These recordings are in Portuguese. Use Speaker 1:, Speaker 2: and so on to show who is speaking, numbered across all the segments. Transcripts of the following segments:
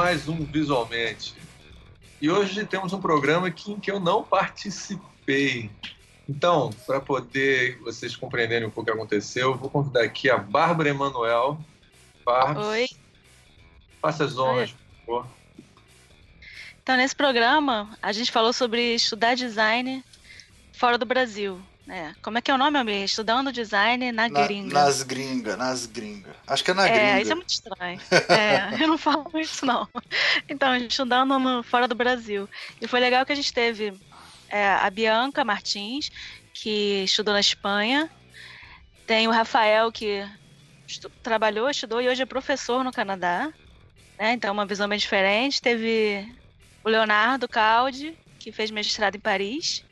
Speaker 1: mais um Visualmente. E hoje temos um programa que, em que eu não participei. Então, para poder vocês compreenderem um pouco o que aconteceu, eu vou convidar aqui a Bárbara Emanuel.
Speaker 2: Bárbara, Oi.
Speaker 1: Faça as honras, Oi. por favor.
Speaker 2: Então, nesse programa, a gente falou sobre estudar design fora do Brasil. É. Como é que é o nome, amigo? Estudando design na gringa.
Speaker 3: Na, nas gringas, nas gringas. Acho que é na é, gringa.
Speaker 2: É, isso é muito estranho. é, eu não falo isso, não. Então, estudando no, fora do Brasil. E foi legal que a gente teve é, a Bianca Martins, que estudou na Espanha. Tem o Rafael, que estu trabalhou, estudou e hoje é professor no Canadá. Né? Então, uma visão bem diferente. Teve o Leonardo Caldi, que fez mestrado em Paris.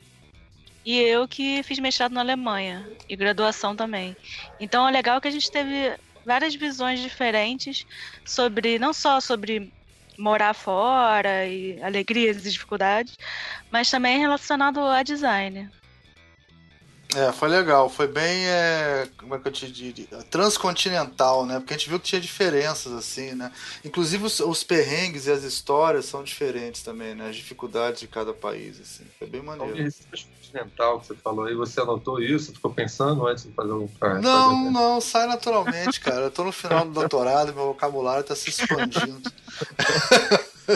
Speaker 2: E eu que fiz mestrado na Alemanha e graduação também. Então é legal que a gente teve várias visões diferentes sobre não só sobre morar fora e alegrias e dificuldades, mas também relacionado a design.
Speaker 3: É, foi legal, foi bem, é, como é que eu te diria, transcontinental, né? Porque a gente viu que tinha diferenças, assim, né? Inclusive os, os perrengues e as histórias são diferentes também, né? As dificuldades de cada país, assim, foi bem maneiro.
Speaker 1: Transcontinental que você falou aí, você anotou isso? Ficou pensando antes de fazer um...
Speaker 3: Não, fazer... não, sai naturalmente, cara. Eu tô no final do doutorado, meu vocabulário tá se expandindo.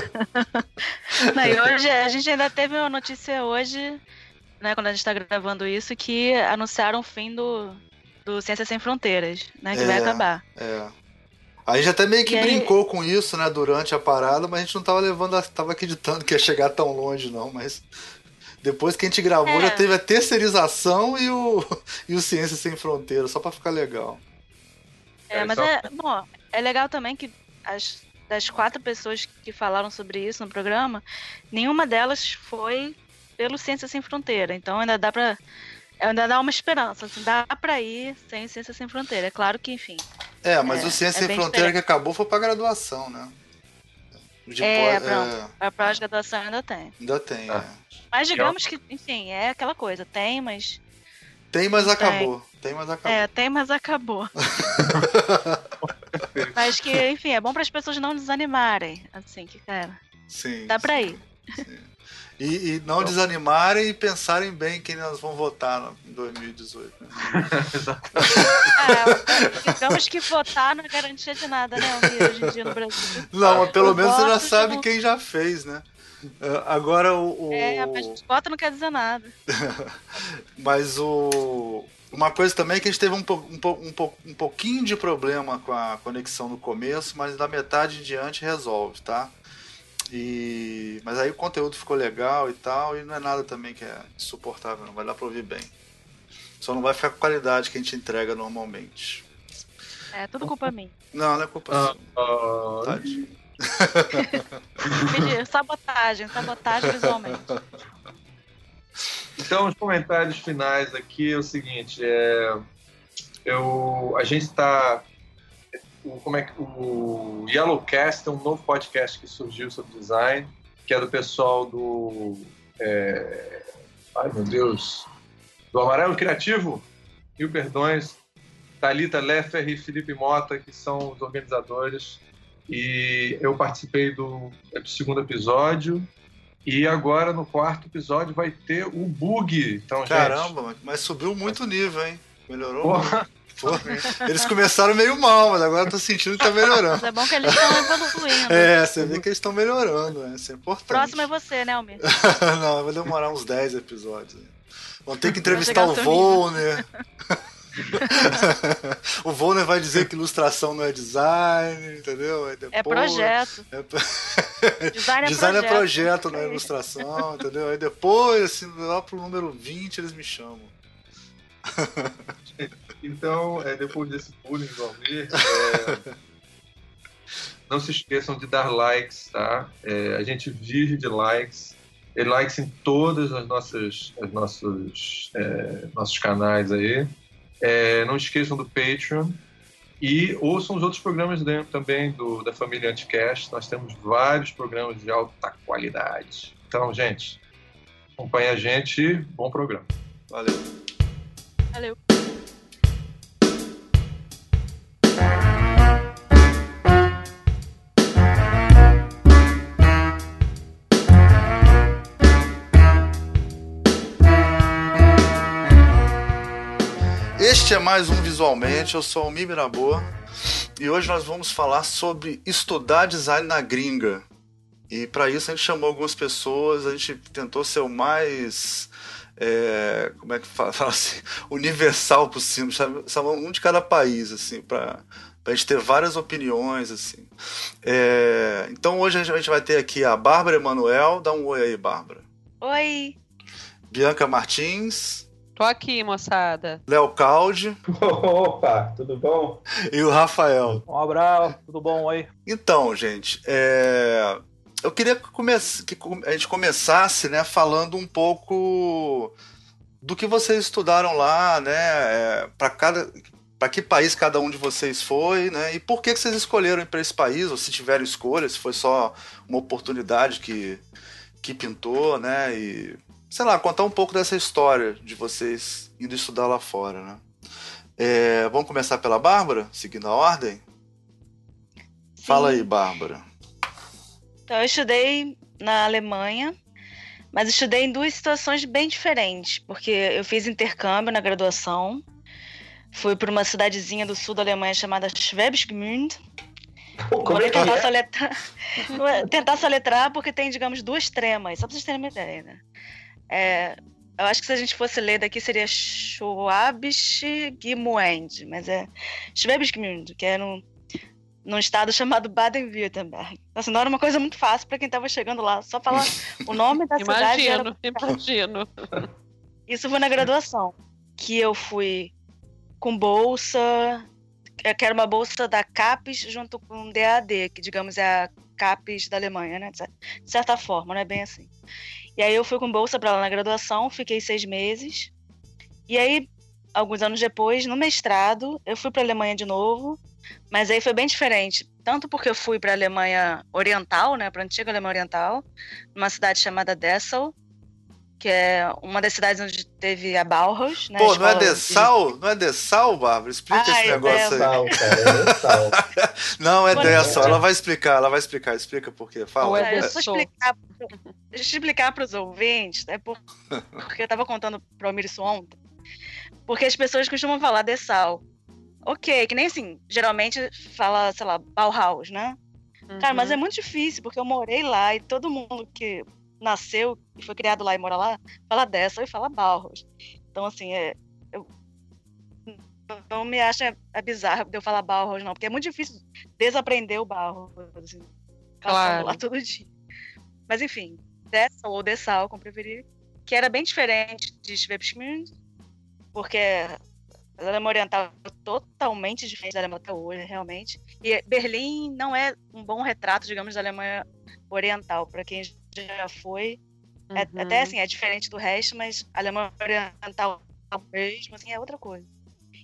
Speaker 2: não, e hoje, a gente ainda teve uma notícia hoje né, quando a gente está gravando isso, que anunciaram o fim do, do Ciência Sem Fronteiras, né? Que é, vai acabar.
Speaker 3: É. A gente até meio que e brincou aí... com isso, né, durante a parada, mas a gente não tava levando, tava acreditando que ia chegar tão longe, não, mas depois que a gente gravou, é. já teve a terceirização e o, e o Ciência Sem Fronteiras, só para ficar legal.
Speaker 2: É, é mas é, bom, é legal também que as, das quatro pessoas que falaram sobre isso no programa, nenhuma delas foi pelo Ciência Sem Fronteira. Então ainda dá para ainda dá uma esperança, assim, dá para ir sem Ciência Sem Fronteira. É claro que, enfim.
Speaker 3: É, mas é, o Ciência é Sem Fronteira diferente. que acabou foi para graduação, né?
Speaker 2: De é, pronto. É... A pós-graduação ainda tem.
Speaker 3: Ainda tem, ah. é.
Speaker 2: Mas digamos que, enfim, é aquela coisa, tem, mas.
Speaker 3: Tem, mas acabou. Tem, tem mas acabou.
Speaker 2: É, tem, mas acabou. mas que, enfim, é bom para as pessoas não desanimarem. Assim, que, cara.
Speaker 3: Sim.
Speaker 2: Dá pra ir.
Speaker 3: Sim. E, e não então. desanimarem e pensarem bem quem nós vamos votar em 2018. Né?
Speaker 2: é, digamos que votar não é garantia de nada, né, hoje em dia no Brasil.
Speaker 3: Não, mas pelo menos você já sabe quem já fez, né? É, agora o, o.
Speaker 2: É, mas voto não quer dizer nada.
Speaker 3: mas o. Uma coisa também é que a gente teve um, po, um, po, um, po, um pouquinho de problema com a conexão no começo, mas da metade em diante resolve, tá? E, mas aí o conteúdo ficou legal e tal, e não é nada também que é insuportável, não vai dar pra ouvir bem. Só não vai ficar com a qualidade que a gente entrega normalmente.
Speaker 2: É, tudo culpa minha.
Speaker 3: Não, não é culpa ah, sua. Ah,
Speaker 2: sabotagem, sabotagem visualmente.
Speaker 1: Então, os comentários finais aqui é o seguinte: é, eu, a gente está o, como é que, o Yellowcast é um novo podcast que surgiu sobre design, que é do pessoal do. É, ai meu Deus! Do Amarelo Criativo, Rio Perdões, Thalita Leffer e Felipe Mota, que são os organizadores. E eu participei do, do segundo episódio. E agora no quarto episódio vai ter o bug. Então,
Speaker 3: Caramba, gente... mas subiu muito o nível, hein? Melhorou Porra. muito. Eles começaram meio mal, mas agora eu tô sentindo que tá melhorando. Mas
Speaker 2: é bom que eles estão evoluindo.
Speaker 3: É, você vê que eles estão melhorando, né? Isso é importante.
Speaker 2: Próximo é você, né, Almir?
Speaker 3: Não, vai demorar uns 10 episódios. Vão ter que entrevistar o Volner. o Volner vai dizer que ilustração não é design, entendeu?
Speaker 2: Depois, é projeto.
Speaker 3: É... Design, é, design projeto. é projeto, não é ilustração, entendeu? Aí depois, assim, lá pro número 20, eles me chamam.
Speaker 1: Então, é, depois desse bullying do é, não se esqueçam de dar likes, tá? É, a gente vive de likes. E likes em todos as nossas, as nossos, é, nossos canais aí. É, não esqueçam do Patreon. E ouçam os outros programas dentro também do, da família Anticast. Nós temos vários programas de alta qualidade. Então, gente, acompanhe a gente. Bom programa. Valeu.
Speaker 2: Valeu.
Speaker 3: Este é mais um Visualmente, eu sou o Mimi Mirabô e hoje nós vamos falar sobre estudar design na gringa. E para isso a gente chamou algumas pessoas, a gente tentou ser o mais é, como é que fala, fala assim, universal possível, sabe? um de cada país, assim, para a gente ter várias opiniões, assim. É, então hoje a gente vai ter aqui a Bárbara Emanuel, dá um oi aí, Bárbara.
Speaker 2: Oi.
Speaker 3: Bianca Martins.
Speaker 4: Tô aqui, moçada.
Speaker 3: Léo Caldi.
Speaker 5: Opa, tudo bom?
Speaker 3: E o Rafael.
Speaker 5: Um abraço, tudo bom? Oi.
Speaker 3: Então, gente, é eu queria que, que a gente começasse né, falando um pouco do que vocês estudaram lá, né? É, para cada. Para que país cada um de vocês foi, né? E por que, que vocês escolheram ir para esse país, ou se tiveram escolha, se foi só uma oportunidade que, que pintou, né? E, sei lá, contar um pouco dessa história de vocês indo estudar lá fora, né? É, vamos começar pela Bárbara, seguindo a ordem? Sim. Fala aí, Bárbara.
Speaker 2: Então, eu estudei na Alemanha, mas estudei em duas situações bem diferentes, porque eu fiz intercâmbio na graduação, fui para uma cidadezinha do sul da Alemanha chamada Schwäbisch Gmünd. Vou é tentar, é? soletrar, tentar soletrar porque tem, digamos, duas tremas, só para vocês terem uma ideia, né? É, eu acho que se a gente fosse ler daqui seria Schwabisch Gmünd, mas é Schwäbisch Gmünd, que é no num estado chamado Baden-Württemberg. Assim, não era uma coisa muito fácil para quem estava chegando lá. Só falar o nome da cidade.
Speaker 4: Imagino, imagino.
Speaker 2: Isso foi na graduação, que eu fui com bolsa, é, que era uma bolsa da CAPES junto com o DAD, que digamos é a CAPES da Alemanha, né? De certa forma, não é bem assim. E aí eu fui com bolsa para lá na graduação, fiquei seis meses. E aí, alguns anos depois, no mestrado, eu fui para a Alemanha de novo mas aí foi bem diferente. Tanto porque eu fui para a Alemanha Oriental, né, para a antiga Alemanha Oriental, numa cidade chamada Dessau, que é uma das cidades onde teve a Bauhaus. Né,
Speaker 3: Pô, não é Dessau? De... Não é Dessau, Bárbara? Explica ah, esse negócio é... aí. Dessau, cara, é não, é Dessau. Ela vai explicar, ela vai explicar. Explica por quê. Fala.
Speaker 2: É deixa, eu explicar, deixa eu explicar para os ouvintes, né, porque eu estava contando para o Almir isso ontem. Porque as pessoas costumam falar Dessau ok, que nem assim, geralmente fala, sei lá, Bauhaus, né? Uhum. Cara, mas é uhum. muito difícil, porque eu morei lá e todo mundo que nasceu e foi criado lá e mora lá, fala dessa e fala Bauhaus. Então, assim, é, eu não me acha é bizarro de eu falar Bauhaus, não, porque é muito difícil desaprender o Bauhaus, assim, claro. lá todo dia. Mas, enfim, dessa ou Dessal, como preferir, que era bem diferente de Schwebschmünd, porque a Alemanha Oriental é totalmente diferente da Alemanha até hoje, realmente. E Berlim não é um bom retrato, digamos, da Alemanha Oriental. Para quem já foi, uhum. é, até assim, é diferente do resto, mas a Alemanha Oriental mesmo, assim, é outra coisa.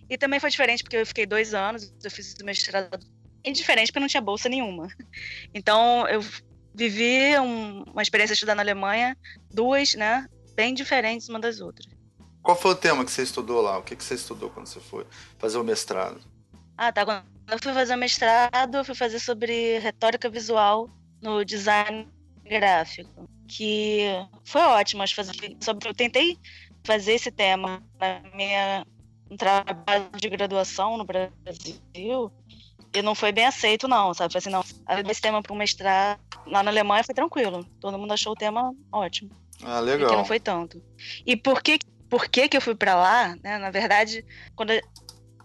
Speaker 2: E também foi diferente porque eu fiquei dois anos, eu fiz o mestrado e diferente porque não tinha bolsa nenhuma. Então, eu vivi um, uma experiência estudando na Alemanha, duas, né, bem diferentes uma das outras.
Speaker 3: Qual foi o tema que você estudou lá? O que, que você estudou quando você foi fazer o mestrado?
Speaker 2: Ah, tá. Quando eu fui fazer o mestrado, eu fui fazer sobre retórica visual no design gráfico, que foi ótimo. Sobre, eu tentei fazer esse tema na minha um trabalho de graduação no Brasil e não foi bem aceito, não, sabe? Falei assim, não, esse tema para um mestrado lá na Alemanha foi tranquilo. Todo mundo achou o tema ótimo.
Speaker 3: Ah, legal. Aqui
Speaker 2: não foi tanto. E por que por que, que eu fui para lá, né? Na verdade, quando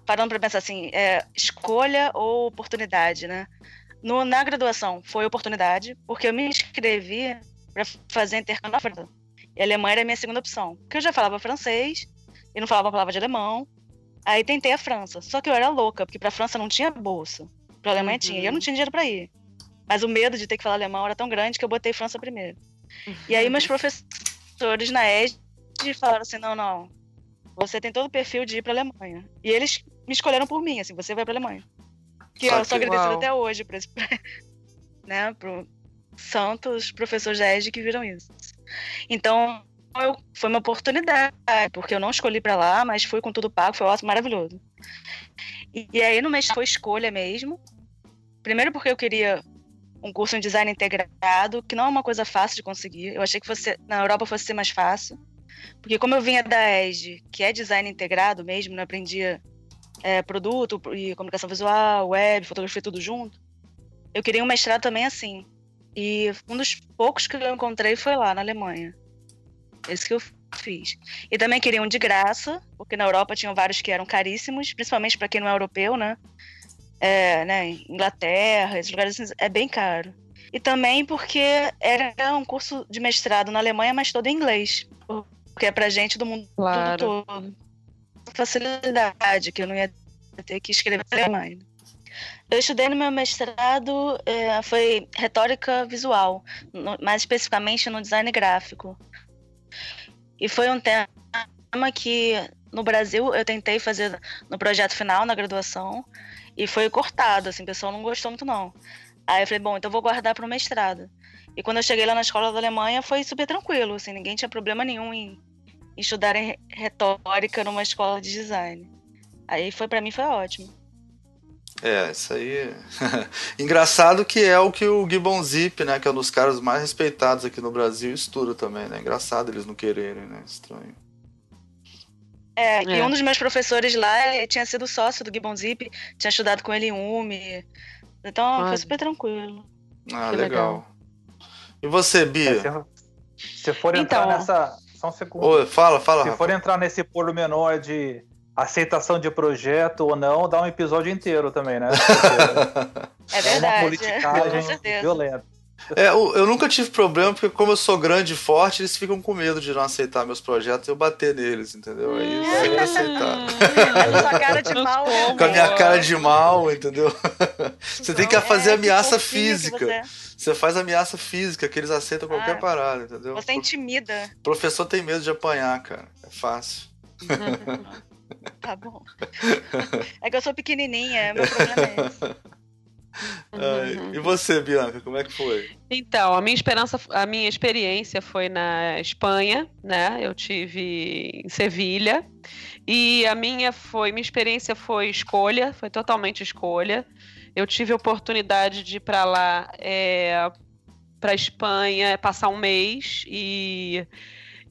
Speaker 2: parando para pensar assim, é, escolha ou oportunidade, né? No, na graduação foi oportunidade, porque eu me inscrevi para fazer intercâmbio na França. E a Alemanha era a minha segunda opção. Porque eu já falava francês e não falava a palavra de alemão. Aí tentei a França. Só que eu era louca, porque para a França não tinha bolsa. Para a Alemanha uhum. tinha. E eu não tinha dinheiro para ir. Mas o medo de ter que falar alemão era tão grande que eu botei França primeiro. Uhum. E aí meus professores na ESD e falaram assim: não, não, você tem todo o perfil de ir para Alemanha. E eles me escolheram por mim, assim, você vai para Alemanha. Que eu sou agradecida até hoje para esse, né, pro santos professores da ESG que viram isso. Então, eu, foi uma oportunidade, porque eu não escolhi para lá, mas fui com tudo pago, foi ótimo, maravilhoso. E, e aí no mês foi escolha mesmo. Primeiro porque eu queria um curso em design integrado, que não é uma coisa fácil de conseguir. Eu achei que fosse, na Europa fosse ser mais fácil. Porque como eu vinha da ESG, que é design integrado mesmo, não aprendia é, produto e comunicação visual, web, fotografia, tudo junto. Eu queria um mestrado também assim. E um dos poucos que eu encontrei foi lá, na Alemanha. Esse que eu fiz. E também queria um de graça, porque na Europa tinham vários que eram caríssimos, principalmente para quem não é europeu, né? É, né? Inglaterra, esses lugares assim, é bem caro. E também porque era um curso de mestrado na Alemanha, mas todo em inglês. Porque é pra gente do mundo
Speaker 4: Claro.
Speaker 2: todo. Facilidade, que eu não ia ter que escrever Alemanha. Eu estudei no meu mestrado, é, foi retórica visual, mais especificamente no design gráfico. E foi um tema que no Brasil eu tentei fazer no projeto final, na graduação, e foi cortado, assim, o pessoal não gostou muito não. Aí eu falei, bom, então vou guardar para o mestrado. E quando eu cheguei lá na escola da Alemanha foi super tranquilo, assim, ninguém tinha problema nenhum em, em estudar retórica numa escola de design. Aí foi para mim foi ótimo.
Speaker 3: É, isso aí. Engraçado que é o que o Gibbon Zip, né? Que é um dos caras mais respeitados aqui no Brasil, estuda também, né? Engraçado eles não quererem, né? Estranho.
Speaker 2: É, e
Speaker 4: É.
Speaker 2: um dos meus professores lá ele tinha sido sócio do Gibbon Zip, tinha estudado com ele em UME. Então
Speaker 4: Olha.
Speaker 2: foi super tranquilo.
Speaker 3: Ah,
Speaker 4: Que
Speaker 3: legal. E você, Bia?
Speaker 5: Se, se for entrar
Speaker 4: Então.
Speaker 5: nessa. Só um segundo.
Speaker 3: Oi, fala, fala,
Speaker 5: Se
Speaker 3: Rafa.
Speaker 5: for entrar nesse pormenor de aceitação de projeto ou não, dá um episódio inteiro também, né? Porque
Speaker 2: É
Speaker 5: é uma
Speaker 2: verdade.
Speaker 5: politicagem
Speaker 2: certeza.
Speaker 5: violenta.
Speaker 3: É, eu eu nunca tive problema, porque como eu sou grande e forte, eles ficam com medo de não aceitar meus projetos e eu bater neles, entendeu? Aí eles sempre aceitaram.
Speaker 2: Com sua cara de mal. realmente.
Speaker 3: Com a minha cara de mal, entendeu? Você tem que
Speaker 2: É,
Speaker 3: fazer
Speaker 2: que
Speaker 3: ameaça física.
Speaker 2: Você,
Speaker 3: faz ameaça física, que eles aceitam qualquer parada, entendeu?
Speaker 2: você intimida.
Speaker 3: O professor tem medo de apanhar, cara. É fácil.
Speaker 2: Tá bom. É que eu sou pequenininha, meu problema é esse.
Speaker 3: Ai, e você, Bianca, como é que foi?
Speaker 4: Então, a minha esperança, a minha experiência foi na Espanha, né? Eu tive em Sevilha e a minha foi, minha experiência foi escolha, foi totalmente escolha. Eu tive a oportunidade de ir para lá, para Espanha, passar um mês e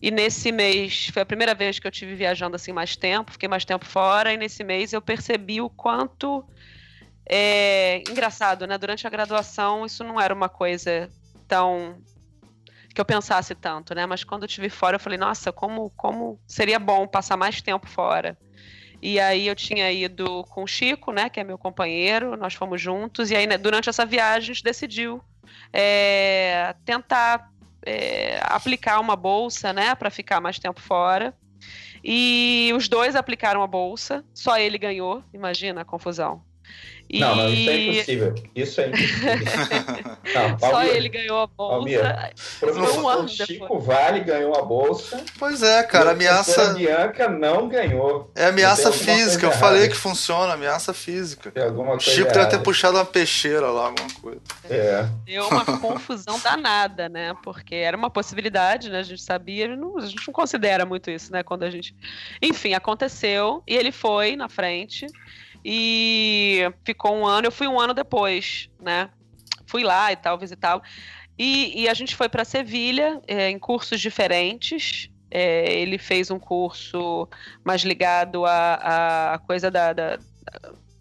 Speaker 4: e nesse mês foi a primeira vez que eu tive viajando assim mais tempo, fiquei mais tempo fora e nesse mês eu percebi o quanto é engraçado, né? Durante a graduação, isso não era uma coisa tão que eu pensasse tanto, né? Mas quando eu estive fora, eu falei, nossa, como, como seria bom passar mais tempo fora. E aí eu tinha ido com o Chico, né? Que é meu companheiro, nós fomos juntos, e aí né, durante essa viagem a gente decidiu é, tentar é, aplicar uma bolsa, né? Para ficar mais tempo fora. E os dois aplicaram a bolsa, só ele ganhou, imagina a confusão. E...
Speaker 6: Não, não, isso é impossível. Isso é impossível. Não,
Speaker 4: Só ele ganhou a bolsa. Um
Speaker 6: professor
Speaker 4: ano
Speaker 6: Chico
Speaker 4: depois.
Speaker 6: Vale ganhou a bolsa.
Speaker 3: Pois é, cara,
Speaker 6: e a
Speaker 3: ameaça.
Speaker 6: Bianca não ganhou.
Speaker 3: É ameaça física. Eu falei que funciona, ameaça física.
Speaker 6: Tem alguma
Speaker 3: O
Speaker 6: coisa
Speaker 3: Chico deve ter puxado uma peixeira lá, alguma coisa.
Speaker 6: É.
Speaker 4: Deu uma confusão danada, né? Porque era uma possibilidade, né? A gente sabia, não- a gente não considera muito isso, né? Quando a gente. Enfim, aconteceu e ele foi na frente e ficou um ano. Eu fui um ano depois, né? Fui lá e tal, visitá-lo. E, e a gente foi para Sevilha é, em cursos diferentes. É, ele fez um curso mais ligado à, coisa da, da-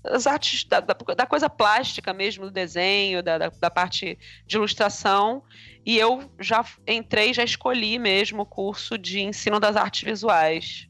Speaker 4: das artes, da, da- da coisa plástica mesmo, do desenho, da, da, da parte de ilustração. E eu já entrei, já escolhi mesmo o curso de ensino das artes visuais.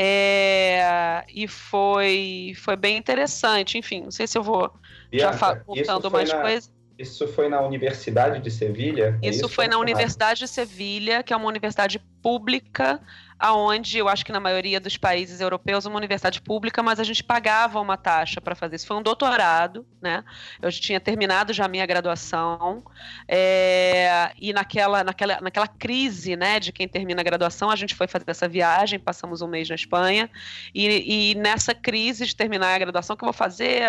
Speaker 4: É, e foi, foi bem interessante. Enfim, não sei se eu vou já
Speaker 6: Bianca, isso
Speaker 4: contando mais
Speaker 6: na-
Speaker 4: coisas.
Speaker 6: Isso foi na Universidade de Sevilha? É
Speaker 4: Isso foi na
Speaker 6: Como
Speaker 4: Universidade de Sevilha, que é uma universidade pública, aonde eu acho que na maioria dos países europeus uma universidade pública, mas a gente pagava uma taxa para fazer isso. Foi um doutorado, né? Eu já tinha terminado já a minha graduação é, e naquela, naquela, naquela crise, né, de quem termina a graduação, a gente foi fazer essa viagem, passamos um mês na Espanha e, e nessa crise de terminar a graduação, o que eu vou fazer?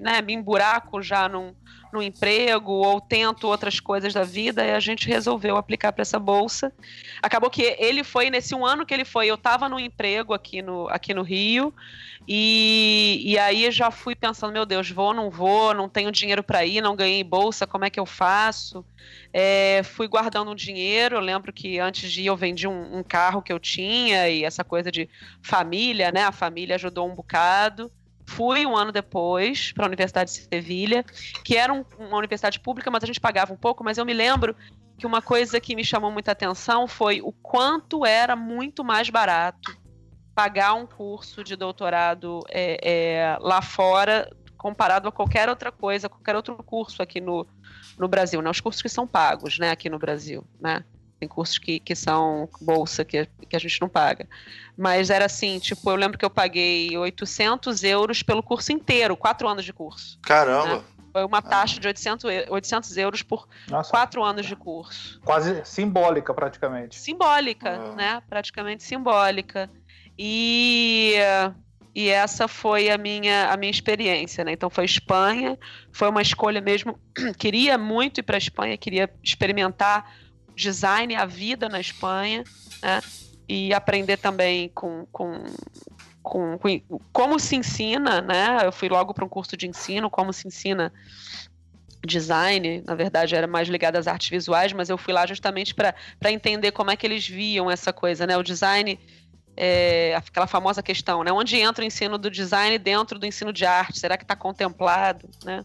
Speaker 4: Né, me emburaco já num no emprego ou tento outras coisas da vida e a gente resolveu aplicar para essa bolsa. Acabou que ele foi nesse um ano que ele foi, eu estava no emprego aqui no, aqui no Rio e, e aí já fui pensando, meu Deus, vou, não vou, não tenho dinheiro para ir, não ganhei bolsa, como é que eu faço? É, fui guardando dinheiro, eu lembro que antes de ir eu vendi um, um carro que eu tinha e essa coisa de família, né? A família ajudou um bocado fui um ano depois para a Universidade de Sevilha, que era um, uma universidade pública, mas a gente pagava um pouco. Mas eu me lembro que uma coisa que me chamou muita atenção foi o quanto era muito mais barato pagar um curso de doutorado é, é, lá fora comparado a qualquer outra coisa, qualquer outro curso aqui no, no Brasil, né? Os cursos que são pagos, né, aqui no Brasil, né? Tem cursos que, que são bolsa, que, que a gente não paga. Mas era assim, tipo, eu lembro que eu paguei 800 euros pelo curso inteiro, quatro anos de curso.
Speaker 3: Caramba!
Speaker 4: Né? Foi uma taxa de 800, 800 euros por Nossa. quatro anos de curso.
Speaker 5: Quase simbólica, praticamente.
Speaker 4: Simbólica, ah. né? Praticamente simbólica. E, e essa foi a minha, a minha experiência, né? Então foi Espanha, foi uma escolha mesmo. Queria muito ir para a Espanha, queria experimentar design, a vida na Espanha, né? E aprender também com, com, com, com, como se ensina, né? Eu fui logo para um curso de ensino, como se ensina design, na verdade era mais ligado às artes visuais, mas eu fui lá justamente para entender como é que eles viam essa coisa, né? O design é, aquela famosa questão, né? Onde entra o ensino do design dentro do ensino de arte? Será que está contemplado, né?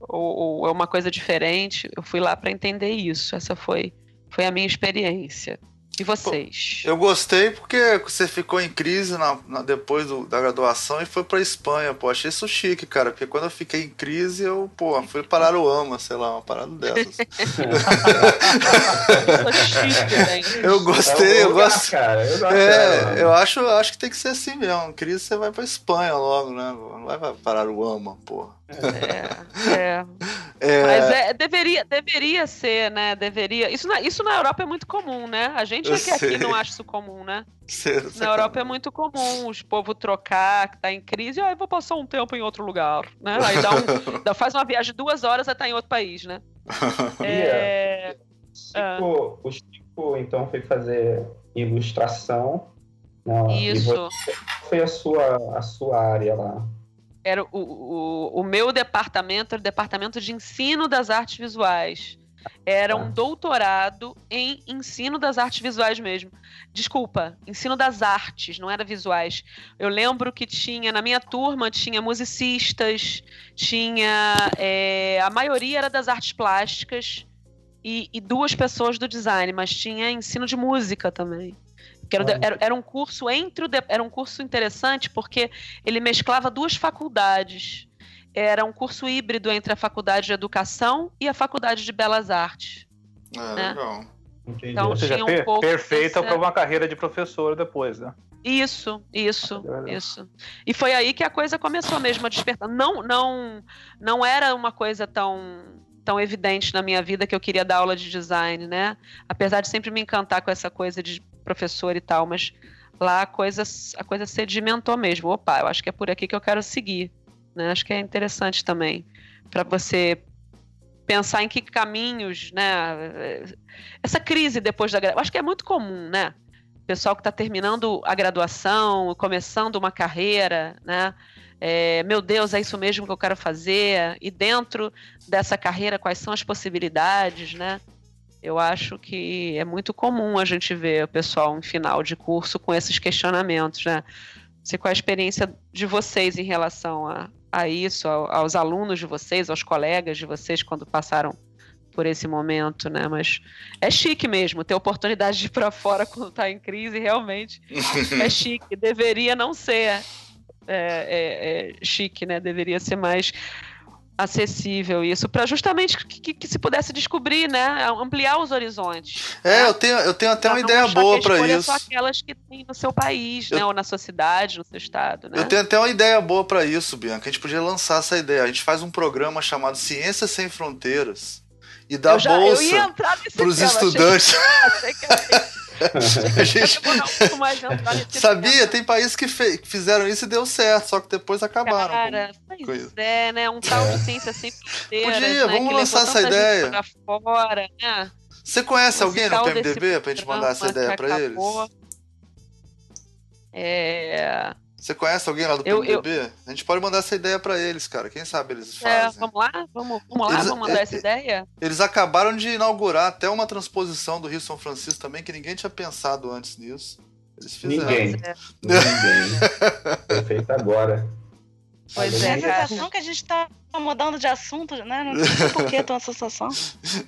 Speaker 4: Ou, ou, é uma coisa diferente? Eu fui lá para entender isso. Essa foi foi a minha experiência. E vocês?
Speaker 3: Eu gostei porque você ficou em crise na, na depois do, da graduação e foi pra Espanha, pô. Achei isso chique, cara. Porque quando eu fiquei em crise, eu, pô, fui parar o AMA, sei lá, uma parada dessas. eu gostei, eu gosto. Cara, eu é, eu acho, acho que tem que ser assim mesmo. Em crise você vai pra Espanha logo, né? Não vai parar o AMA, pô.
Speaker 4: É, é. é. Mas é, deveria, deveria ser, né? Deveria. Isso na, isso na Europa é muito comum, né? A gente é que aqui não acha isso comum, né? Sei, na Europa é muito comum os povo trocar, que tá em crise, aí ah, vou passar um tempo em outro lugar, né? Aí dá um, dá, faz uma viagem de duas horas e tá em outro país, né?
Speaker 6: é... Chico, ah. O Chico, então, foi fazer ilustração.
Speaker 4: Né? Isso.
Speaker 6: Você, foi a sua, a sua área lá?
Speaker 4: Era o, o, o meu departamento, era o departamento de ensino das artes visuais. Era um ah. doutorado em ensino das artes visuais mesmo. Desculpa, ensino das artes, não era visuais. Eu lembro que tinha, na minha turma, tinha musicistas, tinha. É, a maioria era das artes plásticas e, e duas pessoas do design, mas tinha ensino de música também. Que era, era, era, um curso entre o era um curso interessante porque ele mesclava duas faculdades. Era um curso híbrido entre a faculdade de educação e a faculdade de belas artes.
Speaker 3: É, né? legal.
Speaker 5: Então, Ou seja, tinha um pouco perfeita para uma carreira de professor depois, né?
Speaker 4: Isso, isso, é isso. E foi aí que a coisa começou mesmo a despertar. Não, não, não era uma coisa tão tão evidente na minha vida que eu queria dar aula de design, né? Apesar de sempre me encantar com essa coisa de professor e tal, mas lá a coisa, a coisa sedimentou mesmo. Opa, eu acho que é por aqui que eu quero seguir. Né? Acho que é interessante também para você pensar em que caminhos, né? Essa crise depois da graduação, acho que é muito comum, né? Pessoal que está terminando a graduação, começando uma carreira, né? é, meu Deus, é isso mesmo que eu quero fazer? E dentro dessa carreira, quais são as possibilidades, né? Eu acho que é muito comum a gente ver o pessoal em final de curso com esses questionamentos, né? Se qual a experiência de vocês em relação a, a isso, aos alunos de vocês, aos colegas de vocês quando passaram por esse momento, né? Mas é chique mesmo ter oportunidade de ir para fora quando está em crise, realmente é chique. Deveria não ser é, é, é chique, né? Deveria ser mais acessível isso para justamente que, que, que, se pudesse descobrir, né, ampliar os horizontes.
Speaker 3: É, né? eu tenho eu tenho até pra uma ideia boa para isso.
Speaker 4: Só aquelas que tem no seu país, eu, né, ou na sua cidade, no seu estado, né?
Speaker 3: Eu tenho até uma ideia boa para isso, Bianca. A gente podia lançar essa ideia. A gente faz um programa chamado Ciências sem Fronteiras e dá já, bolsa para os estudantes. Achei que, achei que gente... Sabia? Tem países que, fe... fizeram isso e deu certo, só que depois acabaram.
Speaker 4: Cara, pois é, né? Um tal de é. ciência sem fronteiras.
Speaker 3: Podia, né? vamos que lançar essa ideia.
Speaker 4: Fora, né?
Speaker 3: Você conhece alguém no PMDB pra gente mandar essa ideia pra eles?
Speaker 4: É.
Speaker 3: Você conhece alguém lá do PMDB? Eu, eu... A gente pode mandar essa ideia para eles, cara. Quem sabe eles é, fazem.
Speaker 4: É, vamos lá? Vamos, vamos lá, eles, vamos mandar é, essa ideia?
Speaker 3: Eles acabaram de inaugurar até uma transposição do Rio São Francisco também, que ninguém tinha pensado antes nisso. Eles fizeram.
Speaker 6: Ninguém. É. Ninguém. Foi feito agora.
Speaker 4: Pois é,
Speaker 2: É a sensação que a gente tá mudando de assunto, né? Não sei por que tem essa sensação.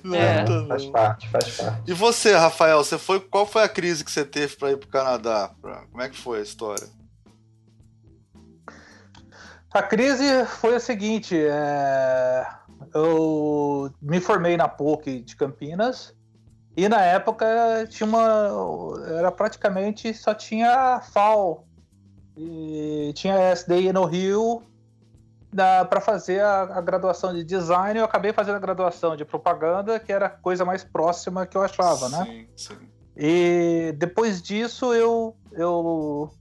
Speaker 3: Não,
Speaker 4: É.
Speaker 6: Faz parte, faz parte.
Speaker 3: E você, Rafael, você foi, qual foi a crise que você teve para ir pro Canadá? Como é que foi a história?
Speaker 5: A crise foi a seguinte: é, eu me formei na PUC de Campinas e na época tinha uma. Era praticamente só tinha FAO e tinha SDI no Rio para fazer a, a graduação de design. Eu acabei fazendo a graduação de propaganda, que era a coisa mais próxima que eu achava, né?
Speaker 3: Sim, sim.
Speaker 5: E depois disso eu eu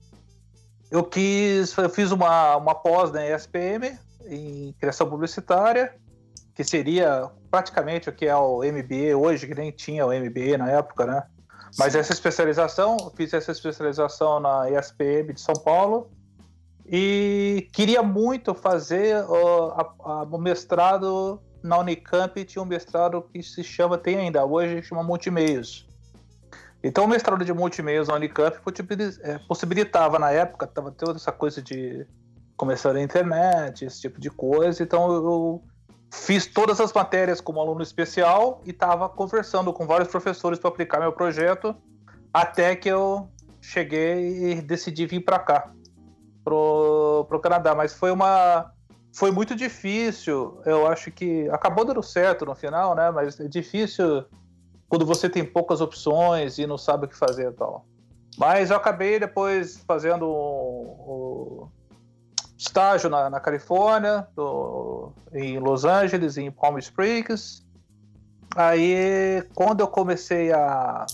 Speaker 5: eu quis eu fiz uma, uma pós na ESPM em criação publicitária que seria praticamente o que é o MBA hoje que nem tinha o MBA na época né? Mas essa especialização eu fiz essa especialização na ESPM de São Paulo e queria muito fazer ó, a- a- o mestrado na Unicamp tinha um mestrado que se chama tem ainda hoje chama multimeios então, o mestrado de multimeios na Unicamp eh, possibilitava, na época, estava toda essa coisa de começar na internet, esse tipo de coisa. Então, eu fiz todas as matérias como aluno especial e estava conversando com vários professores para aplicar meu projeto, até que eu cheguei e decidi vir para cá, pro, pro Canadá. Mas foi uma. Foi muito difícil. Eu acho que acabou dando certo no final, né? Mas é difícil quando você tem poucas opções e não sabe o que fazer e tal. Mas eu acabei depois fazendo o, o estágio na, na Califórnia, do- em Los Angeles, em Palm Springs. Aí, quando eu comecei a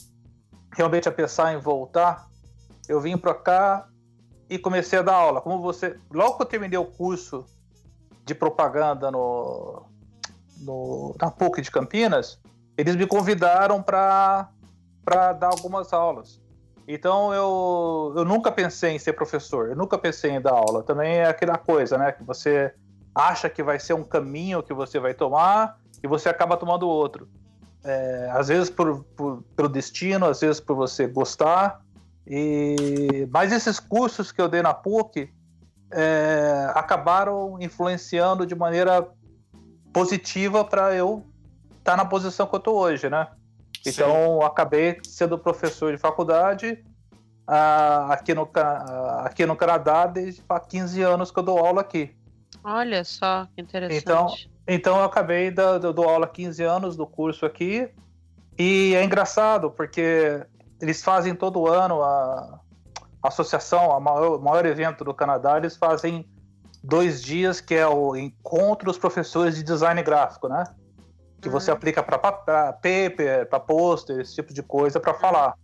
Speaker 5: realmente a pensar em voltar, eu vim para cá e comecei a dar aula. Como você, logo que eu terminei o curso de propaganda no, no na PUC de Campinas, eles me convidaram para dar algumas aulas. Então eu, eu nunca pensei em ser professor, eu nunca pensei em dar aula. Também é aquela coisa, né? Que você acha que vai ser um caminho que você vai tomar e você acaba tomando outro. É, às vezes por, por, pelo destino, às vezes por você gostar. E mas esses cursos que eu dei na PUC é, acabaram influenciando de maneira positiva para eu estar na posição que eu estou hoje, né? Então, acabei sendo professor de faculdade ah, aqui, no, ah, aqui no Canadá desde há 15 anos que eu dou aula aqui.
Speaker 4: Olha só, que interessante.
Speaker 5: Então- Então, eu acabei da, da- dou aula há 15 anos do curso aqui. E é engraçado, porque eles fazem todo ano a, a associação, a maior, o maior evento do Canadá, eles fazem dois dias, que é o encontro dos professores de design gráfico, né? Que você
Speaker 4: Uhum.
Speaker 5: aplica para paper, para pôster, esse tipo de coisa, para falar.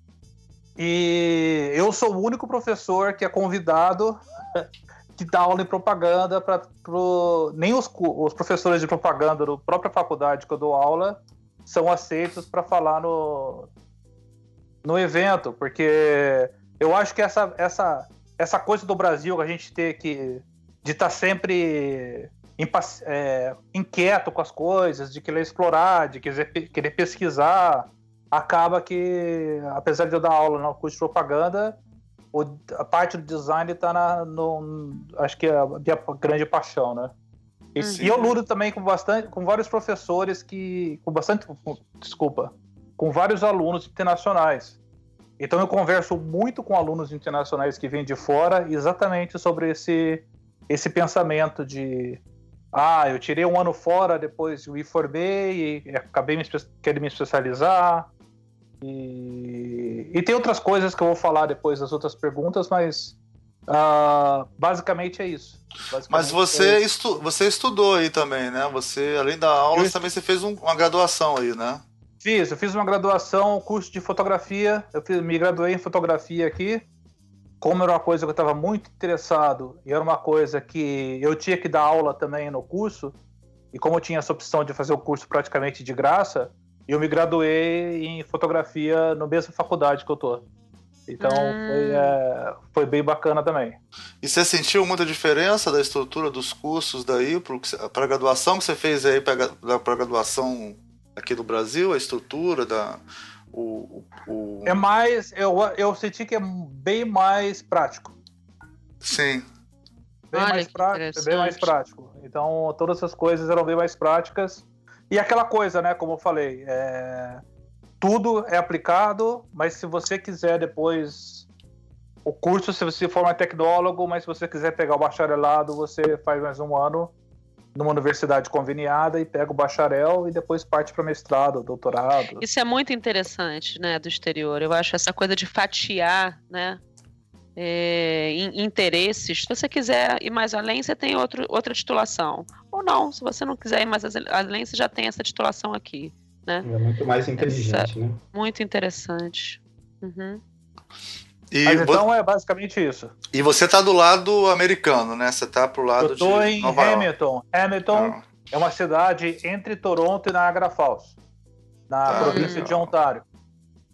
Speaker 5: E eu sou o único professor que é convidado que dá aula em propaganda para nem os, os professores de propaganda da própria faculdade que eu dou aula são aceitos para falar no, no evento, porque eu acho que essa, essa, essa coisa do Brasil que a gente tem que de estar sempre impaci- é, inquieto com as coisas, de querer explorar, de querer, querer pesquisar, acaba que, apesar de eu dar aula no curso de propaganda, o- a parte do design está na, no, acho que é a minha grande paixão, né? E,
Speaker 4: Uhum.
Speaker 5: e eu luto também com bastante, com vários professores que, com bastante, com- desculpa, com vários alunos internacionais. Então eu converso muito com alunos internacionais que vêm de fora, exatamente sobre esse esse pensamento de ah, eu tirei um ano fora, depois me formei e acabei me querendo me especializar. E, e tem outras coisas que eu vou falar depois das outras perguntas, mas ah, basicamente é isso.
Speaker 3: Mas
Speaker 5: Basicamente
Speaker 3: você,
Speaker 5: é isso.
Speaker 3: estu, você estudou aí também, né? Você, além da aula, também você fez um- uma graduação aí, né?
Speaker 5: Fiz, eu fiz uma graduação, curso de fotografia. Eu fiz- me graduei em fotografia aqui. Como era uma coisa que eu estava muito interessado e era uma coisa que eu tinha que dar aula também no curso, e como eu tinha essa opção de fazer o curso praticamente de graça, eu me graduei em fotografia na mesma faculdade que eu tô. Então
Speaker 4: Hum.
Speaker 5: foi, é, foi bem bacana também.
Speaker 3: E você sentiu muita diferença da estrutura dos cursos daí para a graduação que você fez aí para a graduação aqui do Brasil, a estrutura da o, o,
Speaker 5: É mais, eu, eu senti que é bem mais prático.
Speaker 3: sim,
Speaker 5: bem,
Speaker 4: Olha
Speaker 5: mais prático, bem mais prático. Então, todas essas coisas eram bem mais práticas. E aquela coisa, né, como eu falei, é, tudo é aplicado, mas se você quiser depois o curso, se você for mais tecnólogo, mas se você quiser pegar o bacharelado, você faz mais um ano numa universidade conveniada e pega o bacharel e depois parte para mestrado, doutorado.
Speaker 4: Isso é muito interessante, né, do exterior. Eu acho essa coisa de fatiar, né, é, in- interesses. Se você quiser ir mais além, você tem outro, outra titulação. Ou não, se você não quiser ir mais além, você já tem essa titulação aqui.
Speaker 6: É muito mais inteligente, né?
Speaker 4: Muito interessante. Uhum.
Speaker 3: E,
Speaker 5: Mas
Speaker 3: vo-
Speaker 5: então é basicamente isso.
Speaker 3: e você tá do lado americano, né? Você tá pro lado
Speaker 5: Eu tô
Speaker 3: de
Speaker 5: em
Speaker 3: Nova York.
Speaker 5: Hamilton. Hamilton
Speaker 3: Ah,
Speaker 5: é uma cidade entre Toronto e Niagara Falls, na
Speaker 3: Ah,
Speaker 5: província de Ontário.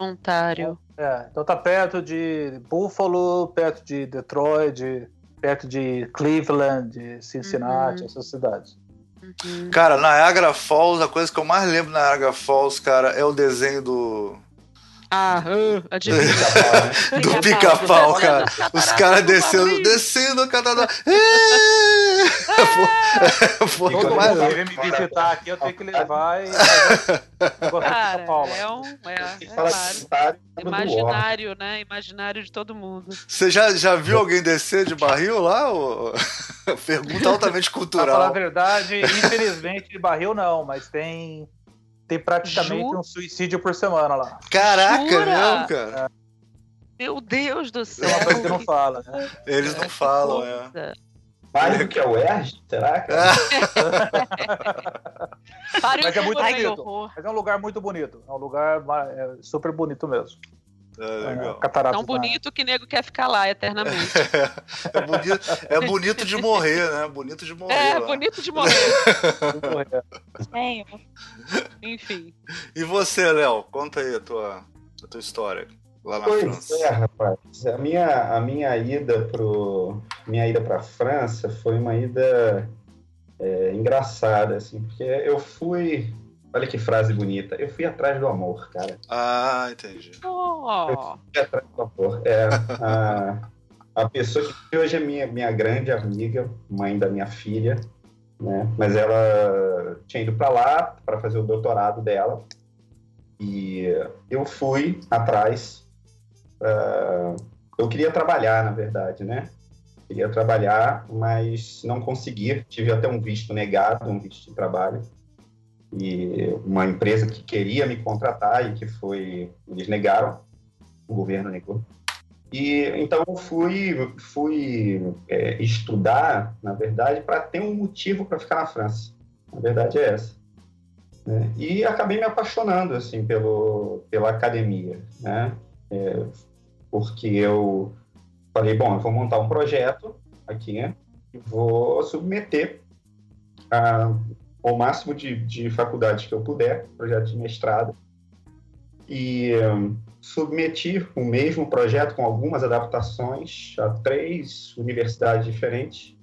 Speaker 4: Ontário.
Speaker 5: É, então tá perto de Buffalo, perto de Detroit, perto de Cleveland, de Cincinnati,
Speaker 4: Uhum.
Speaker 5: essas cidades.
Speaker 4: Uhum.
Speaker 3: Cara, Niagara Falls, a coisa que eu mais lembro da Niagara Falls, cara, é o desenho do,
Speaker 4: Ah, uh, adivinha.
Speaker 3: do pica-pau, cara. Os caras descendo, descendo o catador. Foi o que eu
Speaker 5: Todo
Speaker 3: mais
Speaker 5: mundo vem me visitar aqui, eu tenho que levar e
Speaker 4: Cara, é um. É, é claro.
Speaker 6: War.
Speaker 4: Imaginário, né? Imaginário de todo mundo.
Speaker 3: Você já, já viu alguém descer de barril lá? ô? Pergunta altamente
Speaker 5: Pra falar a
Speaker 3: cultural.
Speaker 5: verdade, infelizmente, de barril não, mas tem, tem praticamente
Speaker 4: Ju?
Speaker 5: um suicídio por semana lá.
Speaker 3: Caraca,
Speaker 4: Jura?
Speaker 3: mesmo, cara.
Speaker 4: Meu Deus do
Speaker 5: É
Speaker 4: céu.
Speaker 5: uma coisa que não fala, né?
Speaker 3: Eles não falam, é.
Speaker 6: Mais do que a UERJ? Será, cara?
Speaker 4: Pare
Speaker 5: Mas é
Speaker 4: um
Speaker 5: muito.
Speaker 2: Ai,
Speaker 5: bonito.
Speaker 2: horror.
Speaker 5: Mas é um lugar muito bonito. É um lugar é, super bonito mesmo.
Speaker 3: É,
Speaker 5: É,
Speaker 3: legal.
Speaker 5: Cataratas
Speaker 4: Tão bonito que nego quer ficar lá eternamente.
Speaker 3: É bonito, é bonito de morrer, né? Bonito de morrer.
Speaker 4: É,
Speaker 3: lá.
Speaker 4: bonito de morrer. Enfim.
Speaker 3: E você, Léo? Conta aí a tua, a tua história lá na
Speaker 6: Pois
Speaker 3: França.
Speaker 6: é, rapaz. A minha, a minha ida pro minha ida para França foi uma ida é, engraçada, assim, porque eu fui. Olha que frase bonita. Eu fui atrás do amor, cara.
Speaker 3: Ah, entendi.
Speaker 4: Oh,
Speaker 6: Fui atrás do amor. É, a, a pessoa que hoje é minha, minha grande amiga, mãe da minha filha, né? Mas ela tinha ido para lá para fazer o doutorado dela. E eu fui atrás. ah, eu queria trabalhar, na verdade, né? Queria trabalhar, mas não consegui. Tive até um visto negado, um visto de trabalho. E uma empresa que queria me contratar e que foi. Eles negaram, o governo negou. E então eu fui, fui é, estudar, na verdade, para ter um motivo para ficar na França. A verdade é essa. né? E acabei me apaixonando assim pelo, pela academia, né? É, porque eu falei, bom, eu vou montar um projeto aqui né? e vou submeter a, o máximo de, de faculdades que eu puder, projeto de mestrado, e hum, submeti o mesmo projeto com algumas adaptações a três universidades diferentes.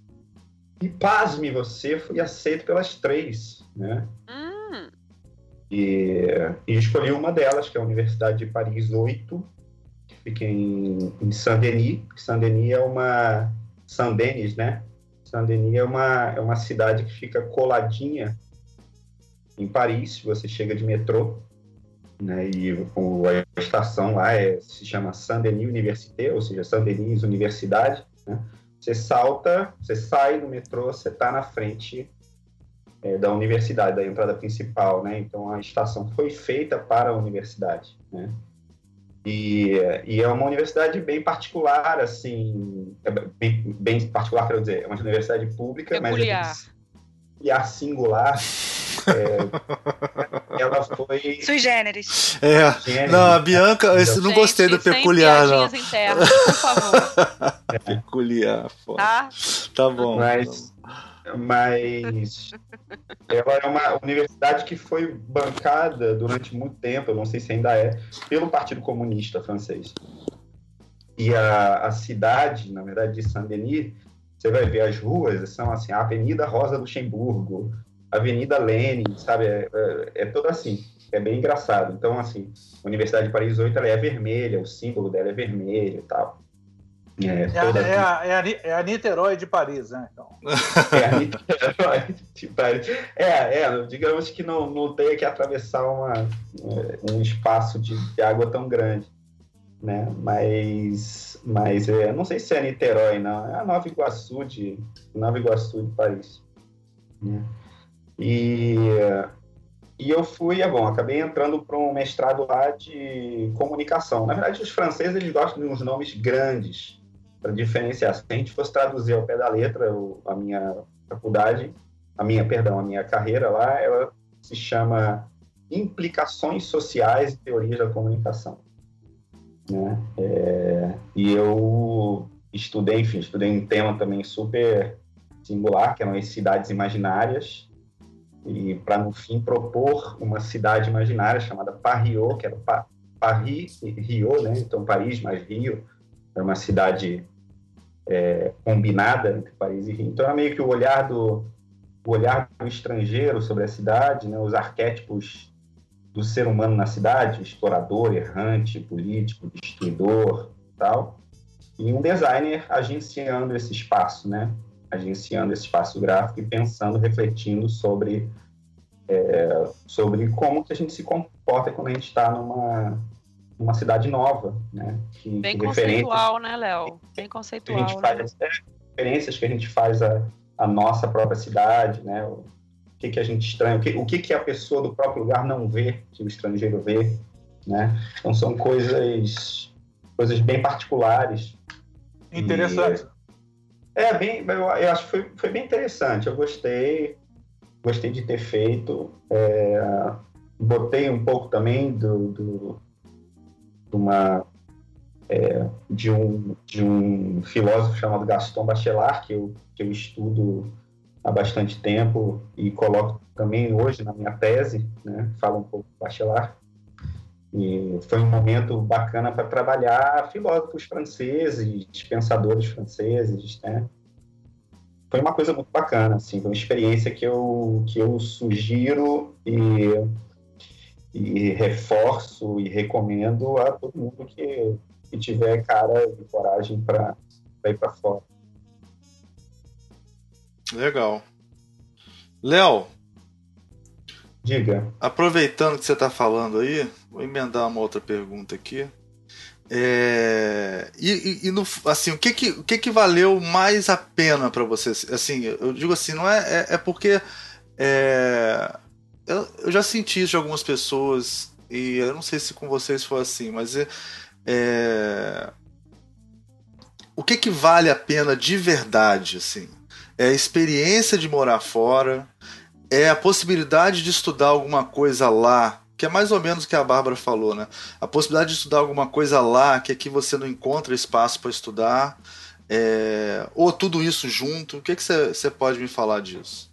Speaker 6: E pasme você, fui aceito pelas três, né?
Speaker 4: hum,
Speaker 6: E, e escolhi uma delas, que é a Universidade de Paris 8, que fica em, em Saint-Denis. Saint-Denis é uma... Saint-Denis, né? Saint-Denis é uma, é uma cidade que fica coladinha em Paris, você chega de metrô, né? E o, a estação lá é, se chama Saint-Denis Université, ou seja, Saint-Denis Universidade, né? Você salta, você sai do metrô, você está na frente é, da universidade, da entrada principal, né? Então a estação foi feita para a universidade, né? E, e é uma universidade bem particular, assim, é bem, bem particular, quero dizer, é uma universidade pública,
Speaker 4: Peculiar.
Speaker 6: mas é peculiar, singular. é, ela foi
Speaker 2: Sui generis.
Speaker 3: É. Não, a Bianca, não
Speaker 4: gente,
Speaker 3: gostei do
Speaker 4: sem
Speaker 3: peculiar, não.
Speaker 4: internas, por favor.
Speaker 3: Peculiar, foda.
Speaker 4: Tá?
Speaker 3: Tá bom.
Speaker 6: Mas, mas ela é uma universidade que foi bancada durante muito tempo, eu não sei se ainda é, pelo Partido Comunista francês. E a, a cidade, na verdade, de Saint-Denis, você vai ver as ruas, são assim, a Avenida Rosa Luxemburgo, Avenida Lenin, sabe? É, é, é tudo assim, é bem engraçado. Então, assim, a Universidade de Paris 8 ela é vermelha, o símbolo dela é vermelho e tal.
Speaker 5: É, é, toda... é, a, é, a, é a Niterói de Paris, né? Então.
Speaker 6: É a Niterói de Paris. É, é, digamos que não, não tenha que atravessar uma, um espaço de, de água tão grande. Né? Mas, mas é, não sei se é Niterói, não. É a Nova Iguaçu de, Nova Iguaçu de Paris. Né? E, e eu fui, é bom, acabei entrando para um mestrado lá de comunicação. Na verdade, os franceses eles gostam de uns nomes grandes para diferenciar. Se a gente fosse traduzir ao pé da letra a minha faculdade, a minha, perdão, a minha carreira lá, ela se chama Implicações Sociais e Teorias da Comunicação. Né? É, e eu estudei, enfim, estudei um tema também super singular, que eram as cidades imaginárias, e para no fim propor uma cidade imaginária chamada Paris, que era pa Paris Rio, né? Então Paris mais Rio, era uma cidade é, combinada entre Paris e Rio. Então era meio que o olhar do o olhar do estrangeiro sobre a cidade, né? Os arquétipos do ser humano na cidade, explorador, errante, político, destruidor, tal. E um designer agenciando esse espaço, né? agenciando esse espaço gráfico e pensando, refletindo sobre é, sobre como que a gente se comporta quando a gente está numa numa cidade nova, né?
Speaker 4: Que, Bem que conceitual, né, Léo? Bem conceitual.
Speaker 6: Que a gente faz, né? referências que a gente faz a, a nossa própria cidade, né? O que, que a gente estranha, o que, o que, que a pessoa do próprio lugar não vê, que o estrangeiro vê, né? Então são coisas coisas bem particulares.
Speaker 5: Interessante.
Speaker 6: É, bem, eu, eu, acho que foi, foi bem interessante. Eu gostei, gostei de ter feito. É, botei um pouco também do, do uma é, de um de um filósofo chamado Gaston Bachelard que eu que eu estudo há bastante tempo e coloco também hoje na minha tese, né? Falo um pouco do Bachelard. E foi um momento bacana para trabalhar filósofos franceses, pensadores franceses, né? Foi uma coisa muito bacana, assim, uma experiência que eu, que eu sugiro e, e reforço e recomendo a todo mundo que, que tiver cara e coragem para ir para fora.
Speaker 3: Legal. Léo,
Speaker 6: Diga.
Speaker 3: Aproveitando que você está falando aí, vou emendar uma outra pergunta aqui. É, e, e, e no, assim, o que que, o que que valeu mais a pena para você? Assim, eu digo assim, não é, é, é porque é, eu, eu, já senti isso de algumas pessoas e eu não sei se com vocês foi assim, mas é, é o que que vale a pena de verdade, assim? É a experiência de morar fora, é a possibilidade de estudar alguma coisa lá, que é mais ou menos o que a Bárbara falou, né? A possibilidade de estudar alguma coisa lá que aqui você não encontra espaço para estudar, é... ou tudo isso junto. O que você pode me falar disso?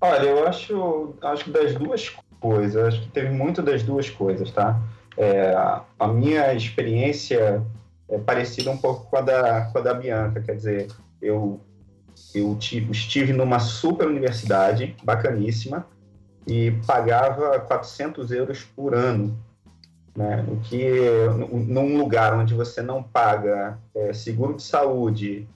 Speaker 6: Olha, eu acho, acho das duas coisas, acho que teve muito das duas coisas, tá? É, a minha experiência é parecida um pouco com a da, com a da Bianca, quer dizer, eu eu estive numa super universidade, bacaníssima, e pagava 400 euros por ano. Né? O que, num lugar onde você não paga é, seguro de saúde,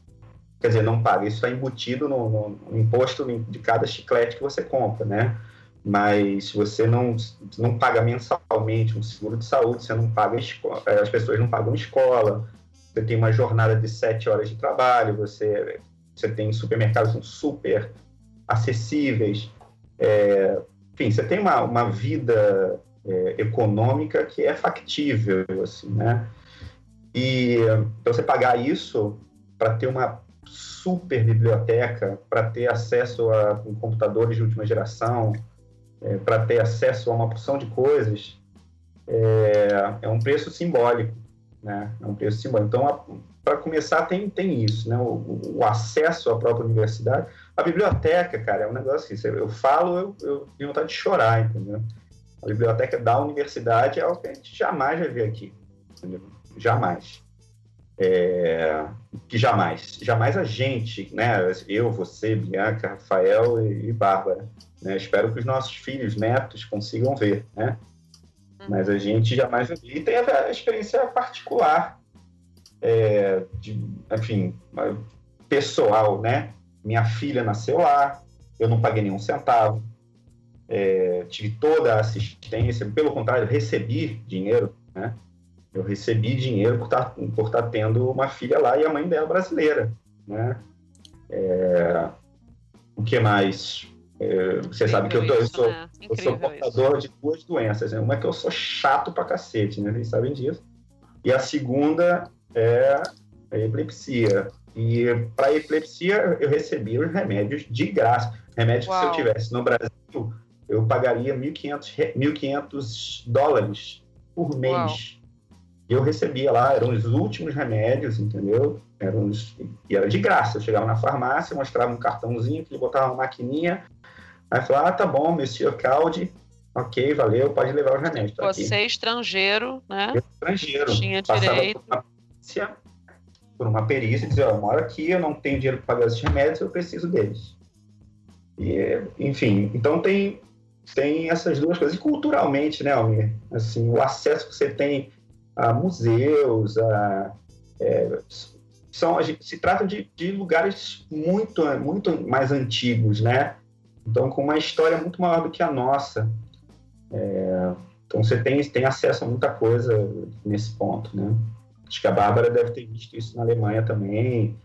Speaker 6: quer dizer, não paga, isso está embutido no, no, imposto de cada chiclete que você compra, né? Mas você não, não paga mensalmente um seguro de saúde, você não paga é, as pessoas não pagam escola, você tem uma jornada de sete horas de trabalho, você você tem supermercados super acessíveis. É, enfim, você tem uma, uma vida é, econômica que é factível, assim, né? E então você pagar isso para ter uma super biblioteca, para ter acesso a computadores de última geração, é, para ter acesso a uma porção de coisas, é, é um preço simbólico, né? É um preço simbólico. Então, para começar, tem, tem isso, né? O, o, acesso à própria universidade. A biblioteca, cara, é um negócio assim, eu falo, eu, eu tenho vontade de chorar, entendeu? A biblioteca da universidade é algo que a gente jamais vai ver aqui, entendeu? Jamais. É, que jamais, jamais a gente, né? Eu, você, Bianca, Rafael e, e Bárbara, né? Espero que os nossos filhos, netos consigam ver, né? Mas a gente jamais. E tem a experiência particular é, de, enfim, pessoal, né? Minha filha nasceu lá, eu não paguei nenhum centavo, é, tive toda a assistência, pelo contrário, recebi dinheiro, né? Eu recebi dinheiro por estar, tá, por estar tá tendo uma filha lá e a mãe dela brasileira, né? É, o que mais? É, você sabe que eu, tô, eu sou, né? eu sou portador isso. de duas doenças. Né? Uma é que eu sou chato pra cacete, né? Vocês sabem disso. E a segunda é a epilepsia. E para epilepsia eu recebia os remédios de graça. Remédios Uau. que se eu tivesse no Brasil, eu pagaria 1.500, 1.500 dólares por mês. Eu recebia lá, eram os últimos remédios, entendeu? Eram os, e era de graça. Eu chegava na farmácia, mostrava um cartãozinho, que botava uma maquininha, aí falava, ah, tá bom, Monsieur Caldi, ok, valeu, pode levar os remédios.
Speaker 4: Tá Você aqui. estrangeiro, né?
Speaker 6: Eu, estrangeiro.
Speaker 4: Tinha direito.
Speaker 6: Por uma, perícia, por uma perícia, dizer, ó, eu moro aqui, eu não tenho dinheiro para pagar esses remédios, eu preciso deles. E, enfim, então tem, tem essas duas coisas. E culturalmente, né, Almir? Assim, o acesso que você tem a museus, a, é, são, se trata de, de lugares muito, muito mais antigos, né? Então, com uma história muito maior do que a nossa. É, então, você tem, tem acesso a muita coisa nesse ponto, né? Acho que a Bárbara deve ter visto isso na Alemanha também,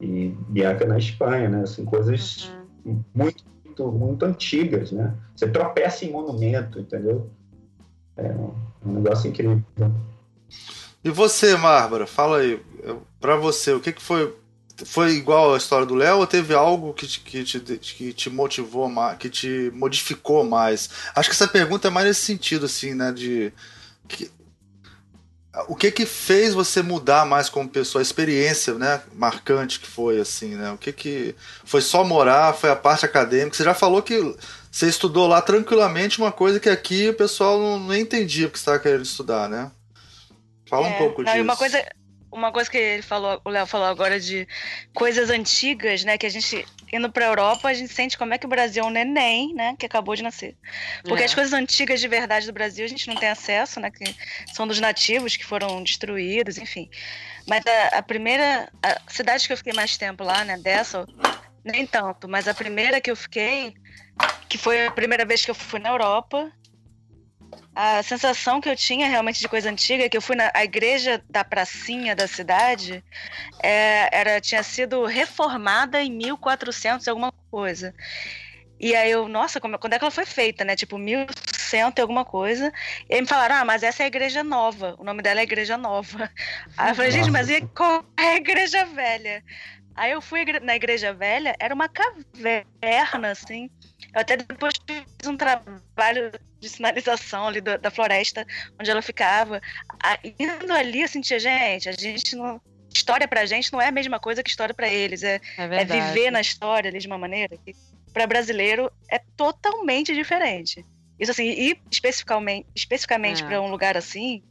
Speaker 6: e Bianca na Espanha, né? Assim, coisas uhum. muito, muito, muito antigas, né? Você tropeça em monumento, entendeu? É um negócio incrível.
Speaker 3: E você, Bárbara, fala aí, para você, o que, que foi foi igual a história do Léo ou teve algo que te, que, te, que te motivou mais, que te modificou mais? Acho que essa pergunta é mais nesse sentido, assim, né? De. Que, o que que fez você mudar mais como pessoa? A experiência, né? Marcante que foi, assim, né? O que que. Foi só morar? Foi a parte acadêmica? Você já falou que você estudou lá tranquilamente uma coisa que aqui o pessoal não, não entendia porque você estava querendo estudar, né? Fala é, um pouco não, disso.
Speaker 2: Uma coisa, uma coisa que ele falou, o Léo falou agora de coisas antigas, né? Que a gente indo para a Europa, a gente sente como é que o Brasil é um neném, né? Que acabou de nascer. Porque é. as coisas antigas de verdade do Brasil a gente não tem acesso, né? Que são dos nativos que foram destruídos, enfim. Mas a, a primeira a cidade que eu fiquei mais tempo lá, né? Dessa, nem tanto. Mas a primeira que eu fiquei, que foi a primeira vez que eu fui na Europa, a sensação que eu tinha realmente de coisa antiga é que eu fui na igreja da pracinha da cidade é, era tinha sido reformada em 1400 alguma coisa. E aí eu nossa como, quando é que ela foi feita né? Tipo 1100 e alguma coisa. E aí me falaram ah mas essa é a igreja nova o nome dela é igreja nova. Aí eu falei gente mas e qual é a igreja velha? Aí eu fui na igreja velha era uma caverna assim eu até depois fiz um trabalho de sinalização ali da, da floresta onde ela ficava. indo ali, eu sentia, gente, a gente não. História pra gente não é a mesma coisa que história para eles. É, é, é, viver na história ali de uma maneira que para brasileiro é totalmente diferente. Isso assim, e especificamente, especificamente é. para um lugar assim,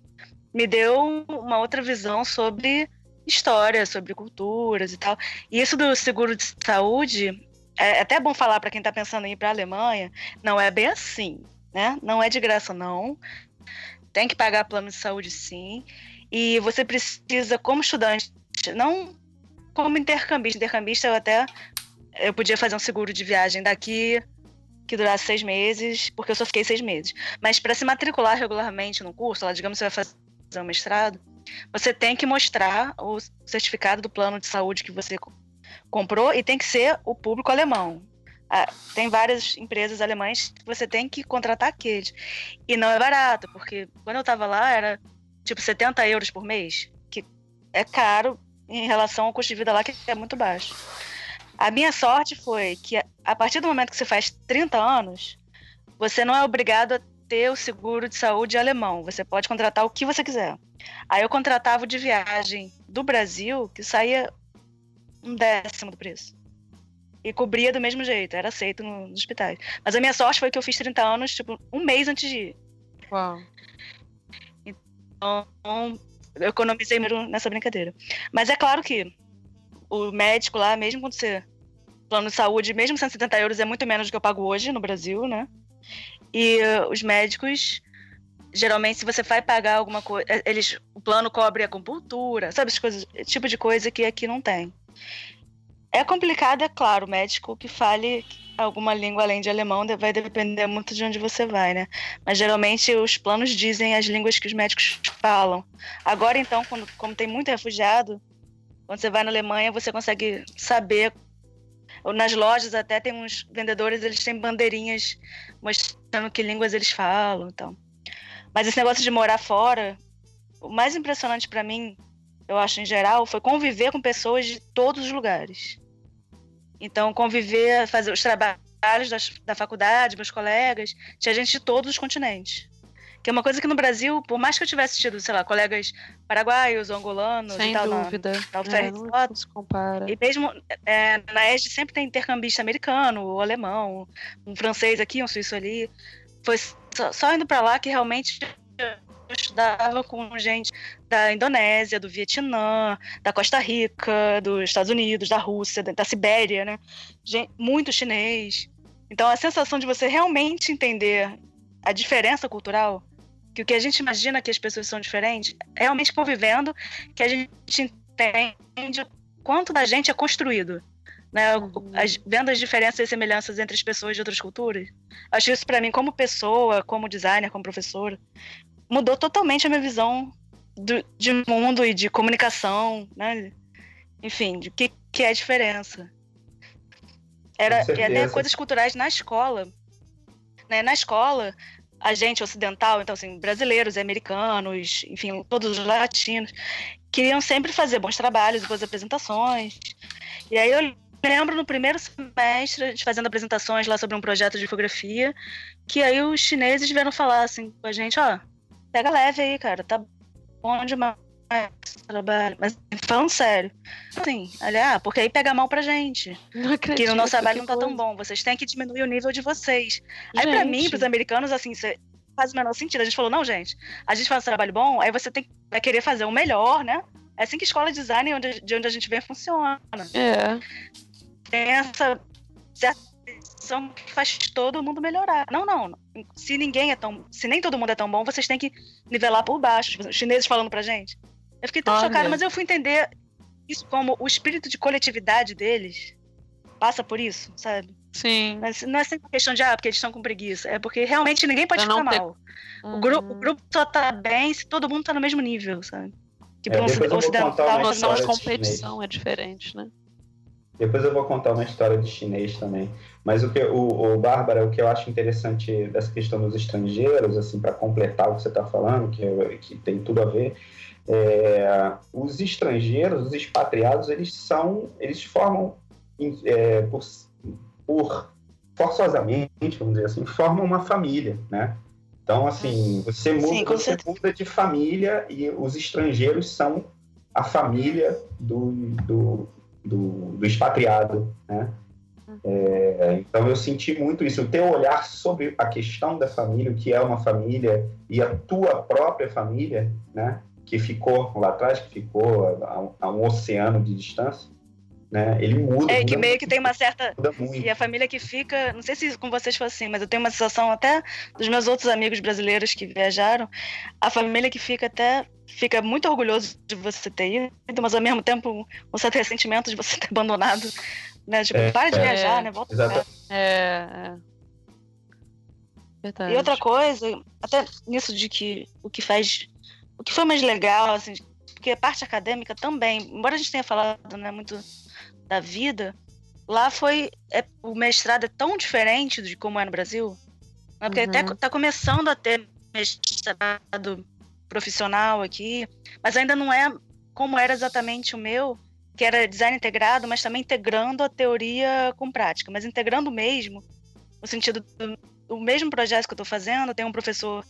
Speaker 2: me deu uma outra visão sobre história, sobre culturas e tal. E isso do seguro de saúde é até bom falar para quem está pensando em ir para a Alemanha, não é bem assim, né? Não é de graça, não. Tem que pagar plano de saúde, sim. E você precisa, como estudante, não como intercambista. Intercambista, eu até eu podia fazer um seguro de viagem daqui que durasse seis meses, porque eu só fiquei seis meses. Mas para se matricular regularmente no curso, lá, digamos que você vai fazer um mestrado, você tem que mostrar o certificado do plano de saúde que você comprou e tem que ser o público alemão. Ah, tem várias empresas alemãs que você tem que contratar aqueles. E não é barato, porque quando eu estava lá era tipo 70 euros por mês, que é caro em relação ao custo de vida lá, que é muito baixo. A minha sorte foi que a partir do momento que você faz 30 anos, você não é obrigado a ter o seguro de saúde alemão. Você pode contratar o que você quiser. Aí eu contratava o de viagem do Brasil, que saía um décimo do preço. E cobria do mesmo jeito, era aceito nos hospitais. Mas a minha sorte foi que eu fiz 30 anos, tipo, um mês antes de ir.
Speaker 4: Uau.
Speaker 2: Então, eu economizei nessa brincadeira. Mas é claro que o médico lá, mesmo quando você. Plano de saúde, mesmo 170 euros é muito menos do que eu pago hoje no Brasil, né? E uh, os médicos geralmente, se você vai pagar alguma coisa, eles, o plano cobre a acupuntura, sabe, as coisas, tipo de coisa que aqui não tem. É complicado, é claro, o médico que fale alguma língua além de alemão vai depender muito de onde você vai, né? Mas geralmente os planos dizem as línguas que os médicos falam. Agora, então, quando, como tem muito refugiado, quando você vai na Alemanha, você consegue saber. Nas lojas até tem uns vendedores, eles têm bandeirinhas mostrando que línguas eles falam, então. Mas esse negócio de morar fora, o mais impressionante para mim, eu acho em geral, foi conviver com pessoas de todos os lugares. Então, conviver, fazer os trabalhos das, da faculdade, meus colegas, tinha gente de todos os continentes. Que é uma coisa que no Brasil, por mais que eu tivesse tido, sei lá, colegas paraguaios, angolanos
Speaker 4: Sem
Speaker 2: e tal,
Speaker 4: dúvida.
Speaker 2: na, na
Speaker 4: é, não, se compara.
Speaker 2: e mesmo é, na ESD sempre tem intercambista americano, ou alemão, um francês aqui, um suíço ali. Foi só, só indo para lá que realmente eu estudava com gente da Indonésia, do Vietnã, da Costa Rica, dos Estados Unidos, da Rússia, da, Sibéria, né? Gente, muito chinês. Então a sensação de você realmente entender a diferença cultural, que o que a gente imagina que as pessoas são diferentes, realmente convivendo, que a gente entende quanto da gente é construído. Né, as, vendo as diferenças e semelhanças entre as pessoas de outras culturas. Acho isso para mim como pessoa, como designer, como professora, mudou totalmente a minha visão do, de mundo e de comunicação, né? Enfim, de que, que é a diferença. Era e até coisas culturais na escola. Né? Na escola, a gente ocidental, então assim, brasileiros, americanos, enfim, todos os latinos, queriam sempre fazer bons trabalhos, boas apresentações. E aí eu lembro no primeiro semestre, a gente fazendo apresentações lá sobre um projeto de fotografia, que aí os chineses vieram falar assim com a gente, ó, pega leve aí, cara, tá bom demais trabalho. Mas falando sério, assim, olha, ah, porque aí pega mal pra gente.
Speaker 4: Não acredito,
Speaker 2: que o nosso trabalho não tá
Speaker 4: coisa.
Speaker 2: tão bom. Vocês têm que diminuir o nível de vocês. Aí pra
Speaker 4: Gente.
Speaker 2: mim, pros americanos, assim, faz o menor sentido. A gente falou, não, gente, a gente faz um trabalho bom, aí você tem que vai querer fazer o melhor, né? É assim que escola de design, onde, de onde a gente vem, funciona.
Speaker 4: É.
Speaker 2: Tem essa certa que faz todo mundo melhorar. Não, não. Se ninguém é tão. Se nem todo mundo é tão bom, vocês têm que nivelar por baixo. Tipo, Os chineses falando pra gente. Eu fiquei tão
Speaker 4: Olha.
Speaker 2: chocada, mas eu fui entender isso como o espírito de coletividade deles passa por isso, sabe?
Speaker 4: Sim.
Speaker 2: Mas não é sempre uma questão de, ah, porque eles estão com preguiça. É porque realmente ninguém pode ficar
Speaker 4: ter-
Speaker 2: mal. O, gru- o
Speaker 4: Uhum.
Speaker 2: grupo só tá bem se todo mundo tá no mesmo nível, sabe? Que
Speaker 6: É,
Speaker 2: um
Speaker 6: eu vou
Speaker 2: ocidental.
Speaker 6: contar uma
Speaker 4: A noção de
Speaker 6: história de
Speaker 4: competição é diferente, né?
Speaker 6: Depois eu vou contar uma história de chinês também. Mas o que o, o Bárbara, o que eu acho interessante dessa questão dos estrangeiros, assim, para completar o que você está falando, que, que tem tudo a ver, é, os estrangeiros, os expatriados, eles são, eles formam é, por, por forçosamente, vamos dizer assim, formam uma família, né? Então, assim, você muda,
Speaker 2: Sim,
Speaker 6: você muda de família e os estrangeiros são a família do, do, do, do expatriado, né? É, então eu senti muito isso, o teu olhar sobre a questão da família, o que é uma família e a tua própria família, né? Que ficou lá atrás, que ficou a, um- a um oceano de distância, né? Ele muda.
Speaker 2: É, que
Speaker 6: muda
Speaker 2: meio
Speaker 6: muito,
Speaker 2: que tem uma certa. E a família que fica, não sei se com vocês foi assim, mas eu tenho uma sensação até dos meus outros amigos brasileiros que viajaram, a família que fica até fica muito orgulhoso de você ter ido, mas ao mesmo tempo um certo ressentimento de você ter abandonado, né? Tipo,
Speaker 6: É,
Speaker 2: para de
Speaker 6: é.
Speaker 2: viajar, né? Volta pra
Speaker 6: Exato.
Speaker 2: cá.
Speaker 4: É. é. Verdade.
Speaker 2: E outra coisa, até nisso de que o que faz, o que foi mais legal, assim, porque a parte acadêmica também, embora a gente tenha falado, né, muito da vida, lá foi é, o mestrado é tão diferente de como é no Brasil, né, porque
Speaker 4: Uhum.
Speaker 2: até tá começando a ter mestrado profissional aqui, mas ainda não é como era exatamente o meu, que era design integrado, mas também integrando a teoria com prática, mas integrando mesmo, no sentido do o mesmo projeto que eu estou fazendo, tem um professor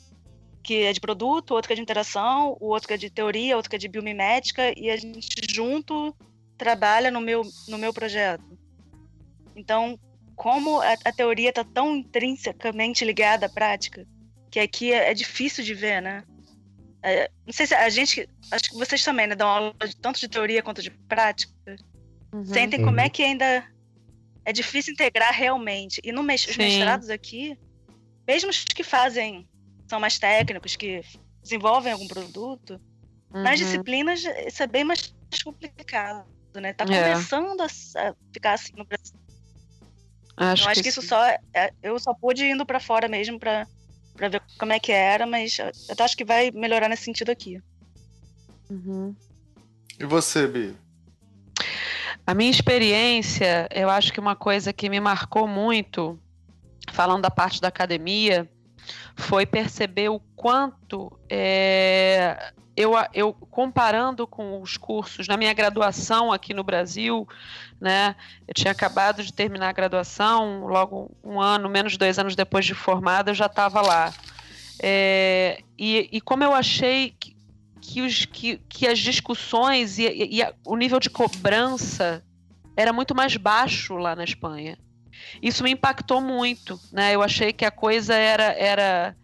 Speaker 2: que é de produto, outro que é de interação, o outro que é de teoria, outro que é de biomimética, e a gente junto trabalha no meu, no meu projeto. Então, como a, a teoria está tão intrinsecamente ligada à prática, que aqui é, é difícil de ver, né? É, não sei se a gente, acho que vocês também, né, dão aula de, tanto de teoria quanto de prática,
Speaker 4: Uhum.
Speaker 2: sentem como é que ainda é difícil integrar realmente. E no mes- os
Speaker 4: Sim.
Speaker 2: mestrados aqui, mesmo os que fazem são mais técnicos, que desenvolvem algum produto, uhum. nas disciplinas isso é bem mais complicado, né? Tá é. começando é. a ficar assim no Brasil. Acho eu acho que, que isso só é, eu só pude indo para fora mesmo para para ver como é que era, mas eu acho que vai melhorar nesse sentido aqui.
Speaker 3: Uhum. E você, Bi?
Speaker 4: A minha experiência, eu acho que uma coisa que me marcou muito, falando da parte da academia, foi perceber o quanto é, eu, eu, comparando com os cursos na minha graduação aqui no Brasil, né? Eu tinha acabado de terminar a graduação, logo um ano, menos de dois anos depois de formada, eu já estava lá. É, e, e, como eu achei que, que, os, que, que as discussões e, e, e o nível de cobrança era muito mais baixo lá na Espanha. Isso me impactou muito, né? Eu achei que a coisa era, era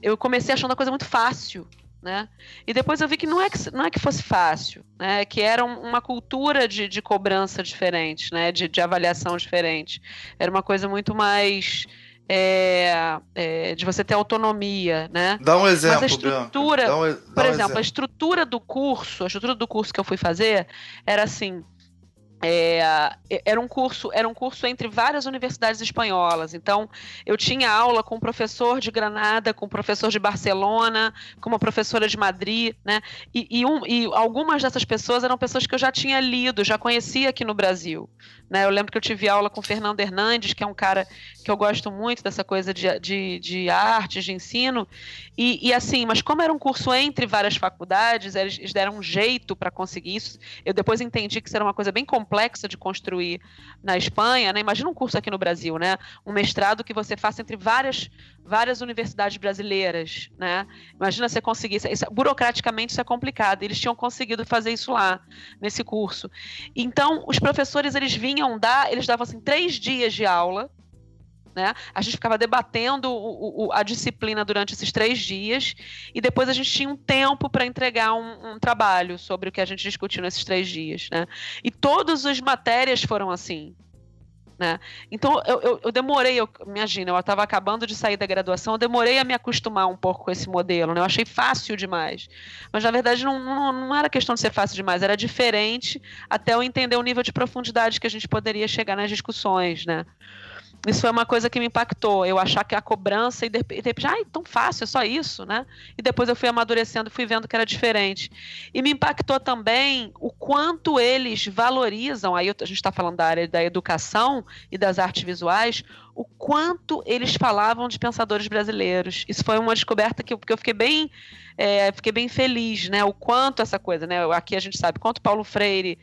Speaker 4: eu comecei achando a coisa muito fácil, né? E depois eu vi que não é que, não é que fosse fácil, né? Que era um, uma cultura de, de cobrança diferente, né? De, de avaliação diferente. Era uma coisa muito mais é, é, de você ter autonomia, né?
Speaker 3: Dá um exemplo,
Speaker 4: Mas a estrutura, um, por um exemplo, exemplo, a estrutura do curso, a estrutura do curso que eu fui fazer era assim. É, era um curso era um curso entre várias universidades espanholas então eu tinha aula com um professor de Granada com um professor de Barcelona com uma professora de Madrid né e, e, um, e algumas dessas pessoas eram pessoas que eu já tinha lido já conhecia aqui no Brasil né? Eu lembro que eu tive aula com Fernando Hernandes, que é um cara que eu gosto muito dessa coisa de, de, de artes, de ensino. E, e, assim, mas como era um curso entre várias faculdades, eles, deram um jeito para conseguir isso. Eu depois entendi que isso era uma coisa bem complexa de construir na Espanha. Né? Imagina um curso aqui no Brasil, né? um mestrado que você faça entre várias várias universidades brasileiras, né? Imagina você conseguir isso, burocraticamente isso é complicado. Eles tinham conseguido fazer isso lá nesse curso. Então os professores eles vinham dar, eles davam assim três dias de aula, né? A gente ficava debatendo o, o, a disciplina durante esses três dias e depois a gente tinha um tempo para entregar um, um, trabalho sobre o que a gente discutiu nesses três dias, né? E todas as matérias foram assim. Né? Então eu, eu, eu demorei, eu, imagina, eu estava acabando de sair da graduação, eu demorei a me acostumar um pouco com esse modelo, né? eu achei fácil demais. Mas na verdade não, não, não era questão de ser fácil demais, era diferente até eu entender o nível de profundidade que a gente poderia chegar nas discussões. Né? Isso foi uma coisa que me impactou. Eu achar que a cobrança e de repente, ai, tão fácil, é só isso, né? E depois eu fui amadurecendo, fui vendo que era diferente. E me impactou também o quanto eles valorizam, aí a gente está falando da área da educação e das artes visuais, o quanto eles falavam de pensadores brasileiros. Isso foi uma descoberta que eu, que eu fiquei bem. É, fiquei bem feliz, né? O quanto essa coisa, né? Aqui a gente sabe quanto Paulo Freire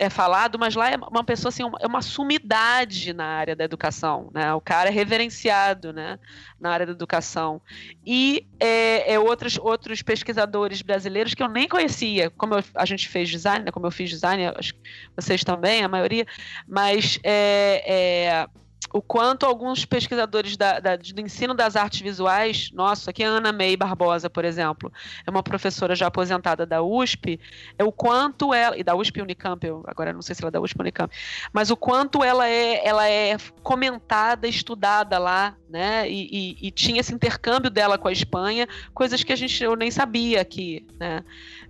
Speaker 4: é falado, mas lá é uma pessoa assim, é uma sumidade na área da educação, né? O cara é reverenciado, né? Na área da educação e é, é outros outros pesquisadores brasileiros que eu nem conhecia, como eu, a gente fez design, né? Como eu fiz design, acho que vocês também, a maioria, mas é, é o quanto alguns pesquisadores da, da, do ensino das artes visuais, nossa, aqui a Ana May Barbosa, por exemplo, é uma professora já aposentada da USP, é o quanto ela, e da USP Unicamp, eu, agora não sei se ela é da USP Unicamp, mas o quanto ela é, ela é comentada, estudada lá, né, e, e, e tinha esse intercâmbio dela com a Espanha, coisas que a gente, eu nem sabia aqui, né,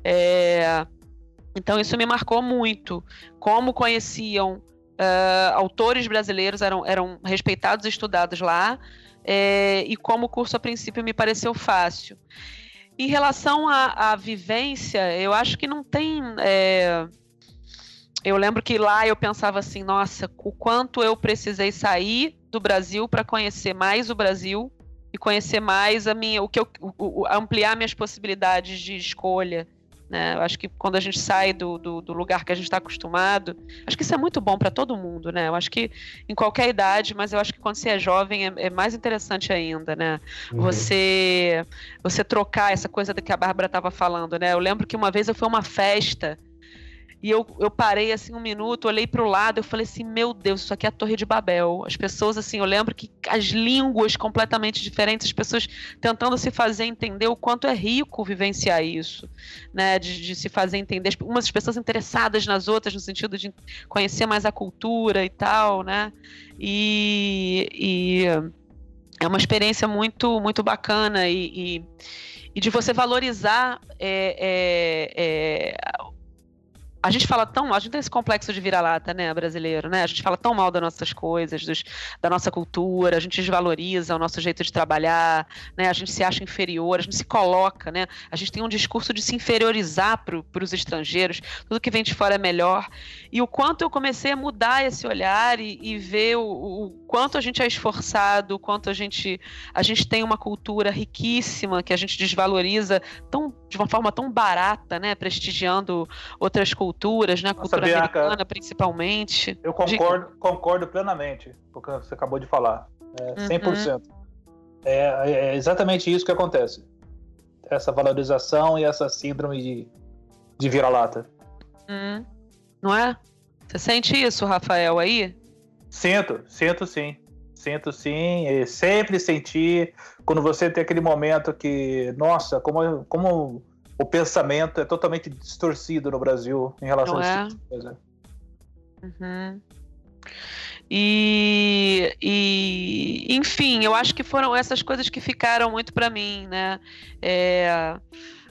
Speaker 4: é, então isso me marcou muito, como conheciam uh, autores brasileiros eram, eram respeitados e estudados lá, é, e como o curso a princípio me pareceu fácil. Em relação à, à vivência, eu acho que não tem. É, eu lembro que lá eu pensava assim, nossa, o quanto eu precisei sair do Brasil para conhecer mais o Brasil e conhecer mais a minha, o que eu, o, o, ampliar minhas possibilidades de escolha né? Eu acho que quando a gente sai do, do, do lugar que a gente está acostumado, acho que isso é muito bom para todo mundo, né? Eu acho que em qualquer idade, mas eu acho que quando você é jovem é, é mais interessante ainda, né? Uhum. Você você trocar essa coisa que a Bárbara estava falando, né? Eu lembro que uma vez eu fui a uma festa e eu, eu parei assim um minuto, olhei para o lado, eu falei assim, meu Deus, isso aqui é a Torre de Babel. As pessoas assim, eu lembro que as línguas completamente diferentes, as pessoas tentando se fazer entender o quanto é rico vivenciar isso, né? De, de se fazer entender, umas pessoas interessadas nas outras no sentido de conhecer mais a cultura e tal, né? E, e é uma experiência muito, muito bacana e, e, e de você valorizar é, é, é, a gente fala tão, a gente tem esse complexo de vira-lata, né, brasileiro, né? A gente fala tão mal das nossas coisas, dos, da nossa cultura, a gente desvaloriza o nosso jeito de trabalhar, né? A gente se acha inferior, a gente se coloca, né? A gente tem um discurso de se inferiorizar para os estrangeiros, tudo que vem de fora é melhor. E o quanto eu comecei a mudar esse olhar e, e ver o, o, quanto a gente é esforçado, o quanto a gente, a gente tem uma cultura riquíssima que a gente desvaloriza tão, de uma forma tão barata, né? Prestigiando outras culturas né? A cultura Nossa, americana, Bianca, principalmente.
Speaker 5: Eu concordo, concordo plenamente com o que você acabou de falar. É, 100%. Uhum. É, é exatamente isso que acontece. Essa valorização e essa síndrome de, de vira-lata.
Speaker 4: Hum, não é? Você sente isso, Rafael, aí?
Speaker 5: Sinto, sinto sim. Sinto sim, e sempre senti quando você tem aquele momento que, nossa, como, como o pensamento é totalmente distorcido no Brasil em relação Não a é? tipo.
Speaker 4: Uhum. E, e, enfim, eu acho que foram essas coisas que ficaram muito para mim, né? É,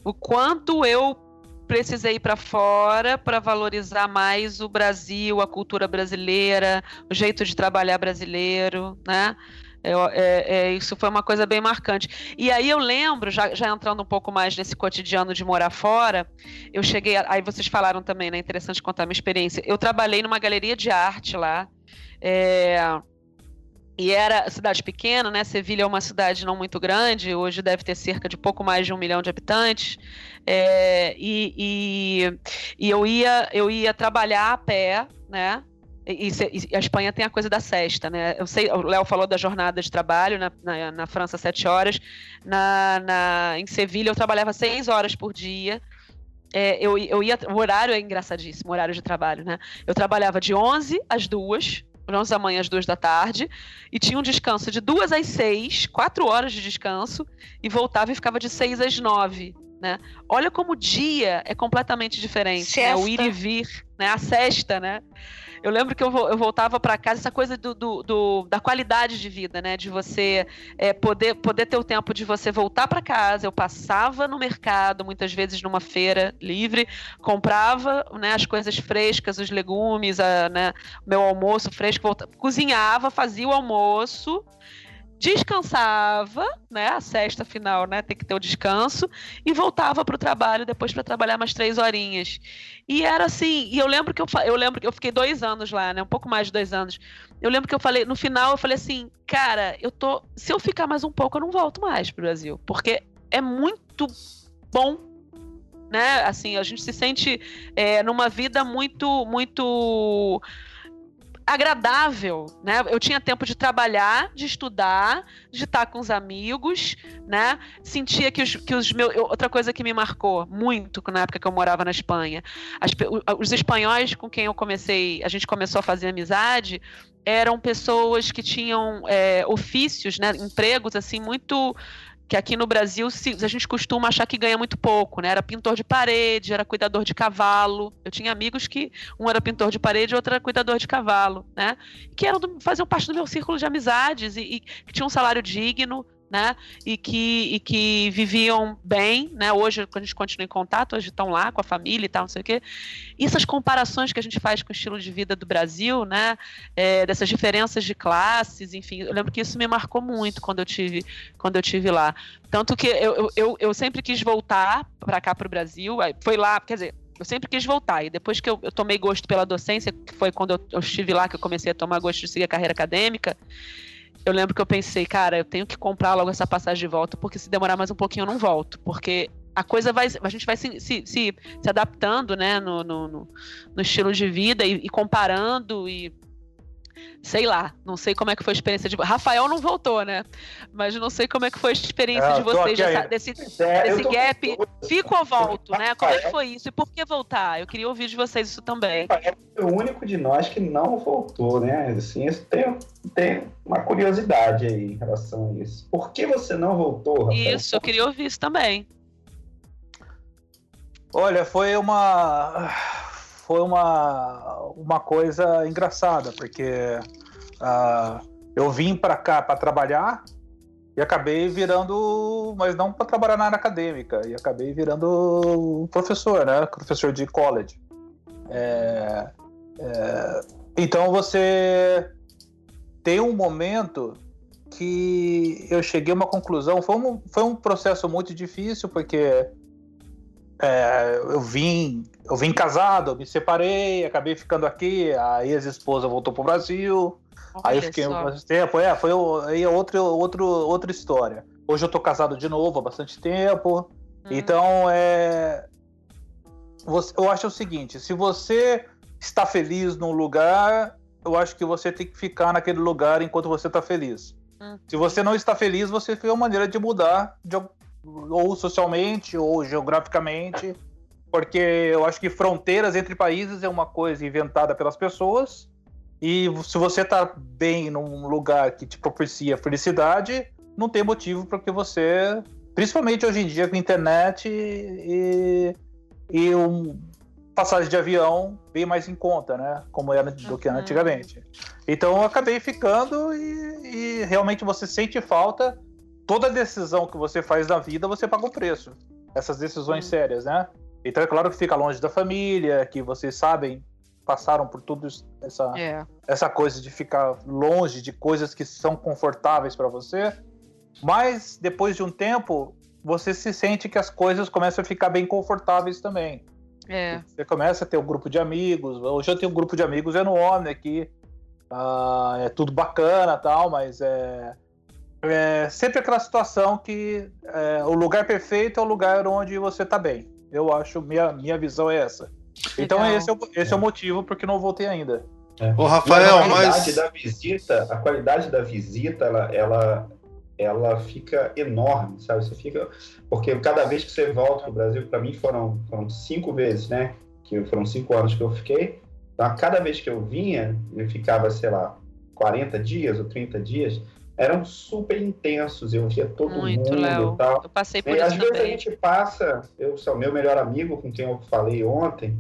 Speaker 4: o quanto eu precisei ir para fora para valorizar mais o Brasil, a cultura brasileira, o jeito de trabalhar brasileiro, né? É, é, isso foi uma coisa bem marcante. E aí eu lembro, já, já entrando um pouco mais nesse cotidiano de morar fora, eu cheguei. A, aí vocês falaram também, né? Interessante contar a minha experiência. Eu trabalhei numa galeria de arte lá. É, e era cidade pequena, né? Sevilha é uma cidade não muito grande, hoje deve ter cerca de pouco mais de um milhão de habitantes. É, e, e, e, eu, ia, eu ia trabalhar a pé, né? E, e, a Espanha tem a coisa da sexta, né? Eu sei, o Léo falou da jornada de trabalho na, na, na França, sete horas. Na, na, em Sevilha, eu trabalhava seis horas por dia. É, eu, eu ia, o horário é engraçadíssimo, o horário de trabalho, né? Eu trabalhava de 11 às 2, 11 da manhã às 2 da tarde, e tinha um descanso de 2 às 6, 4 horas de descanso, e voltava e ficava de 6 às 9. Né? Olha como o dia é completamente diferente, né? o ir e vir, né? a sexta, né? Eu lembro que eu, eu voltava para casa, essa coisa do, do, do, da qualidade de vida, né? De você é, poder, poder ter o tempo de você voltar para casa. Eu passava no mercado, muitas vezes numa feira livre, comprava né, as coisas frescas, os legumes, a, né, meu almoço fresco, voltava, cozinhava, fazia o almoço descansava, né? A sexta final, né? Tem que ter o descanso e voltava para o trabalho depois para trabalhar mais três horinhas. E era assim. E eu lembro que eu, eu lembro que eu fiquei dois anos lá, né? Um pouco mais de dois anos. Eu lembro que eu falei no final eu falei assim, cara, eu tô. Se eu ficar mais um pouco eu não volto mais pro Brasil, porque é muito bom né? Assim, a gente se sente é, numa vida muito, muito agradável, né? Eu tinha tempo de trabalhar, de estudar, de estar com os amigos, né? Sentia que os, que os meus. Outra coisa que me marcou muito na época que eu morava na Espanha. As, os espanhóis com quem eu comecei, a gente começou a fazer amizade, eram pessoas que tinham é, ofícios, né? Empregos assim, muito que aqui no Brasil a gente costuma achar que ganha muito pouco, né? Era pintor de parede, era cuidador de cavalo. Eu tinha amigos que um era pintor de parede outro era cuidador de cavalo, né? Que eram faziam parte do meu círculo de amizades e, e que tinham um salário digno, né? E que, e que viviam bem, né? Hoje, quando a gente continua em contato, hoje estão lá com a família e tal, não sei o quê. E essas comparações que a gente faz com o estilo de vida do Brasil, né? É, dessas diferenças de classes, enfim, eu lembro que isso me marcou muito quando eu tive, quando eu tive lá. Tanto que eu, eu, eu sempre quis voltar para cá para o Brasil. Foi lá, quer dizer, eu sempre quis voltar. E depois que eu, eu tomei gosto pela docência, que foi quando eu, eu, estive lá que eu comecei a tomar gosto de seguir a carreira acadêmica, eu lembro que eu pensei, cara, eu tenho que comprar logo essa passagem de volta, porque se demorar mais um pouquinho eu não volto. Porque a coisa vai. A gente vai se, se, se, se adaptando, né, no, no, no, estilo de vida e, e comparando e sei lá, não sei como é que foi a experiência de Rafael não voltou, né? Mas não sei como é que foi a experiência é, de vocês dessa, desse, é, desse gap. Tô... Fico ou volto, né? Como é que foi isso? E por que voltar? Eu queria ouvir de vocês isso também.
Speaker 6: É o único de nós que não voltou, né? Assim, isso tem, tem uma curiosidade aí em relação a isso. Por que você não voltou,
Speaker 4: Rafael? Isso, eu queria ouvir isso também.
Speaker 5: Olha, foi uma foi uma, uma coisa engraçada, porque uh, eu vim para cá para trabalhar, E acabei virando, mas não para trabalhar na área acadêmica, e acabei virando professor, né? Professor de college. É, é, então você tem um momento que eu cheguei a uma conclusão. Foi um, foi um processo muito difícil, porque é, eu vim eu vim casado, me separei, acabei ficando aqui, a ex-esposa voltou pro Brasil, Olha aí eu fiquei só. bastante tempo, é, foi aí é outro, outro, outra história. Hoje eu tô casado de novo há bastante tempo, hum. então é... Você, eu acho o seguinte, se você está feliz num lugar, eu acho que você tem que ficar naquele lugar enquanto você está feliz. Hum. Se você não está feliz, você tem uma maneira de mudar, de, ou socialmente, ou geograficamente, porque eu acho que fronteiras entre países é uma coisa inventada pelas pessoas, e se você está bem num lugar que te propicia felicidade, não tem motivo para que você, principalmente hoje em dia com internet e, e um, passagem de avião bem mais em conta, né? Como era do que antigamente. Então eu acabei ficando e, e, realmente você sente falta. Toda decisão que você faz na vida, você paga um preço. Essas decisões uhum. sérias, né? Então é claro que fica longe da família, que vocês sabem, passaram por tudo essa, é. essa coisa de ficar longe de coisas que são confortáveis para você. Mas depois de um tempo, você se sente que as coisas começam a ficar bem confortáveis também. É. Você começa a ter um grupo de amigos. Hoje eu tenho um grupo de amigos é no aqui. Uh, é tudo bacana tal, mas é, é sempre aquela situação que é, o lugar perfeito é o lugar onde você tá bem. Eu acho, minha, minha visão é essa. Então esse, é o, esse é. é o motivo porque não voltei ainda.
Speaker 3: É. Ô, Rafael,
Speaker 6: a qualidade
Speaker 3: mas...
Speaker 6: da visita, a qualidade da visita, ela, ela, ela fica enorme, sabe? Você fica porque cada vez que você volta para o Brasil, para mim foram, foram cinco vezes, né? Que foram cinco anos que eu fiquei. Então, a cada vez que eu vinha, eu ficava, sei lá, 40 dias ou 30 dias, eram super intensos. Eu via todo Muito, mundo Léo. e tal.
Speaker 4: Eu passei por
Speaker 6: e,
Speaker 4: isso
Speaker 6: às
Speaker 4: também.
Speaker 6: vezes a gente passa, eu sou meu melhor amigo com quem eu falei ontem,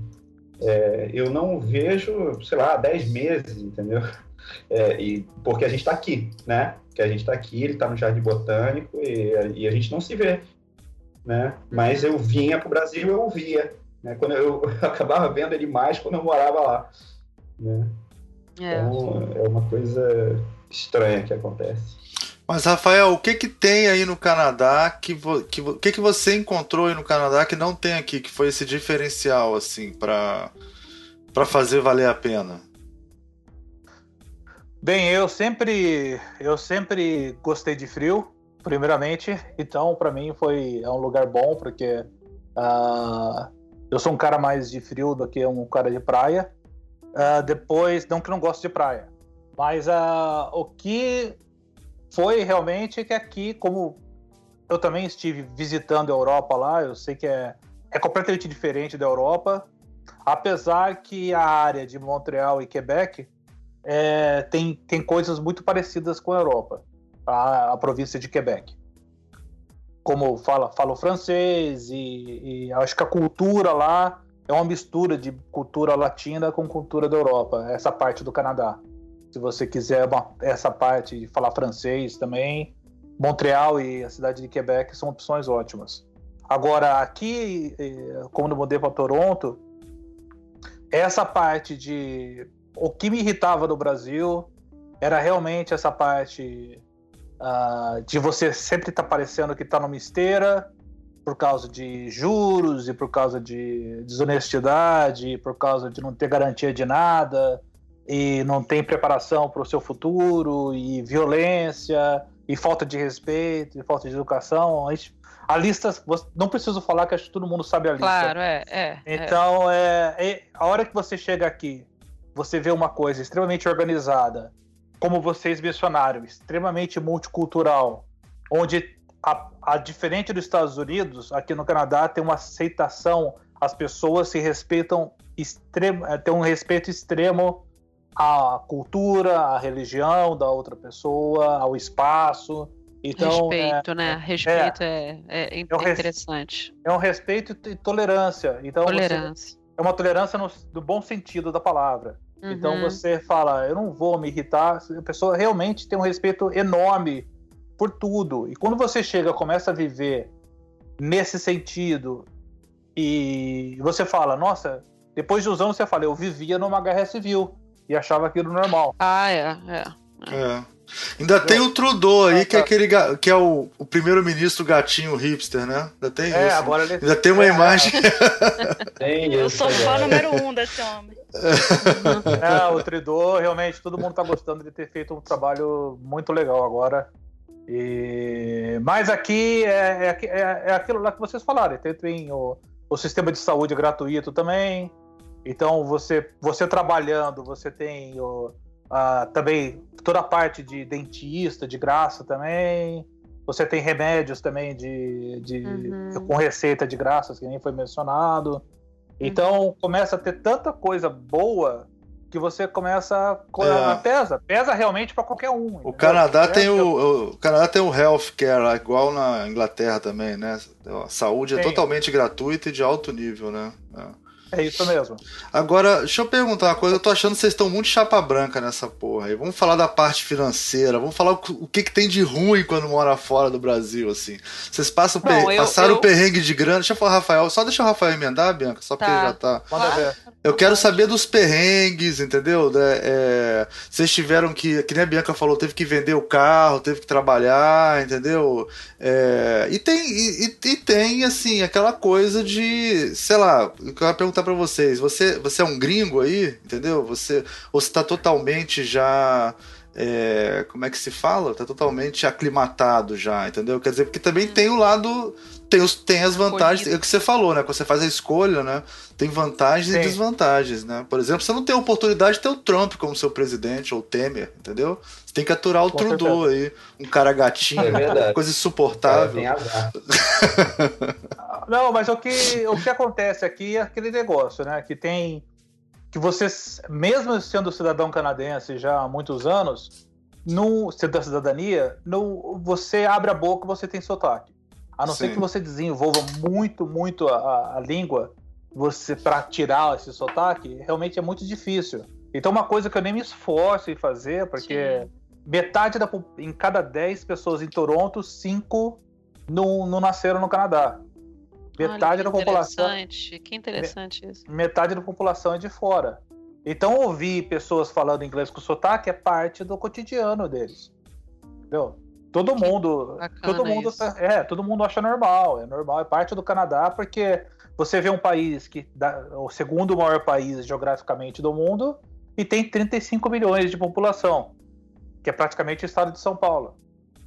Speaker 6: é, eu não vejo, sei lá, 10 meses, entendeu? É, e, porque a gente está aqui, né? Que a gente está aqui, ele está no Jardim Botânico e, e, a gente não se vê, né? Mas eu vinha para o Brasil eu ouvia, né? Quando eu, eu, acabava vendo ele mais quando eu morava lá, né? É. Então é uma coisa estranha que acontece.
Speaker 3: Mas Rafael, o que que tem aí no Canadá que vo, que o que que você encontrou aí no Canadá que não tem aqui, que foi esse diferencial assim para para fazer valer a pena?
Speaker 5: Bem, eu sempre eu sempre gostei de frio, primeiramente. Então, para mim foi é um lugar bom porque uh, eu sou um cara mais de frio do que um cara de praia. Uh, depois, não que não gosto de praia, mas uh, o que foi realmente que aqui, como eu também estive visitando a Europa lá, eu sei que é, é completamente diferente da Europa, apesar que a área de Montreal e Quebec é, tem, tem coisas muito parecidas com a Europa, a, a província de Quebec. Como fala, fala o francês, e, e acho que a cultura lá é uma mistura de cultura latina com cultura da Europa, essa parte do Canadá. Se você quiser uma, essa parte de falar francês também, Montreal e a cidade de Quebec são opções ótimas. Agora, aqui, eh, como eu mudei para Toronto, essa parte de. O que me irritava no Brasil era realmente essa parte uh, de você sempre estar tá parecendo que está numa esteira por causa de juros e por causa de desonestidade, por causa de não ter garantia de nada e não tem preparação para o seu futuro, e violência, e falta de respeito, e falta de educação. A, gente, a lista, não preciso falar que acho que todo mundo sabe a lista.
Speaker 4: Claro, é. é, é.
Speaker 5: então, é. É, a hora que você chega aqui, você vê uma coisa extremamente organizada, como vocês mencionaram, extremamente multicultural, onde, a, a diferente dos Estados Unidos, aqui no Canadá tem uma aceitação, as pessoas se respeitam, extremo, é, tem um respeito extremo à cultura, à religião da outra pessoa, ao espaço. Então,
Speaker 4: respeito, é, né? É, respeito é, é, é, interessante.
Speaker 5: É um respeito e tolerância. Então, tolerância. Você, é uma tolerância no, no, bom sentido da palavra. Então, uhum. Então você fala, eu não vou me irritar. A pessoa realmente tem um respeito enorme por tudo. E quando você chega, começa a viver nesse sentido e você fala, nossa, depois de uns anos você fala, eu vivia numa guerra civil e achava aquilo normal.
Speaker 4: Ah, é, é.
Speaker 3: É. Ainda tem o Trudeau aí, que é aquele ga- que é o, o primeiro-ministro gatinho hipster, né? Ainda tem
Speaker 5: É,
Speaker 3: isso.
Speaker 5: agora ele.
Speaker 3: Ainda tem uma
Speaker 5: É,
Speaker 3: imagem.
Speaker 6: Tem
Speaker 2: Eu sou fã
Speaker 6: agora.
Speaker 2: número um desse homem.
Speaker 5: É, o Trudeau, realmente, todo mundo tá gostando de ter feito um trabalho muito legal agora. E... Mas aqui é, é, é- é aquilo lá que vocês falaram. Tem, tem o, o sistema de saúde gratuito também. Então, você, você trabalhando, você tem o, a- também toda a parte de dentista de graça também. Você tem remédios também de, de
Speaker 4: Uhum.
Speaker 5: com receita de graça, que nem foi mencionado. Então começa a ter tanta coisa boa que você começa a
Speaker 3: É.
Speaker 5: pesa, pesa realmente para qualquer um.
Speaker 3: O
Speaker 5: entendeu?
Speaker 3: Canadá
Speaker 5: É,
Speaker 3: tem o, o Canadá tem o healthcare lá, igual na Inglaterra também, né? A saúde é
Speaker 5: Tem.
Speaker 3: totalmente gratuita e de alto nível, né? É.
Speaker 5: É isso mesmo.
Speaker 3: Agora, deixa eu perguntar uma coisa. Eu tô achando que vocês estão muito chapa branca nessa porra aí. Vamos falar da parte financeira. Vamos falar o, que- que, tem de ruim quando mora fora do Brasil, assim. Vocês passam per-
Speaker 4: eu-
Speaker 3: passaram
Speaker 4: eu-
Speaker 3: o perrengue de grana. Deixa eu falar, Rafael. Só deixa o Rafael emendar, Bianca, só porque
Speaker 4: Tá.
Speaker 3: ele já tá.
Speaker 5: Manda
Speaker 4: Claro.
Speaker 5: ver.
Speaker 3: Eu quero saber dos perrengues, entendeu? É, vocês tiveram que, que nem a Bianca falou, teve que vender o carro, teve que trabalhar, entendeu? É, e tem, e, e- e tem, assim, aquela coisa de, sei lá, eu quero perguntar pra vocês, você, você é um gringo aí, entendeu? Você, ou você tá totalmente já, é, como é que se fala? Tá totalmente aclimatado já, entendeu? Quer dizer, porque também tem o lado, tem, os, tem as vantagens, é o que você falou, né? Quando você faz a escolha, né? Tem vantagens e
Speaker 5: Tem.
Speaker 3: desvantagens, né? Por exemplo, você não tem a oportunidade de ter o Trump como seu presidente, ou o Temer, entendeu? Você tem que aturar o
Speaker 5: Com
Speaker 3: Trudeau aí, um cara gatinho,
Speaker 6: É verdade.
Speaker 3: coisa insuportável.
Speaker 6: azar.
Speaker 5: Não, mas o que, o que acontece aqui é aquele negócio, né? Que tem. Que você, mesmo sendo cidadão canadense já há muitos anos, no, sendo da cidadania, no, você abre a boca você tem sotaque. A não ser
Speaker 3: Sim.
Speaker 5: que você desenvolva muito, muito a, a língua, você para tirar esse sotaque, realmente é muito difícil. Então, uma coisa que eu nem me esforço em fazer, porque metade da em cada 10 pessoas em Toronto, 5 não, não nasceram no Canadá. Metade
Speaker 4: Olha,
Speaker 5: da
Speaker 4: que
Speaker 5: população,
Speaker 4: Interessante, que interessante isso.
Speaker 5: metade da população é de fora. Então ouvir pessoas falando inglês com sotaque é parte do cotidiano deles. Entendeu? Todo mundo,
Speaker 4: bacana
Speaker 5: todo mundo,
Speaker 4: isso.
Speaker 5: tá- é, todo mundo acha normal, é normal, é parte do Canadá porque você vê um país que dá, o segundo maior país geograficamente do mundo e tem 35 milhões de população, que é praticamente o estado de São Paulo,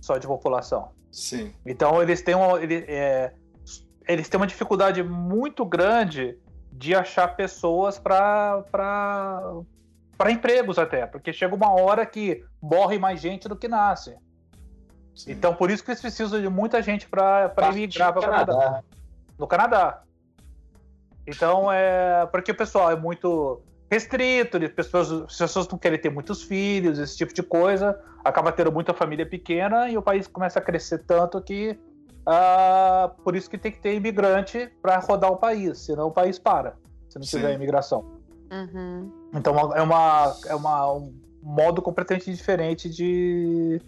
Speaker 5: só de população.
Speaker 3: Sim.
Speaker 5: Então eles têm uma, ele- é, eles têm uma dificuldade muito grande de achar pessoas para empregos até, porque chega uma hora que morre mais gente do que nasce.
Speaker 3: Sim.
Speaker 5: Então por isso que eles precisam de muita gente para emigrar para o Canadá.
Speaker 6: Canadá.
Speaker 5: No Canadá. Então é porque o pessoal é muito restrito, as pessoas, as pessoas não querem ter muitos filhos, esse tipo de coisa, acaba tendo muita família pequena e o país começa a crescer tanto que ah, por isso que tem que ter imigrante para rodar o país, senão o país para, se não
Speaker 3: Sim.
Speaker 5: tiver imigração.
Speaker 4: Uhum.
Speaker 5: Então é uma é uma um modo completamente diferente de,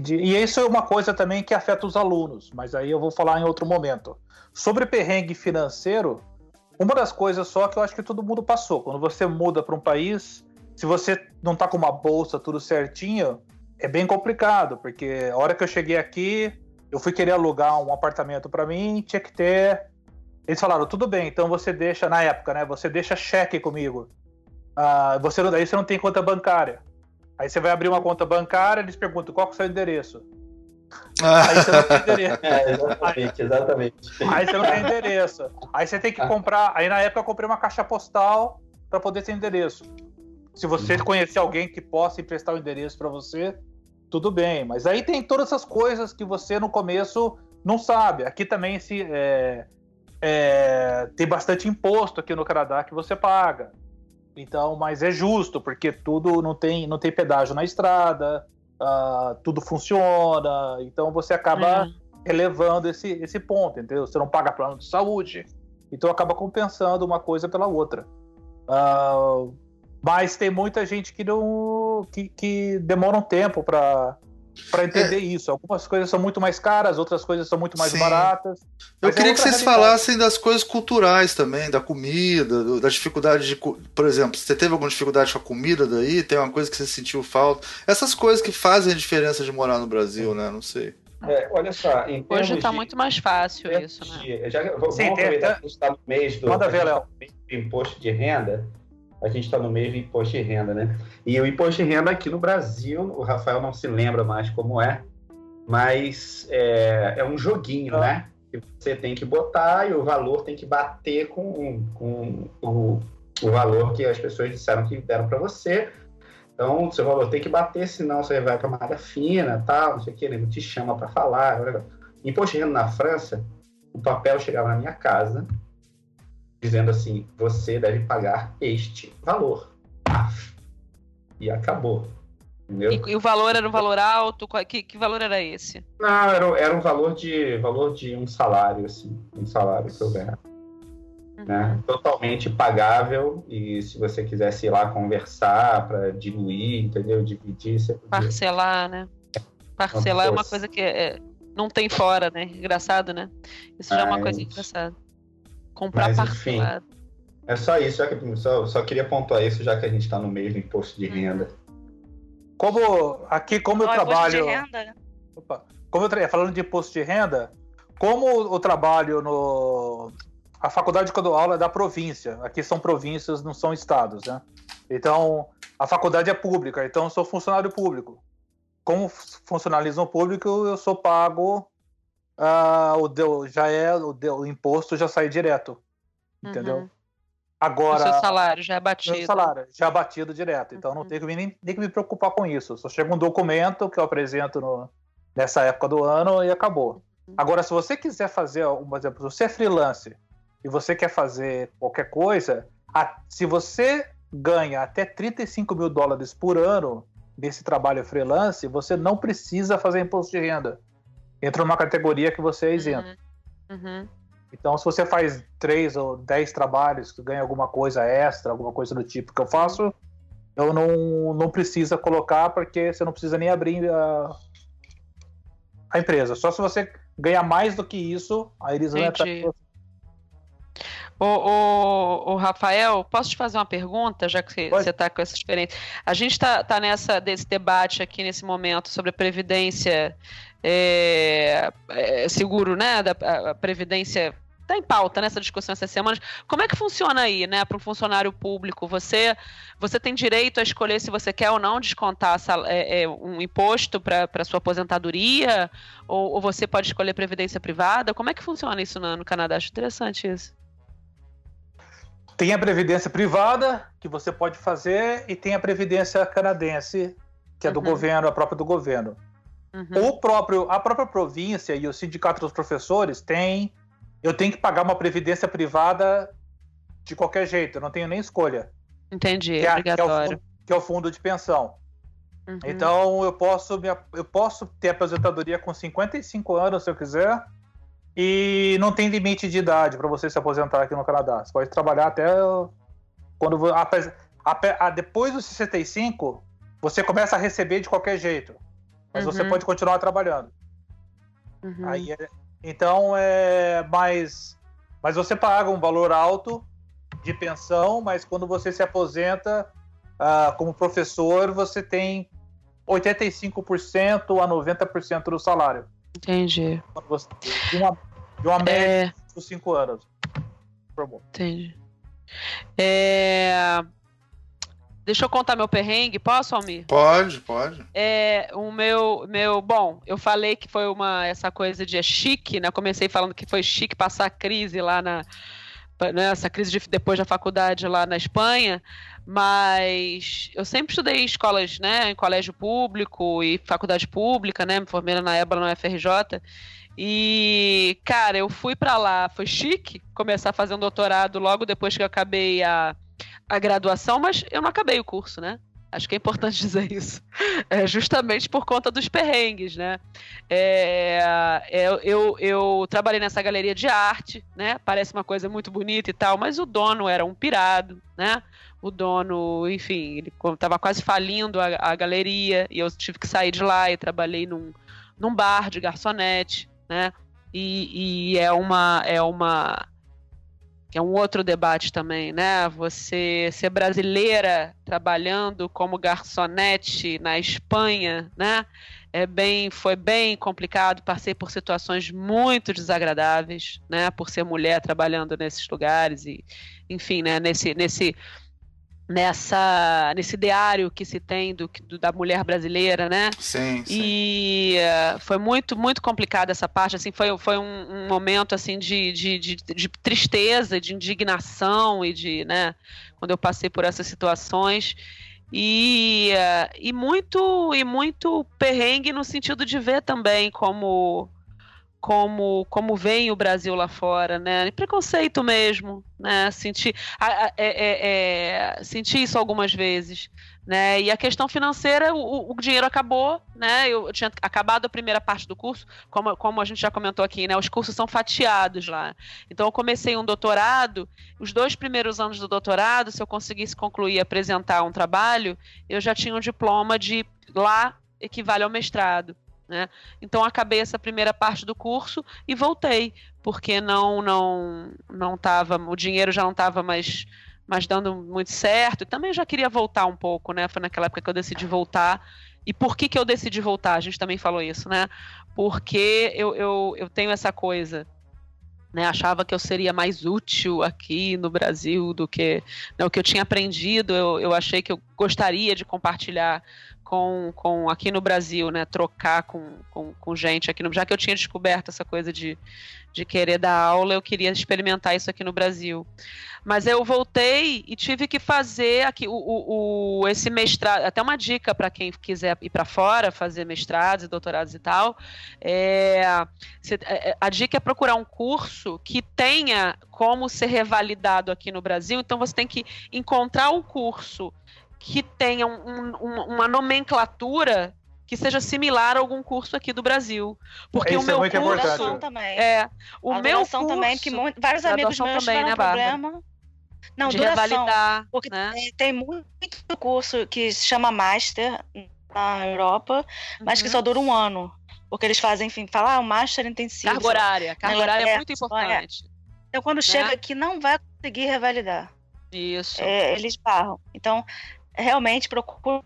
Speaker 5: de e isso é uma coisa também que afeta os alunos, mas aí eu vou falar em outro momento. Sobre perrengue financeiro, uma das coisas só que eu acho que todo mundo passou, quando você muda para um país, se você não tá com uma bolsa tudo certinho, é bem complicado, porque a hora que eu cheguei aqui, eu fui querer alugar um apartamento para mim, tinha que ter eles falaram, tudo bem, então você deixa, na época, né? Você deixa cheque comigo. Ah, você daí você não tem conta bancária. Aí você vai abrir uma conta bancária, eles perguntam qual que é o seu endereço. Aí você não tem endereço.
Speaker 6: É, exatamente, exatamente.
Speaker 5: Aí você não tem endereço. Aí você tem que comprar. Aí na época eu comprei uma caixa postal para poder ter endereço. Se você conhecer alguém que possa emprestar o endereço para você, tudo bem. Mas aí tem todas essas coisas que você no começo não sabe. Aqui também se é, é, tem bastante imposto aqui no Canadá que você paga. Então, mas é justo porque tudo não tem não tem pedágio na estrada, ah, tudo funciona. Então você acaba
Speaker 4: Uhum.
Speaker 5: relevando esse, esse ponto, entendeu? Você não paga plano de saúde, então acaba compensando uma coisa pela outra. Ah, mas tem muita gente que não que, que demora um tempo para para entender isso. Algumas coisas são muito mais caras, outras coisas são muito mais
Speaker 3: Sim.
Speaker 5: baratas.
Speaker 3: Eu
Speaker 5: é
Speaker 3: queria que
Speaker 5: outra
Speaker 3: vocês
Speaker 5: realidade.
Speaker 3: falassem das coisas culturais também, da comida, do- da dificuldade de. Por exemplo, você teve alguma dificuldade com a comida daí? Tem uma coisa que você sentiu falta? Essas coisas que fazem a diferença de morar no Brasil, né? Não sei.
Speaker 6: É, olha só,
Speaker 4: Hoje tá
Speaker 6: de-
Speaker 4: muito mais fácil isso, né?
Speaker 6: de- já, vamos
Speaker 5: Sim, tem-
Speaker 6: aproveitar que a gente está no mês do
Speaker 5: Manda
Speaker 6: a
Speaker 5: ver, Léo.
Speaker 6: tá no mês do imposto de renda. A gente está no mês do imposto de renda, né? E o imposto de renda aqui no Brasil, o Rafael não se lembra mais como é, mas é, é um joguinho, né? Que você tem que botar e o valor tem que bater com, com o, o valor que as pessoas disseram que deram para você. Então, seu valor tem que bater, senão você vai para malha fina, tal, não sei o que, ele te chama para falar. Imposto de renda na França, o papel chegava na minha casa dizendo assim: você deve pagar este valor. E acabou.
Speaker 4: E, e o valor era um valor alto? Que, que valor era esse?
Speaker 6: Não, era, era um valor de valor de um salário, assim, um salário que eu ganhava. Né? Totalmente pagável e se você quisesse ir lá conversar para diluir, entendeu? Dividir, você podia.
Speaker 4: Parcelar, né? Parcelar é uma coisa que é- não tem fora, né? Engraçado, né? Isso já é uma coisa
Speaker 6: Mas-
Speaker 4: engraçada. Comprar
Speaker 6: Mas, enfim.
Speaker 4: parcelado.
Speaker 6: É só isso, já que, só, só queria pontuar isso, já que a gente está no meio do imposto de renda.
Speaker 5: Como aqui, como eu
Speaker 2: imposto de
Speaker 5: trabalho.
Speaker 2: renda, né?
Speaker 5: Opa. Como eu tra... falando de imposto de renda, como eu trabalho no a faculdade quando eu dou aula é da província. Aqui são províncias, não são estados, né? Então, a faculdade é pública, então eu sou funcionário público. Como funcionalismo público, eu sou pago ah, o deu, já é o, deu, o imposto já sai direto, entendeu?
Speaker 4: Uhum. O
Speaker 5: Agora
Speaker 4: seu salário já é batido.
Speaker 5: meu salário já batido direto, então não
Speaker 4: Uhum.
Speaker 5: tenho que me- nem, nem que me preocupar com isso. Só chega um documento que eu apresento no- nessa época do ano e acabou. Agora, se você quiser fazer, um exemplo, se você é freelance e você quer fazer qualquer coisa, a- se você ganha até 35 mil dólares por ano nesse trabalho freelance, você não precisa fazer imposto de renda. Entra numa categoria que você é isento.
Speaker 4: Uhum. Uhum.
Speaker 5: Então, se você faz três ou dez trabalhos que ganha alguma coisa extra, alguma coisa do tipo que eu faço, eu não, não precisa colocar, porque você não precisa nem abrir a, a empresa. Só se você ganhar mais do que isso, aí eles vão.
Speaker 4: Ô, ô, ô, Rafael, posso te fazer uma pergunta, já que
Speaker 5: Pode.
Speaker 4: você está com essa experiência? A gente está tá nessa desse debate aqui nesse momento sobre a previdência é, é, seguro, né? Da, a, a previdência está em pauta nessa discussão essas semanas. Como é que funciona aí, né, para um funcionário público? Você você tem direito a escolher se você quer ou não descontar sal- é, é, um imposto para sua aposentadoria? Ou, ou você pode escolher previdência privada? Como é que funciona isso no, no Canadá? Acho interessante isso.
Speaker 5: Tem a previdência privada, que você pode fazer, e tem a previdência canadense, que é do
Speaker 4: Uhum.
Speaker 5: governo, a própria do governo.
Speaker 4: Uhum.
Speaker 5: O próprio, a própria província e o sindicato dos professores tem. Eu tenho que pagar uma previdência privada de qualquer jeito, eu não tenho nem escolha.
Speaker 4: Entendi,
Speaker 5: que é, que é o
Speaker 4: obrigatório.
Speaker 5: fundo, que é o fundo de pensão.
Speaker 4: Uhum.
Speaker 5: Então eu posso, me, eu posso ter aposentadoria com 55 anos se eu quiser. E não tem limite de idade para você se aposentar aqui no Canadá. Você pode trabalhar até quando apes- ape- a- depois dos 65, você começa a receber de qualquer jeito. Mas você
Speaker 4: Uhum.
Speaker 5: pode continuar trabalhando.
Speaker 4: Uhum.
Speaker 5: Aí é- então é mais. Mas você paga um valor alto de pensão, mas quando você se aposenta ah, como professor, você tem 85% a 90% do salário.
Speaker 4: Entendi.
Speaker 5: Você- de, uma, de uma média
Speaker 4: É,
Speaker 5: dos 5 anos.
Speaker 4: Entendi. É, Deixa eu contar meu perrengue, posso, Almir?
Speaker 3: Pode, pode.
Speaker 4: É, o meu, meu, bom, eu falei que foi uma essa coisa de é chique, né? Comecei falando que foi chique passar a crise lá na né, essa crise de, depois da faculdade lá na Espanha, mas eu sempre estudei em escolas, né, em colégio público e faculdade pública, né, me formei na EBA, na UFRJ, e, cara, eu fui pra lá, foi chique começar a fazer um doutorado logo depois que eu acabei a, a graduação, mas eu não acabei o curso, né? Acho que é importante dizer isso. É justamente por conta dos perrengues, né? É, é, eu, eu trabalhei nessa galeria de arte, né? Parece uma coisa muito bonita e tal, mas o dono era um pirado, né? O dono, enfim, ele estava quase falindo a, a galeria e eu tive que sair de lá e trabalhei num, num bar de garçonete, né? E, e é uma é uma que é um outro debate também, né? Você ser brasileira trabalhando como garçonete na Espanha, né? É bem, foi bem complicado, passei por situações muito desagradáveis, né? Por ser mulher trabalhando nesses lugares e, enfim, né? Nesse, nesse nessa nesse ideário que se tem do, do, da mulher brasileira, né?
Speaker 3: Sim, sim.
Speaker 4: E uh, foi muito muito complicada essa parte, assim, foi, foi um, um momento assim de, de, de, de, tristeza, de indignação e de, né? Quando eu passei por essas situações e, uh, e muito e muito perrengue no sentido de ver também como como como vem o Brasil lá fora, né? Preconceito mesmo, né? Senti, é, é, é, senti isso algumas vezes, né? E a questão financeira, o, o, dinheiro acabou, né? Eu tinha acabado a primeira parte do curso, como, como a gente já comentou aqui, né? Os cursos são fatiados lá. Então eu comecei um doutorado, os dois primeiros anos do doutorado, se eu conseguisse concluir e apresentar um trabalho, eu já tinha um diploma de lá equivale ao mestrado. Né? Então acabei essa primeira parte do curso e voltei, porque não não não tava, o dinheiro já não estava mais mais dando muito certo, e também já queria voltar um pouco, né? Foi naquela época que eu decidi voltar. E por que, que eu decidi voltar? A gente também falou isso, né? Porque eu, eu, eu tenho essa coisa né, achava que eu seria mais útil aqui no Brasil do que né, o que eu tinha aprendido. Eu, eu achei que eu gostaria de compartilhar com, com aqui no Brasil, né? Trocar com, com, com gente aqui no Já que eu tinha descoberto essa coisa de, de querer dar aula, eu queria experimentar isso aqui no Brasil. Mas eu voltei e tive que fazer aqui o, o, o esse mestrado, até uma dica para quem quiser ir para fora, fazer mestrados e doutorados e tal. É, é, a dica é procurar um curso que tenha como ser revalidado aqui no Brasil. Então você tem que encontrar o curso que tenha um, um, uma nomenclatura que seja similar a algum curso aqui do Brasil. Porque
Speaker 5: Isso
Speaker 4: o meu
Speaker 5: é muito
Speaker 4: curso
Speaker 5: importante.
Speaker 2: também.
Speaker 4: é o
Speaker 2: a
Speaker 4: meu curso
Speaker 2: também, que vários amigos meus
Speaker 4: também,
Speaker 2: tiveram
Speaker 4: né,
Speaker 2: problema. Não,
Speaker 4: de
Speaker 2: duração.
Speaker 4: revalidar,
Speaker 2: Porque
Speaker 4: né?
Speaker 2: tem, muito curso que se chama Master na Europa, mas que
Speaker 4: Uhum.
Speaker 2: só dura um ano. Porque eles fazem, enfim, falar ah, um Master intensivo.
Speaker 4: Carga horária, carga horária é
Speaker 2: Inglaterra,
Speaker 4: muito
Speaker 2: Espanha.
Speaker 4: importante.
Speaker 2: Então, quando chega aqui, não vai conseguir revalidar.
Speaker 4: Isso.
Speaker 2: É, eles barram. Então, realmente, procura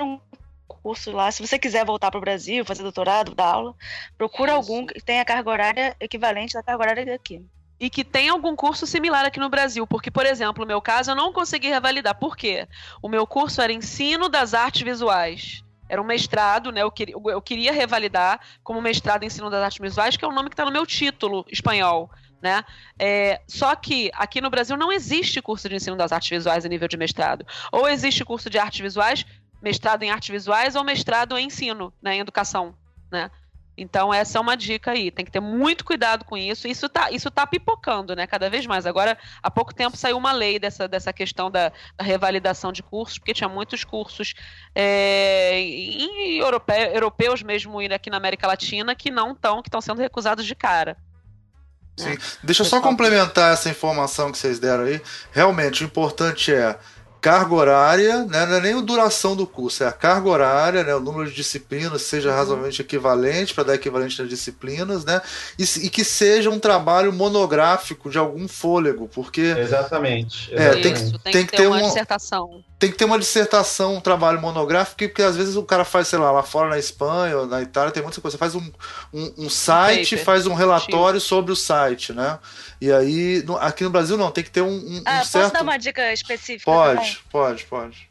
Speaker 2: um curso lá. Se você quiser voltar para o Brasil, fazer doutorado, dar aula, procura
Speaker 4: Isso.
Speaker 2: algum que tenha carga horária equivalente da carga horária daqui.
Speaker 4: e que tem algum curso similar aqui no Brasil. Porque, por exemplo, no meu caso, eu não consegui revalidar. Por quê? O meu curso era Ensino das Artes Visuais. Era um mestrado, né? Eu queria, eu queria revalidar como mestrado em Ensino das Artes Visuais, que é o nome que está no meu título espanhol. Né? É, só que aqui no Brasil não existe curso de ensino das artes visuais a nível de mestrado. Ou existe curso de artes visuais, mestrado em artes visuais, ou mestrado em ensino, né, em educação. Né? Então, essa é uma dica aí. Tem que ter muito cuidado com isso. Isso tá, isso tá pipocando, né? Cada vez mais. Agora, há pouco tempo saiu uma lei dessa, dessa questão da, da revalidação de cursos, porque tinha muitos cursos é, em europe, europeus mesmo aqui na América Latina que não estão, que estão sendo recusados de cara.
Speaker 3: Sim. Deixa eu só complementar essa informação que vocês deram aí. Realmente, o importante é carga horária, né? não é nem a duração do curso, é a carga horária, né? o número de disciplinas seja razoavelmente equivalente para dar equivalente nas disciplinas, né? E, e, que seja um trabalho monográfico de algum fôlego, porque
Speaker 6: Exatamente.
Speaker 3: É, tem
Speaker 6: exatamente.
Speaker 4: Isso, tem,
Speaker 3: tem
Speaker 4: que
Speaker 3: que
Speaker 4: ter
Speaker 3: ter
Speaker 4: uma
Speaker 3: um-
Speaker 4: dissertação.
Speaker 3: Tem que ter uma dissertação, um trabalho monográfico, porque às vezes o cara faz, sei lá, lá fora na Espanha ou na Itália, tem muita coisa. Você faz um, um, um site,
Speaker 4: paper,
Speaker 3: faz um relatório sobre o site, né? E aí, no- aqui no Brasil não, tem que ter um, um- um
Speaker 2: Ah, posso
Speaker 3: certo.
Speaker 2: dar uma dica específica também?
Speaker 3: Pode, pode, pode.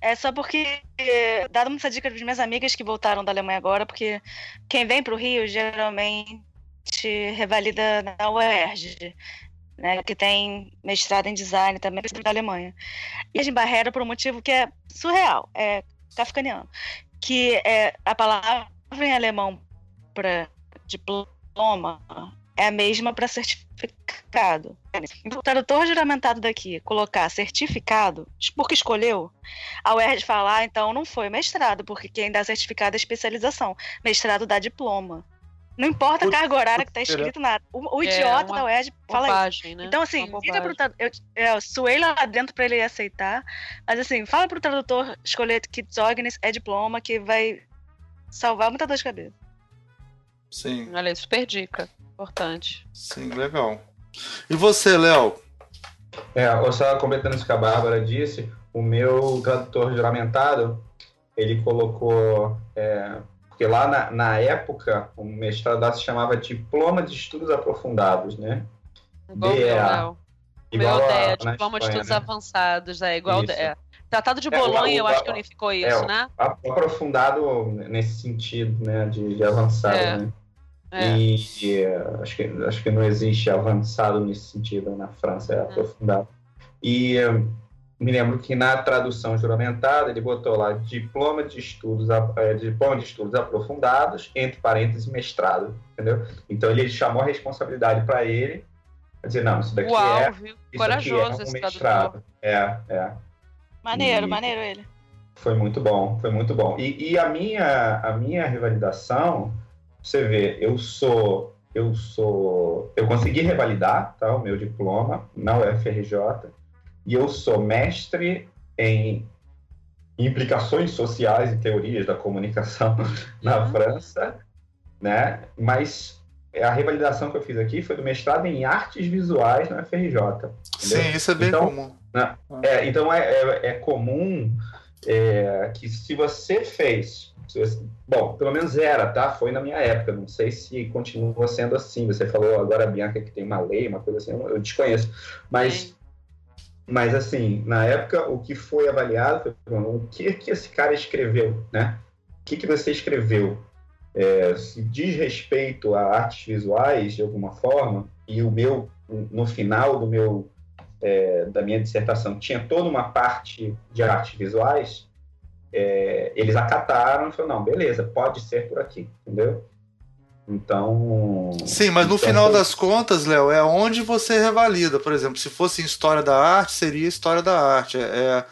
Speaker 2: É só porque, eh, dado essa dica das minhas amigas que voltaram da Alemanha agora, porque quem vem para o Rio geralmente revalida na UERJ, né, que tem mestrado em design também da Alemanha. E a barreira por um motivo que é surreal, é kafkaniano, que é a palavra em alemão para diploma é a mesma para certificado. O tradutor juramentado daqui colocar certificado, porque escolheu, a UERJ falar, ah, então não foi mestrado, porque quem dá certificado é especialização. Mestrado dá diploma. Não importa a carga horária que tá escrito nada. O, o
Speaker 4: É,
Speaker 2: idiota
Speaker 4: uma
Speaker 2: da UERJ fala isso.
Speaker 4: Bobagem, né?
Speaker 2: Então, assim, diga pro tradutor. Eu, eu suei lá dentro pra ele aceitar. Mas, assim, fala pro tradutor escolher que Zognis é diploma, que vai salvar muita dor de cabeça.
Speaker 3: Sim,
Speaker 4: Olha, super dica. Importante.
Speaker 3: sim, legal. E você, Léo?
Speaker 6: É, ou só completando isso que a Bárbara disse, o meu tradutor juramentado, ele colocou. é, porque lá na, na época, o mestrado se chamava Diploma de Estudos Aprofundados, né?
Speaker 4: Igual
Speaker 6: DEA.
Speaker 4: Léo.
Speaker 6: Igual
Speaker 4: meu
Speaker 6: a-
Speaker 4: DEA, Diploma de Estudos
Speaker 6: né?
Speaker 4: Avançados, é igual
Speaker 6: Isso.
Speaker 4: é. Tratado de
Speaker 6: É,
Speaker 4: Bolonha, eu
Speaker 6: o-
Speaker 4: acho que unificou isso,
Speaker 6: o-
Speaker 4: né?
Speaker 6: Aprofundado nesse sentido, né? De, de avançado,
Speaker 4: É.
Speaker 6: né?
Speaker 4: É.
Speaker 6: E, e, é, acho, que, acho que não existe avançado nesse sentido na França, é aprofundado. E é, me lembro que na tradução juramentada ele botou lá diploma de estudos, é, diploma de estudos aprofundados, entre parênteses, mestrado, entendeu? Então ele chamou a responsabilidade para ele, dizer, não, isso daqui
Speaker 4: Uau,
Speaker 6: é,
Speaker 4: viu?
Speaker 6: isso aqui
Speaker 4: Corajoso
Speaker 6: é um mestrado. É, é.
Speaker 2: Maneiro,
Speaker 6: E-
Speaker 2: maneiro ele.
Speaker 6: Foi muito bom, foi muito bom. E, e a minha a minha revalidação, você vê, eu sou eu sou eu consegui revalidar, tá, o meu diploma na UFRJ e eu sou mestre em implicações sociais e teorias da comunicação na
Speaker 4: Uhum.
Speaker 6: França, né? Mas a revalidação que eu fiz aqui foi do mestrado em artes visuais na entendeu?
Speaker 3: Sim, isso é bem
Speaker 6: Então-
Speaker 3: comum.
Speaker 6: É, então é, é, é comum é, que se você fez. se você- bom, pelo menos era, tá? Foi na minha época. Não sei se continua sendo assim. Você falou agora, Bianca, que tem uma lei, uma coisa assim, eu, eu desconheço. Mas,
Speaker 4: Sim.
Speaker 6: Mas assim, na época, o que foi avaliado foi o que, que esse cara escreveu, né? O que, que você escreveu? É, se diz respeito a artes visuais, de alguma forma, e o meu, no final do meu é, da minha dissertação tinha toda uma parte de artes visuais, é, eles acataram e falaram, não, beleza, pode ser por aqui, entendeu? Então...
Speaker 3: Sim, mas no
Speaker 6: então
Speaker 3: final
Speaker 6: foi-
Speaker 3: das contas, Léo, é onde você revalida. Por exemplo, se fosse em História da Arte, seria História da Arte. É, é,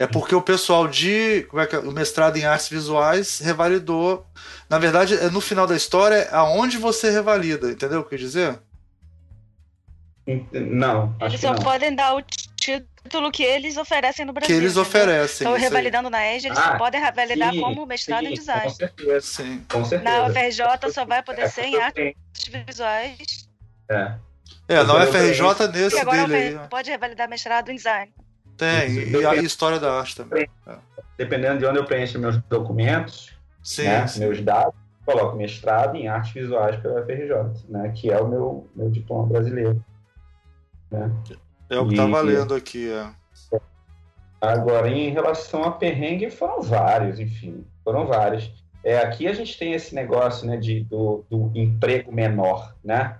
Speaker 3: é porque o pessoal de como é que é, o mestrado em artes visuais revalidou. Na verdade, é no final da história é aonde você revalida, entendeu o que eu quis dizer?
Speaker 6: Não, acho
Speaker 2: Eles
Speaker 6: que
Speaker 2: só
Speaker 6: não.
Speaker 2: podem dar o título que eles oferecem no
Speaker 3: Que
Speaker 2: Brasil.
Speaker 3: eles
Speaker 2: entendeu?
Speaker 3: oferecem.
Speaker 2: Então,
Speaker 3: isso aí.
Speaker 2: revalidando na EJA, eles
Speaker 6: Ah,
Speaker 2: só podem revalidar
Speaker 6: Sim,
Speaker 2: como mestrado
Speaker 6: sim,
Speaker 2: em
Speaker 6: Com
Speaker 2: design.
Speaker 6: certeza,
Speaker 3: Sim.
Speaker 6: com certeza.
Speaker 2: Na UFRJ só vai poder
Speaker 6: É,
Speaker 2: ser em artes visuais.
Speaker 6: É.
Speaker 3: É, na UFRJ
Speaker 2: E
Speaker 3: nesse
Speaker 2: agora a
Speaker 3: dele
Speaker 2: UFRJ
Speaker 3: aí.
Speaker 2: pode revalidar mestrado em design.
Speaker 3: Tem,
Speaker 6: Isso,
Speaker 3: e a História da Arte também.
Speaker 6: Dependendo de onde eu preencho meus documentos,
Speaker 3: Sim,
Speaker 6: né,
Speaker 3: sim.
Speaker 6: meus dados, coloco mestrado em artes visuais pela UFRJ, né, que é o meu, meu diploma brasileiro.
Speaker 3: É o que tá valendo aqui. É.
Speaker 6: Agora, em relação a perrengue, foram vários, enfim, foram vários. É, aqui a gente tem esse negócio né, de, do, do emprego menor, né?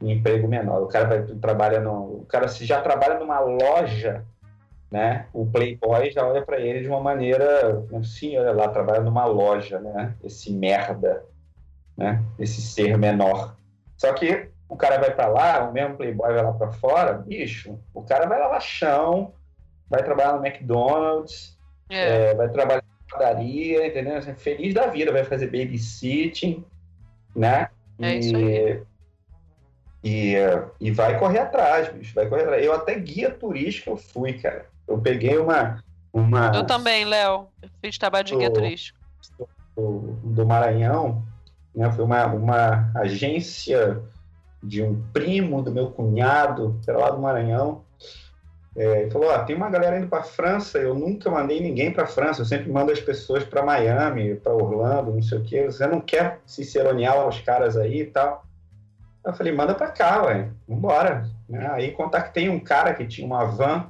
Speaker 6: Emprego menor. O cara vai trabalha no, o cara se já trabalha numa loja, né? O playboy já olha para ele de uma maneira, sim, olha lá, trabalha numa loja, né? Esse merda, né? Esse ser menor. Só que o cara vai para lá, o mesmo playboy vai lá para fora, bicho, o cara vai lavar chão, vai trabalhar no McDonald's,
Speaker 4: É.
Speaker 6: é, vai trabalhar na padaria, entendeu? Assim, Feliz da vida, vai fazer babysitting, né?
Speaker 4: É
Speaker 6: e,
Speaker 4: isso aí.
Speaker 6: E, é, e vai correr atrás, bicho, vai correr atrás. Eu até guia turístico eu fui, cara. Eu peguei uma, uma
Speaker 4: Eu também, Léo. Eu fiz trabalho de guia
Speaker 6: Oh.
Speaker 4: turístico.
Speaker 6: do, do Maranhão, né? Foi uma, uma agência de um primo do meu cunhado, que era lá do Maranhão. É, ele falou: ó, tem uma galera indo para França. Eu nunca mandei ninguém para França. Eu sempre mando as pessoas para Miami, para Orlando, não sei o quê. Você não quer ciceronear os caras aí e tal? Eu falei: manda para cá, ué. Vambora. Né? Aí contactei um cara que tinha uma van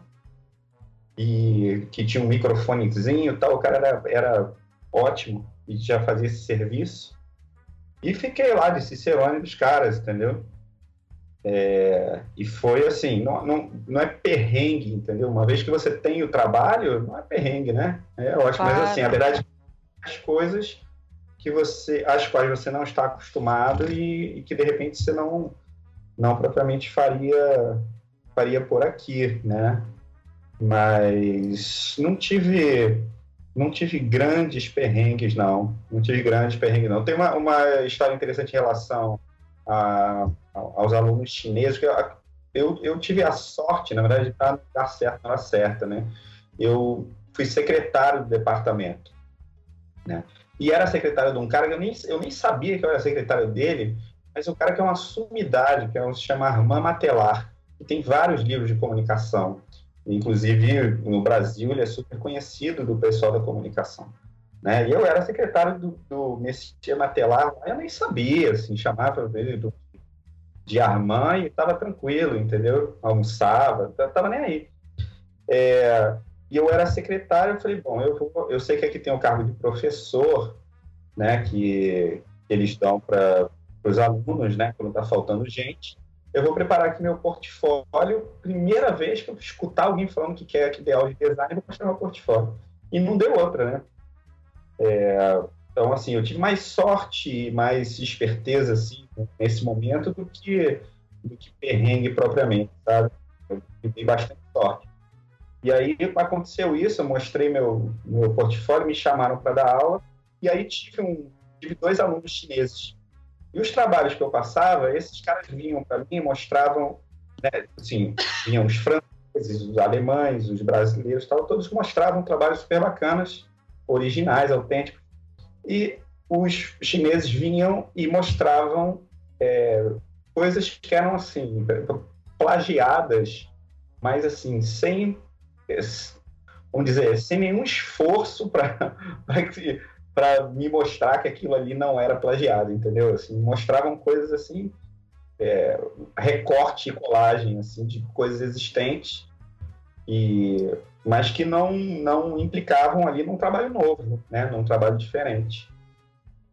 Speaker 6: e que tinha um microfonezinho e tal. O cara era, era ótimo e já fazia esse serviço. E fiquei lá de Cicerone dos caras, entendeu? É, e foi assim, não, não, não é perrengue, entendeu? Uma vez que você tem o trabalho, não é perrengue, né? É ótimo, mas
Speaker 4: Claro.
Speaker 6: assim, a verdade as coisas que você, às quais você não está acostumado e, e que de repente você não não propriamente faria faria por aqui, né? Mas não tive não tive grandes perrengues, não. Não tive grandes perrengues, não. Tem uma, uma história interessante em relação a, aos alunos chineses, eu, eu, tive a sorte, na verdade, de lugar certo na hora certa, né? Eu fui secretário do departamento, né? E era secretário de um cara que eu nem, eu nem sabia que eu era secretário dele, mas o cara que é uma sumidade, que é um, se chama Armand Matelar, que tem vários livros de comunicação. Inclusive, no Brasil, ele é super conhecido do pessoal da comunicação. Né? E eu era secretário do, do Messier Matelar, eu nem sabia, assim, chamava ele do, de Armand e estava tranquilo, entendeu? Almoçava, estava nem aí. É, e eu era secretário, eu falei, bom, eu, vou, eu sei que aqui tem o cargo de professor, né, que eles dão para os alunos, né, quando está faltando gente. Eu vou preparar aqui meu portfólio. Primeira vez que eu escutar alguém falando que quer que dê aula de design, eu vou mostrar meu portfólio. E não deu outra, né? É, então, assim, eu tive mais sorte, mais esperteza, assim, nesse momento do que, do que perrengue propriamente, sabe? Eu tive bastante sorte. E aí aconteceu isso, eu mostrei meu, meu portfólio, me chamaram para dar aula, e aí tive, um, tive dois alunos chineses. E os trabalhos que eu passava, esses caras vinham para mim e mostravam, né, assim, vinham os franceses, os alemães, os brasileiros, tal, todos mostravam trabalhos super bacanas, originais, autênticos. E os chineses vinham e mostravam é, coisas que eram assim plagiadas, mas assim sem vamos dizer, sem nenhum esforço para me mostrar que aquilo ali não era plagiado, entendeu? Assim, mostravam coisas assim, é, recorte e colagem assim, de coisas existentes, e, mas que não, não implicavam ali num trabalho novo, né? num trabalho diferente.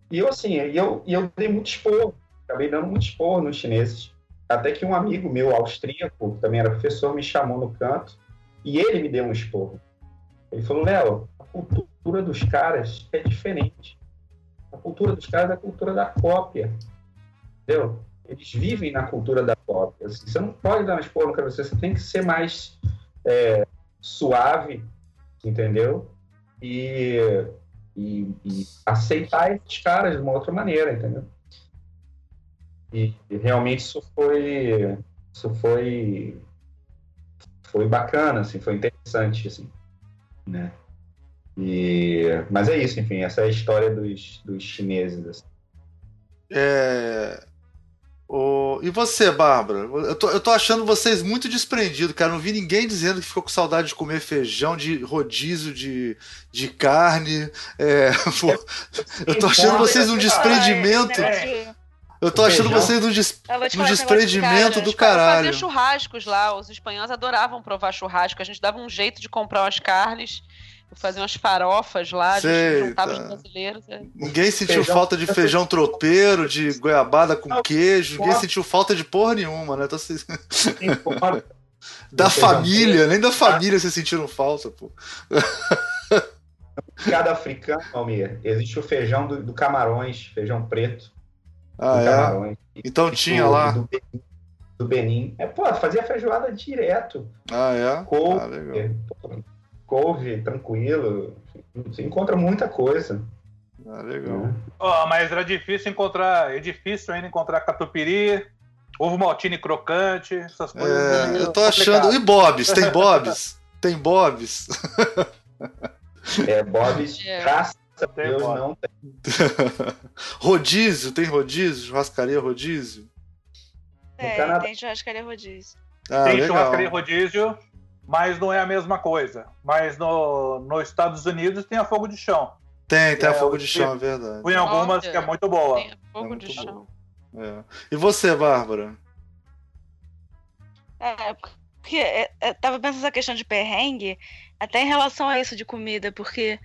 Speaker 6: E eu, assim, eu, eu dei muito expor, acabei dando muito expor nos chineses. Até que um amigo meu, austríaco, que também era professor, me chamou no canto e ele me deu um esporro. Ele falou, Léo, a cultura dos caras é diferente. A cultura dos caras é a cultura da cópia. Entendeu? Eles vivem na cultura da cópia. Assim, você não pode dar um esporro no cara, você tem que ser mais é, suave, entendeu? E, e, e, aceitar esses caras de uma outra maneira, entendeu? E, e realmente isso foi, isso foi foi bacana, assim, foi interessante, assim, né? E, mas é isso, enfim, essa é a história dos, dos chineses. Assim.
Speaker 3: É... O... E você, Bárbara? Eu tô, eu tô achando vocês muito desprendidos, cara. Não vi ninguém dizendo que ficou com saudade de comer feijão, de rodízio de, de carne. É... Eu tô achando vocês um desprendimento. É, eu tô achando vocês no, des... no desprendimento do caralho.
Speaker 4: faziam churrascos lá, os espanhóis adoravam provar churrasco. A gente dava um jeito de comprar umas carnes, fazer umas farofas lá, Sei, juntava tá. os brasileiros. É.
Speaker 3: Ninguém sentiu feijão. falta de feijão tropeiro, de goiabada com queijo, ninguém sentiu falta de porra nenhuma, né? Tô... da família, nem da família vocês sentiram falta, pô.
Speaker 6: Cada africano, Almir, existe o feijão do, do Camarões, feijão preto
Speaker 3: ah, é? Então tinha do, lá. Do,
Speaker 6: do Benin. É, pô, fazia feijoada direto.
Speaker 3: Ah, é?
Speaker 6: Couve, ah, legal. Couve tranquilo. Você encontra muita coisa.
Speaker 3: Ah, legal.
Speaker 5: Oh, mas era difícil encontrar, é difícil ainda encontrar catupiry, ovo maltine crocante, essas coisas.
Speaker 3: É, eu tô achando. E Bob's? Tem Bob's? Tem Bob's?
Speaker 6: é, Bob's, é. graças Deus não tem.
Speaker 3: rodízio, tem rodízio? Churrascaria rodízio?
Speaker 2: É, tem churrascaria rodízio.
Speaker 5: Ah, tem legal. churrascaria rodízio, mas não é a mesma coisa. Mas no, nos Estados Unidos tem a fogo de chão.
Speaker 3: Tem, tem é, a fogo de chão, é verdade.
Speaker 5: Fui em algumas que é muito boa. Tem a
Speaker 4: fogo é de chão.
Speaker 3: É. E você, Bárbara?
Speaker 2: É, porque é, é, tava pensando essa questão de perrengue, até em relação a isso de comida, porque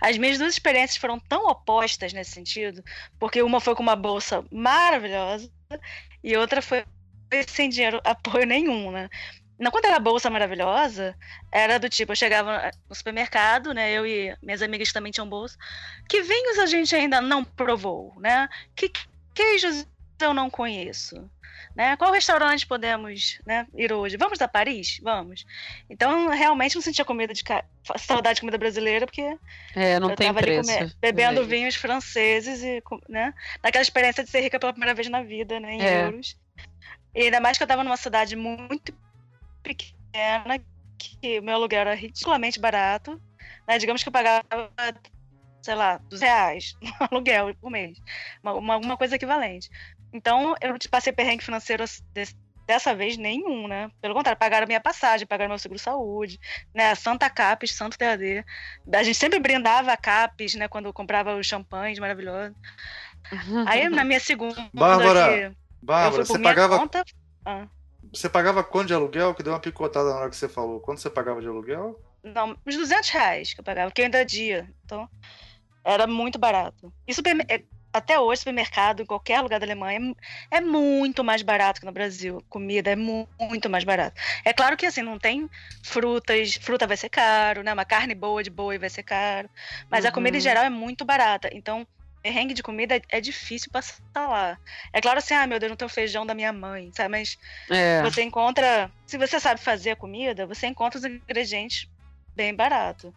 Speaker 2: as minhas duas experiências foram tão opostas nesse sentido, porque uma foi com uma bolsa maravilhosa e outra foi sem dinheiro, apoio nenhum, né? Não, quando era bolsa maravilhosa, era do tipo, eu chegava no supermercado, né? Eu e minhas amigas também tinham bolsa. Que vinhos a gente ainda não provou, né? Que queijos eu não conheço? Né? Qual restaurante podemos né, ir hoje? Vamos a Paris? Vamos. Então, realmente não sentia comida de ca... saudade de comida brasileira, porque
Speaker 4: é, não
Speaker 2: eu
Speaker 4: tem preço.
Speaker 2: ali comer, bebendo vinhos franceses e né, naquela experiência de ser rica pela primeira vez na vida, né, em
Speaker 4: É.
Speaker 2: euros. E ainda mais que eu estava numa cidade muito pequena, que o meu aluguel era ridiculamente barato. Né? Digamos que eu pagava, sei lá, 200 reais no aluguel por mês. Uma, uma, alguma coisa equivalente. Então, eu não passei perrengue financeiro desse- dessa vez nenhum, né? Pelo contrário, pagaram minha passagem, pagaram meu seguro-saúde, né? Santa Capes, Santo TAD. A gente sempre brindava a Capes, né? Quando comprava os champanhes maravilhosos. Aí, na minha segunda...
Speaker 3: Bárbara,
Speaker 2: eu
Speaker 3: Bárbara, você pagava,
Speaker 2: conta... Ah,
Speaker 3: você pagava quanto de aluguel? Que deu uma picotada na hora que você falou. Quanto você pagava de aluguel?
Speaker 2: não, uns 200 reais que eu pagava, que eu ainda dia. Então, era muito barato. E é, até hoje, supermercado, em qualquer lugar da Alemanha, é muito mais barato que no Brasil. Comida é mu- muito mais barato. É claro que, assim, não tem frutas, fruta vai ser caro, né? Uma carne boa de boi vai ser caro. Mas a comida em
Speaker 4: Uhum.
Speaker 2: geral é muito barata. Então, perrengue de comida é, é difícil passar lá. É claro assim, ah, meu Deus, não tem o feijão da minha mãe, sabe? Mas
Speaker 4: É.
Speaker 2: você encontra. Se você sabe fazer a comida, você encontra os ingredientes bem barato.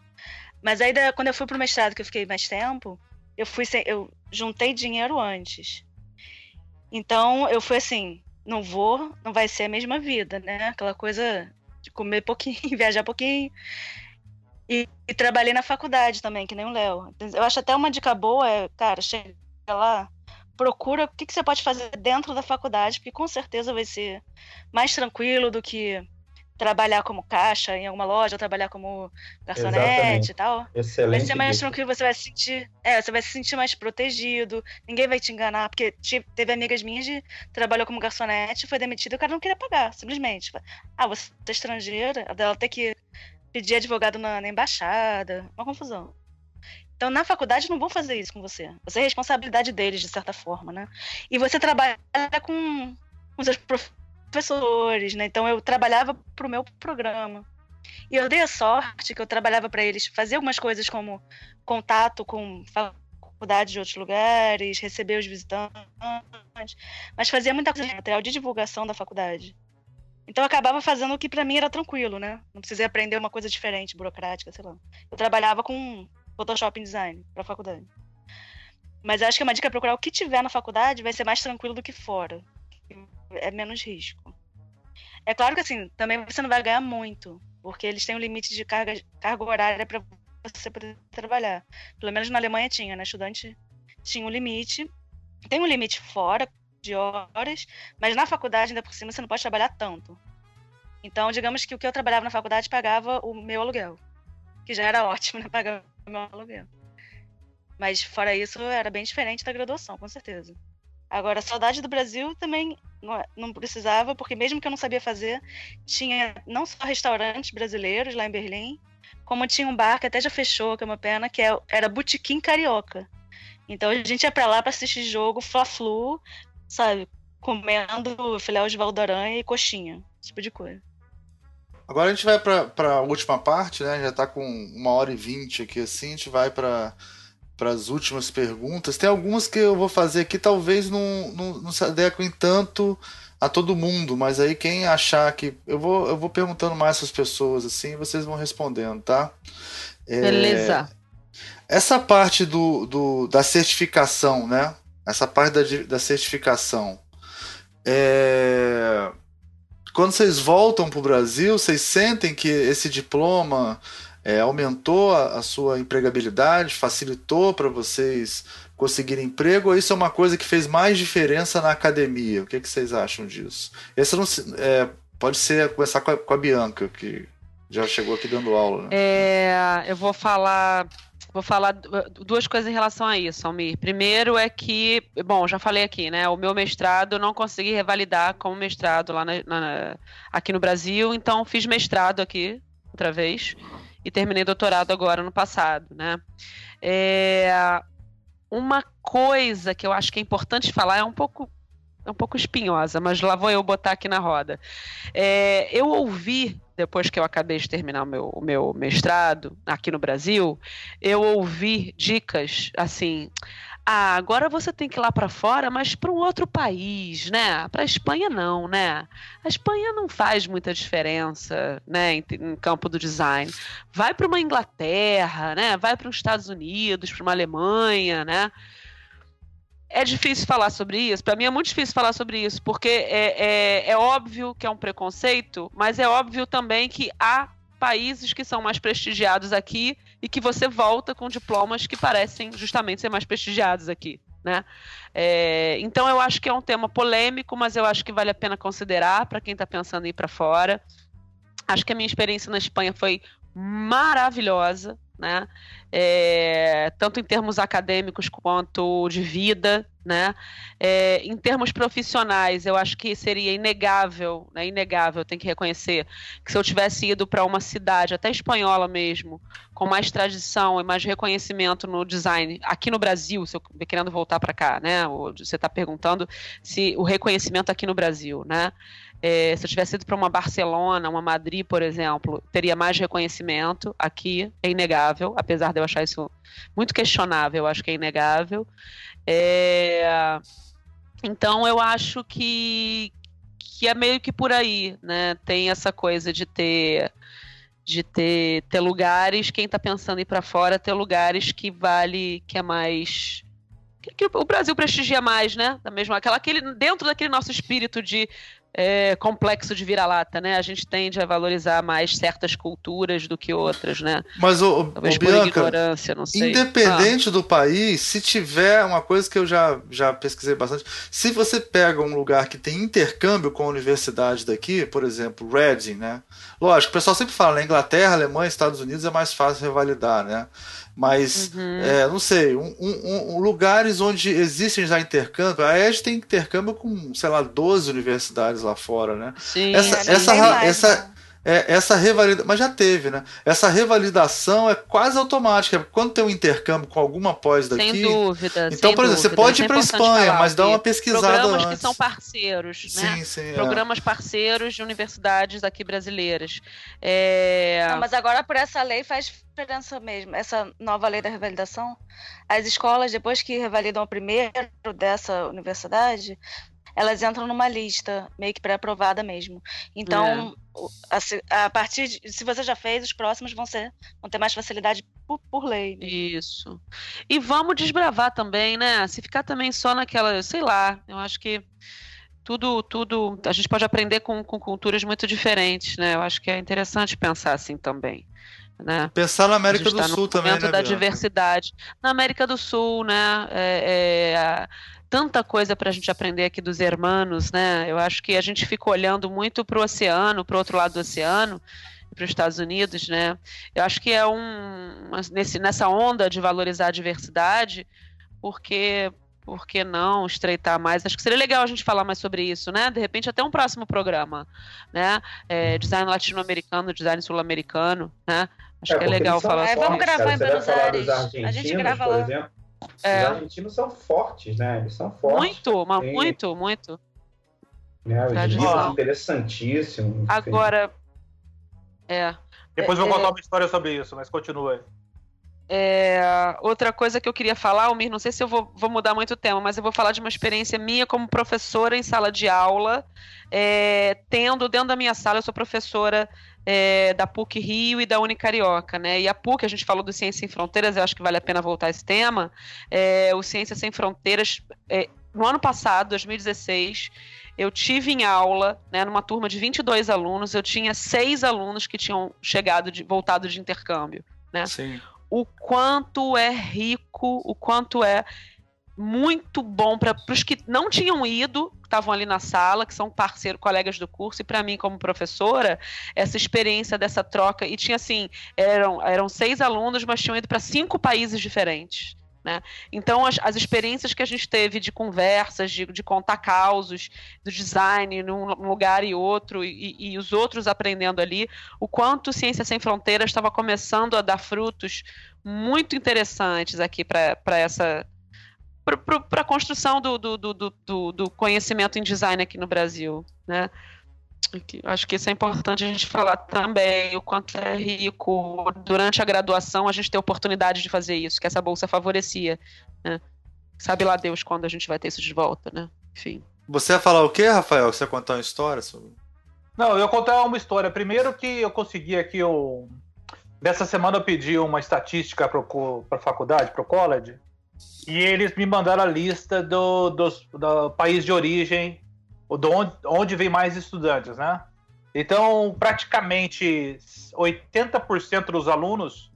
Speaker 2: Mas aí, quando eu fui pro mestrado, que eu fiquei mais tempo, eu fui sem, eu juntei dinheiro antes. Então eu fui assim, não vou, não vai ser a mesma vida, né? Aquela coisa de comer pouquinho, viajar pouquinho. E, e trabalhei na faculdade também, que nem o Léo. Eu acho até uma dica boa, é, cara, chega lá, procura o que, que você pode fazer dentro da faculdade, porque com certeza vai ser mais tranquilo do que trabalhar como caixa em alguma loja, ou trabalhar como garçonete
Speaker 6: Exatamente.
Speaker 2: e tal. Vai
Speaker 6: Excelente.
Speaker 2: ser mais tranquilo, você vai se sentir. É, você vai se sentir mais protegido, ninguém vai te enganar, porque teve amigas minhas de trabalhou como garçonete, foi demitida e o cara não queria pagar, simplesmente. Ah, você é estrangeira, ela tem que pedir advogado na, na embaixada, uma confusão. Então, na faculdade, não vão fazer isso com você. Você é responsabilidade deles, de certa forma, né? E você trabalha com, com seus professores, né? Então, eu trabalhava pro meu programa. E eu dei a sorte que eu trabalhava para eles fazer algumas coisas como contato com faculdades de outros lugares, receber os visitantes, mas fazia muita coisa material de divulgação da faculdade. Então eu acabava fazendo o que para mim era tranquilo, né? Não precisei aprender uma coisa diferente, burocrática, sei lá. Eu trabalhava com Photoshop e design para faculdade. Mas acho que uma dica é procurar o que tiver na faculdade vai ser mais tranquilo do que fora. É menos risco. É claro que assim, também você não vai ganhar muito, porque eles têm um limite de carga, carga horária para você poder trabalhar. Pelo menos na Alemanha tinha, né? Estudante tinha um limite. Tem um limite fora de horas, mas na faculdade, ainda por cima, você não pode trabalhar tanto. Então, digamos que o que eu trabalhava na faculdade pagava o meu aluguel, que já era ótimo, né? Pagar o meu aluguel. Mas fora isso, era bem diferente da graduação, com certeza. Agora, a saudade do Brasil também não, é- não precisava, porque mesmo que eu não sabia fazer, tinha não só restaurantes brasileiros lá em Berlim, como tinha um bar que até já fechou, que é uma pena, que é- era Botequim Carioca. Então a gente ia pra lá pra assistir jogo Fla-Flu, sabe? Comendo filé de Valdoranha e coxinha, esse tipo de coisa.
Speaker 3: Agora a gente vai pra, pra última parte, né? Já tá com uma hora e vinte aqui assim. A gente vai para as últimas perguntas. Tem algumas que eu vou fazer aqui, talvez não, não, não se adequem tanto a todo mundo, mas aí quem achar que. Eu vou, eu vou perguntando mais para as pessoas assim, vocês vão respondendo, tá? É,
Speaker 4: Beleza.
Speaker 3: Essa parte do, do, da certificação, né? Essa parte da, da certificação. é, Quando vocês voltam para o Brasil, vocês sentem que esse diploma é, aumentou a, a sua empregabilidade, facilitou para vocês conseguirem emprego, ou isso é uma coisa que fez mais diferença na academia? O que, que vocês acham disso? Esse não é, pode ser começar com a, com a Bianca, que já chegou aqui dando aula. Né?
Speaker 4: É, eu vou falar, vou falar du- duas coisas em relação a isso, Almir. Primeiro é que, bom, já falei aqui, né? O meu mestrado eu não consegui revalidar como mestrado lá na- na- aqui no Brasil, então fiz mestrado aqui outra vez e terminei doutorado agora no passado, né? É, uma coisa que eu acho que é importante falar é um pouco é um pouco espinhosa, mas lá vou eu botar aqui na roda. É, eu ouvi, depois que eu acabei de terminar o meu, o meu mestrado aqui no Brasil, eu ouvi dicas assim. Ah, agora você tem que ir lá para fora, mas para um outro país, né? Para a Espanha não, né? A Espanha não faz muita diferença, né, em, em campo do design. Vai para uma Inglaterra, né? Vai para os Estados Unidos, para uma Alemanha, né? É difícil falar sobre isso. Para mim é muito difícil falar sobre isso, porque é, é, é óbvio que é um preconceito, mas é óbvio também que há países que são mais prestigiados aqui e que você volta com diplomas que parecem justamente ser mais prestigiados aqui. Né? É, então eu acho que é um tema polêmico, mas eu acho que vale a pena considerar para quem está pensando em ir para fora. Acho que a minha experiência na Espanha foi maravilhosa, né? É, tanto em termos acadêmicos quanto de vida, né? É, em termos profissionais, eu acho que seria inegável, né? Inegável, tem que reconhecer que se eu tivesse ido para uma cidade, até espanhola mesmo, com mais tradição e mais reconhecimento no design, aqui no Brasil, se eu querendo voltar para cá, né? Você está perguntando se o reconhecimento aqui no Brasil, né? É, se eu tivesse ido para uma Barcelona, uma Madrid, por exemplo, teria mais reconhecimento. Aqui é inegável, apesar de eu achar isso muito questionável, eu acho que é inegável. É, então eu acho que, que é meio que por aí, né? Tem essa coisa de ter de ter, ter lugares, quem está pensando em ir para fora, ter lugares que vale, que é mais que, o Brasil prestigia mais, né? Da mesma, aquela, aquele, dentro daquele nosso espírito de é, complexo de vira-lata, né? A gente tende a valorizar mais certas culturas do que outras, né?
Speaker 3: Mas o, Talvez o Bianca, ignorância, não sei. Independente ah. do país, se tiver uma coisa que eu já, já pesquisei bastante, se você pega um lugar que tem intercâmbio com a universidade daqui, por exemplo, Reading, né? Lógico, o pessoal sempre fala, na Inglaterra, Alemanha, Estados Unidos é mais fácil revalidar, né? Mas, uhum. é, não sei, um, um, um, lugares onde existem já intercâmbio, a ED tem intercâmbio com, sei lá, 12 universidades lá fora, né?
Speaker 4: Sim,
Speaker 3: essa, é essa, essa, né? É, essa revalidação, mas já teve, né? Essa revalidação é quase automática. Quando tem um intercâmbio com alguma pós daqui.
Speaker 4: Sem dúvida.
Speaker 3: Então,
Speaker 4: sem
Speaker 3: por exemplo,
Speaker 4: dúvida.
Speaker 3: você pode ir para Espanha, mas dá uma pesquisada
Speaker 4: Programas
Speaker 3: antes.
Speaker 4: que são parceiros, né?
Speaker 3: Sim, sim.
Speaker 4: É. Programas é. parceiros de universidades aqui brasileiras. É...
Speaker 2: Não, mas agora por essa lei faz diferença mesmo. Essa nova lei da revalidação, as escolas, depois que revalidam o primeiro dessa universidade, elas entram numa lista meio que pré-aprovada mesmo. Então, é. a, a, partir de, se você já fez, os próximos vão ser vão ter mais facilidade por, por lei.
Speaker 4: Isso. E vamos desbravar também, né? Se ficar também só naquela, sei lá, eu acho que tudo, tudo, a gente pode aprender com, com culturas muito diferentes, né? Eu acho que é interessante pensar assim também. Né?
Speaker 3: Pensar na América do tá Sul também, né?
Speaker 4: da
Speaker 3: Bianca?
Speaker 4: diversidade. Na América do Sul, né? É, é, tanta coisa para a gente aprender aqui dos hermanos, né? Eu acho que a gente fica olhando muito para o oceano, para o outro lado do oceano, para os Estados Unidos, né? Eu acho que é um nesse, nessa onda de valorizar a diversidade, porque por que não estreitar mais? Acho que seria legal a gente falar mais sobre isso, né? De repente até um próximo programa, né? É, design latino-americano, design sul-americano, né? Acho é, que é legal falar.
Speaker 2: É, vamos gravar em Buenos Aires. A gente grava lá. Exemplo,
Speaker 6: é. Os argentinos são fortes, né? Eles são fortes.
Speaker 4: Muito, mas muito, muito.
Speaker 6: Né? Os interessantíssimo.
Speaker 4: Agora, é.
Speaker 5: Depois é, vou contar é, uma história sobre isso, mas continua.
Speaker 4: É, outra coisa que eu queria falar, Almir, não sei se eu vou, vou, mudar muito o tema, mas eu vou falar de uma experiência minha como professora em sala de aula, é, tendo dentro da minha sala, eu sou professora é, da PUC Rio e da Unicarioca, né? E a PUC, a gente falou do Ciência Sem Fronteiras, eu acho que vale a pena voltar a esse tema. É, o Ciência Sem Fronteiras, é, no ano passado, 2016, eu tive em aula, né, numa turma de 22 alunos, eu tinha seis alunos que tinham chegado, de, voltado de intercâmbio, né?
Speaker 3: Sim.
Speaker 4: O quanto é rico, o quanto é muito bom para os que não tinham ido, estavam ali na sala, que são parceiros, colegas do curso, e para mim, como professora, essa experiência dessa troca, e tinha assim, eram, eram seis alunos, mas tinham ido para cinco países diferentes. Né? Então, as, as, experiências que a gente teve de conversas, de, de contar causos, do design num, num lugar e outro, e, e, os outros aprendendo ali, o quanto Ciência Sem Fronteiras estava começando a dar frutos muito interessantes aqui para essa para a construção do, do, do, do, do conhecimento em design aqui no Brasil, né? Acho que isso é importante a gente falar também, o quanto é rico. Durante a graduação, a gente tem oportunidade de fazer isso, que essa bolsa favorecia. Né? Sabe lá Deus quando a gente vai ter isso de volta, né? Enfim.
Speaker 3: Você ia falar o quê, Rafael? Você ia contar uma história sobre.
Speaker 5: Não, eu ia contar uma história. Primeiro que eu consegui aqui o. Dessa semana eu pedi uma estatística para a faculdade, para o college, e eles me mandaram a lista do, dos, do país de origem, de onde, onde vem mais estudantes, né? Então, praticamente 80% dos alunos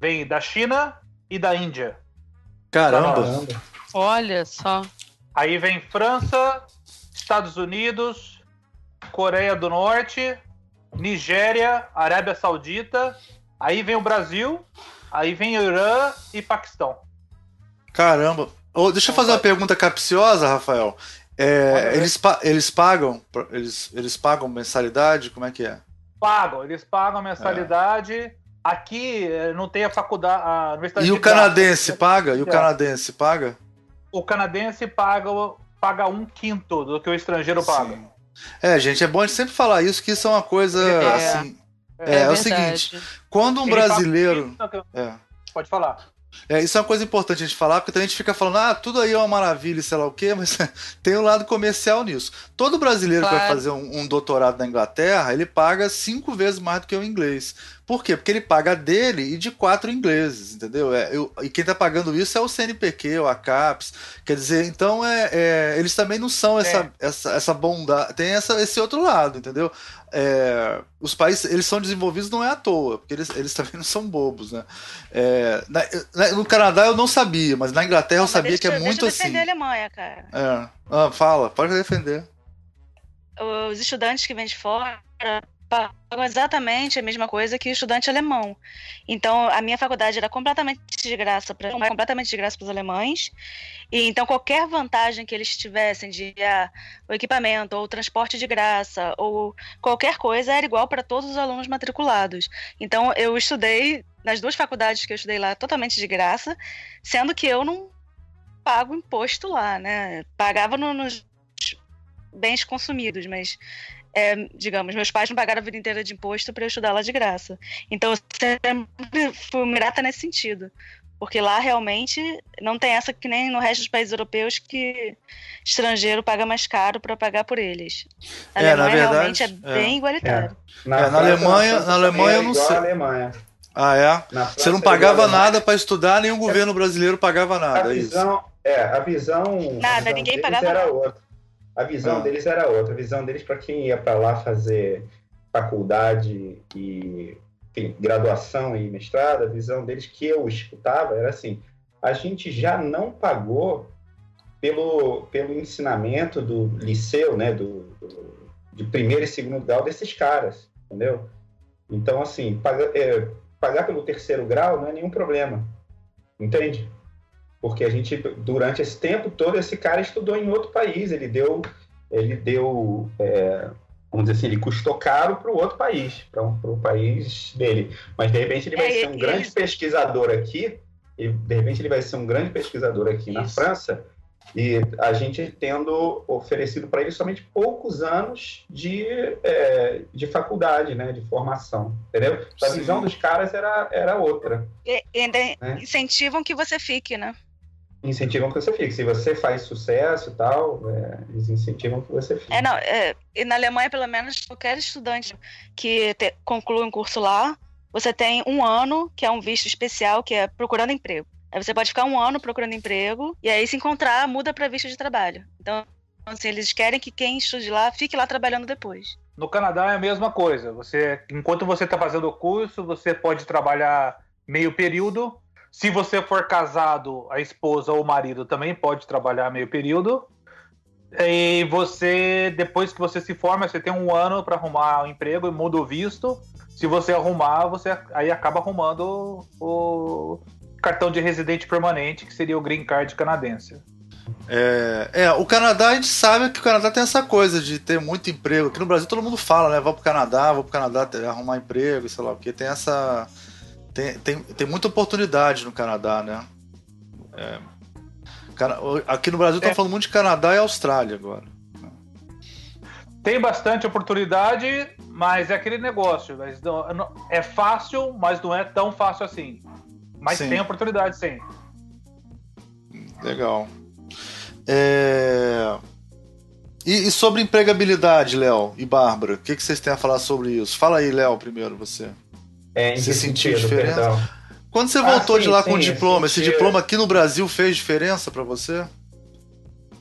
Speaker 5: vêm da China e da Índia.
Speaker 3: Caramba!
Speaker 6: Caramba.
Speaker 4: Olha só.
Speaker 5: Aí vem França, Estados Unidos, Coreia do Norte, Nigéria, Arábia Saudita, aí vem o Brasil, aí vem o Irã e Paquistão.
Speaker 3: Caramba! Ô, deixa eu fazer uma pergunta capciosa, Rafael. É, eles, pa- eles pagam? Eles, eles pagam mensalidade? Como é que é?
Speaker 5: Pagam, eles pagam a mensalidade. Aqui eh, não tem a faculdade, a universidade
Speaker 3: E o canadense
Speaker 5: graça.
Speaker 3: paga? E o
Speaker 5: É.
Speaker 3: canadense paga?
Speaker 5: O canadense paga, paga um quinto do que o estrangeiro paga.
Speaker 3: Sim. É, gente, é bom a gente sempre falar isso, que isso é uma coisa
Speaker 5: É.
Speaker 3: assim. É, é o seguinte, quando um
Speaker 5: Ele
Speaker 3: brasileiro.
Speaker 5: um quinto,
Speaker 3: É.
Speaker 5: Pode falar.
Speaker 3: É, isso é uma coisa importante a gente falar, porque a gente fica falando, ah, tudo aí é uma maravilha, e sei lá o quê, mas tem um lado comercial nisso. Todo brasileiro que vai
Speaker 4: Claro.
Speaker 3: fazer um, um doutorado na Inglaterra, ele paga cinco vezes mais do que o inglês. Por quê? Porque ele paga dele e de quatro ingleses, entendeu? É, eu- e quem tá pagando isso é o CNPq, o ACAPES. Quer dizer, então é, é, eles também não são essa, essa, essa bondade. Tem essa, esse outro lado, entendeu? É, os países eles são desenvolvidos não é à toa, porque eles, eles também não são bobos, né? É, na- no Canadá eu não sabia, mas na Inglaterra eu
Speaker 2: Não, mas
Speaker 3: sabia
Speaker 2: deixa,
Speaker 3: que é
Speaker 2: deixa
Speaker 3: muito
Speaker 2: eu
Speaker 3: assim.
Speaker 2: defender a Alemanha, cara.
Speaker 3: É. Ah, fala, pode defender.
Speaker 2: Os estudantes que vêm de fora pagam exatamente a mesma coisa que o estudante alemão. Então, a minha faculdade era completamente de graça para completamente de graça para os alemães. E então qualquer vantagem que eles tivessem de ah, o equipamento ou o transporte de graça ou qualquer coisa era igual para todos os alunos matriculados. Então, eu estudei nas duas faculdades que eu estudei lá totalmente de graça, sendo que eu não pago imposto lá, né? Pagava no- nos bens consumidos, mas é, digamos, meus pais não pagaram a vida inteira de imposto para eu estudar lá de graça. Então, eu sempre fui uma grata nesse sentido. Porque lá realmente não tem essa que nem no resto dos países europeus que estrangeiro paga mais caro para pagar por eles. A
Speaker 3: É, na
Speaker 2: Alemanha
Speaker 3: verdade,
Speaker 2: realmente é
Speaker 3: é.
Speaker 2: bem igualitário.
Speaker 3: É, na
Speaker 6: França-
Speaker 3: Alemanha-
Speaker 6: França
Speaker 3: na Alemanha
Speaker 6: também
Speaker 3: eu
Speaker 6: é
Speaker 3: não sei.
Speaker 6: Alemanha.
Speaker 3: Ah, é?
Speaker 6: Na
Speaker 3: Você não
Speaker 6: é
Speaker 3: pagava
Speaker 6: Alemanha.
Speaker 3: nada para estudar, nem o governo brasileiro pagava
Speaker 6: A
Speaker 3: nada. É isso.
Speaker 6: visão, é, a visão. a
Speaker 2: Nada,
Speaker 6: visão
Speaker 2: ninguém
Speaker 6: deles
Speaker 2: pagava
Speaker 6: era
Speaker 2: nada.
Speaker 6: outra. A visão
Speaker 3: Ah.
Speaker 6: deles era outra. A visão deles para quem ia para lá fazer faculdade e enfim, graduação e mestrado, a visão deles que eu escutava era assim: a gente já não pagou pelo, pelo ensinamento do liceu, né, do, do- de primeiro e segundo grau desses caras, entendeu? Então, assim, paga- é, pagar pelo terceiro grau não é nenhum problema, entende? Porque a gente, durante esse tempo todo, esse cara estudou em outro país, ele deu, ele deu, é, vamos dizer assim, ele custou caro para o outro país, para o país dele. Mas, de repente, ele vai
Speaker 2: É,
Speaker 6: ser um
Speaker 2: e-
Speaker 6: grande pesquisador aqui, e, de repente, ele vai ser um grande pesquisador aqui na
Speaker 2: Isso.
Speaker 6: França, e a gente tendo oferecido para ele somente poucos anos de, é, de faculdade, né, de formação, entendeu? A visão dos caras era, era outra.
Speaker 2: E ainda
Speaker 6: É.
Speaker 2: incentivam que você fique, né?
Speaker 6: Incentivam que você fique. Se você faz sucesso e tal, é, eles incentivam que você fique.
Speaker 2: É, não, é, e na Alemanha, pelo menos, qualquer estudante que te- conclui um curso lá, você tem um ano, que é um visto especial, que é procurando emprego. Aí você pode ficar um ano procurando emprego, e aí se encontrar, muda para visto de trabalho. Então, assim, eles querem que quem estude lá fique lá trabalhando depois.
Speaker 5: No Canadá é a mesma coisa. Você, enquanto você está fazendo o curso, você pode trabalhar meio período. Se você for casado, a esposa ou o marido também pode trabalhar meio período. E você, depois que você se forma, você tem um ano para arrumar um emprego e muda o visto. Se você arrumar, você aí acaba arrumando o cartão de residente permanente, que seria o green card canadense.
Speaker 3: É, é, o Canadá, a gente sabe que o Canadá tem essa coisa de ter muito emprego. Aqui no Brasil todo mundo fala, né? Vou pro Canadá, vou pro Canadá arrumar emprego, sei lá o que. Tem essa. Tem, tem, tem muita oportunidade no Canadá, né? É, aqui no Brasil estão
Speaker 5: É.
Speaker 3: falando muito de Canadá e Austrália agora.
Speaker 5: Tem bastante oportunidade, mas é aquele negócio. Mas não- é fácil, mas não é tão fácil assim. Mas
Speaker 3: Sim.
Speaker 5: tem oportunidade, sim.
Speaker 3: Legal. É... E, e, sobre empregabilidade, Léo e Bárbara, o que, que vocês têm a falar sobre isso? Fala aí, Léo, primeiro, você.
Speaker 6: É,
Speaker 3: você sentiu
Speaker 6: sentido,
Speaker 3: diferença?
Speaker 6: perdão.
Speaker 3: Quando você
Speaker 6: Ah,
Speaker 3: voltou
Speaker 6: sim,
Speaker 3: de lá
Speaker 6: sim,
Speaker 3: com o diploma, esse diploma aqui no Brasil fez diferença pra você?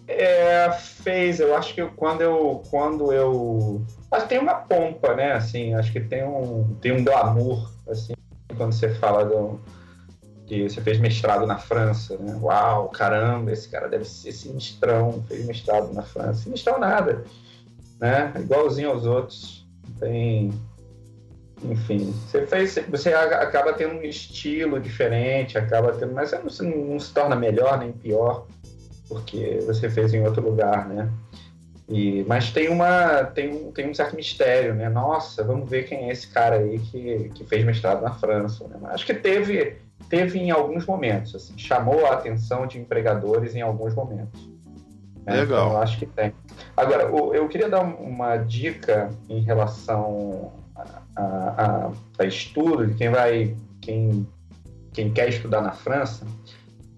Speaker 6: É, fez. Eu acho que quando eu, quando eu, acho que tem uma pompa, né? Assim, acho que tem um, tem um glamour, assim, quando você fala do, que você fez mestrado na França, né? Uau, caramba, esse cara deve ser sinistrão, fez mestrado na França. Sinistrão nada, né? Igualzinho aos outros. Tem, enfim, você fez, você acaba tendo um estilo diferente, acaba tendo, mas você não, se- não se torna melhor nem pior porque você fez em outro lugar, né? E, mas tem uma tem um, tem um certo mistério, né? Nossa, vamos ver quem é esse cara aí que, que fez mestrado na França. Né? Mas Acho que teve teve em alguns momentos, assim, chamou a atenção de empregadores em alguns momentos. né?
Speaker 3: Legal.
Speaker 6: Então, eu acho que tem. Agora, o- eu queria dar uma dica em relação a, a, a- estudo de quem vai quem quem quer estudar na França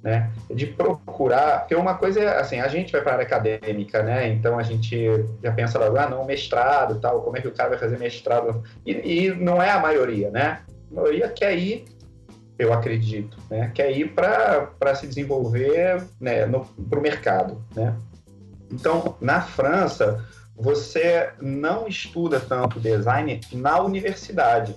Speaker 6: né, de procurar, porque uma coisa é assim, a gente vai para a área acadêmica, né, então a gente já pensa logo, ah, não, mestrado tal, como é que o cara vai fazer mestrado? E, e não é a maioria, né, a maioria quer ir, eu acredito, né, quer ir para se desenvolver né, para o mercado, né. Então, na França, você não estuda tanto design na universidade,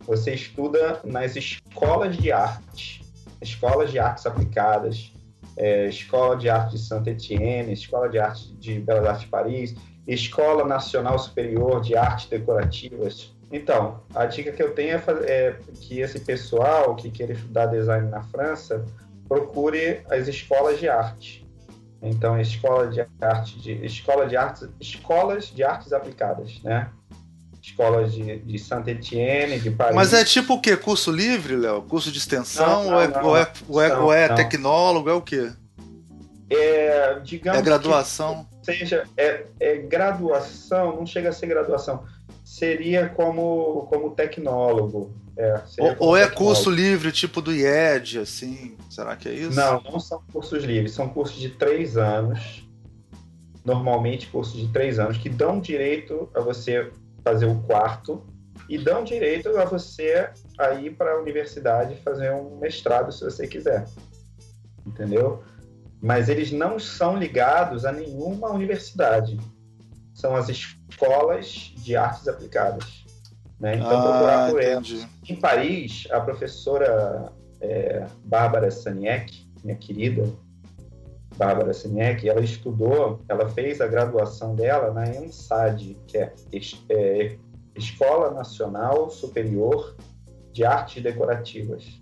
Speaker 6: você estuda nas escolas de arte, escolas de artes aplicadas, é, Escola de Arte de Saint-Étienne, Escola de Arte de Belas Artes de Paris, Escola Nacional Superior de Artes Decorativas. Então, a dica que eu tenho é, é que esse pessoal que queira estudar design na França procure as escolas de arte. Então, escola de arte de escola de artes, escolas de artes aplicadas, né? Escolas de, de Saint-Étienne, de Paris.
Speaker 3: Mas é tipo o quê? Curso livre, Léo? Curso de extensão?
Speaker 6: Não, não,
Speaker 3: ou, é,
Speaker 6: não.
Speaker 3: ou, é, ou, é, ou é tecnólogo? É o quê?
Speaker 6: é, digamos
Speaker 3: É graduação?
Speaker 6: seja é, é graduação, não chega a ser graduação, seria como como tecnólogo. É,
Speaker 3: Ou, ou é curso livre, tipo do IED, assim? Será que é isso?
Speaker 6: Não, não são cursos livres, são cursos de três anos, normalmente cursos de três anos, que dão direito a você fazer o quarto e dão direito a você a ir para a universidade fazer um mestrado se você quiser. Entendeu? Mas eles não são ligados a nenhuma universidade. São as escolas de artes aplicadas. Né? Então,
Speaker 3: ah,
Speaker 6: procurar por
Speaker 3: entendi.
Speaker 6: Em Paris, a professora é, Bárbara Saniek, minha querida Bárbara Saniek, ela estudou, ela fez a graduação dela na ENSAD, que é, é Escola Nacional Superior de Artes Decorativas,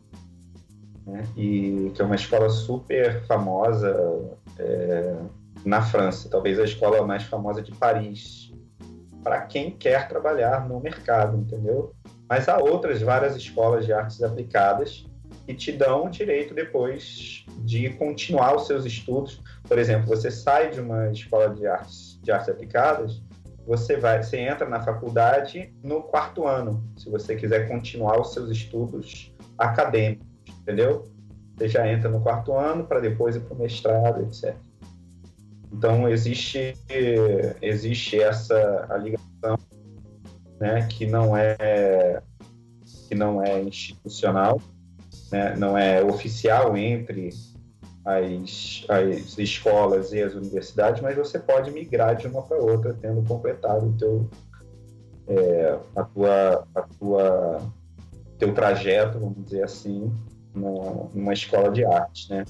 Speaker 6: né? e que é uma escola super famosa é, na França, talvez a escola mais famosa de Paris, para quem quer trabalhar no mercado, entendeu? Mas há outras várias escolas de artes aplicadas que te dão o direito depois de continuar os seus estudos. Por exemplo, você sai de uma escola de artes, de artes aplicadas, você vai, você entra na faculdade no quarto ano, se você quiser continuar os seus estudos acadêmicos, entendeu? Você já entra no quarto ano para depois ir para o mestrado, etc. Então existe existe essa ligação, né, que não é que não é institucional, né, não é oficial entre as, as escolas e as universidades, mas você pode migrar de uma para outra, tendo completado o teu é, a tua a tua teu trajeto, vamos dizer assim, numa, numa escola de arte, né?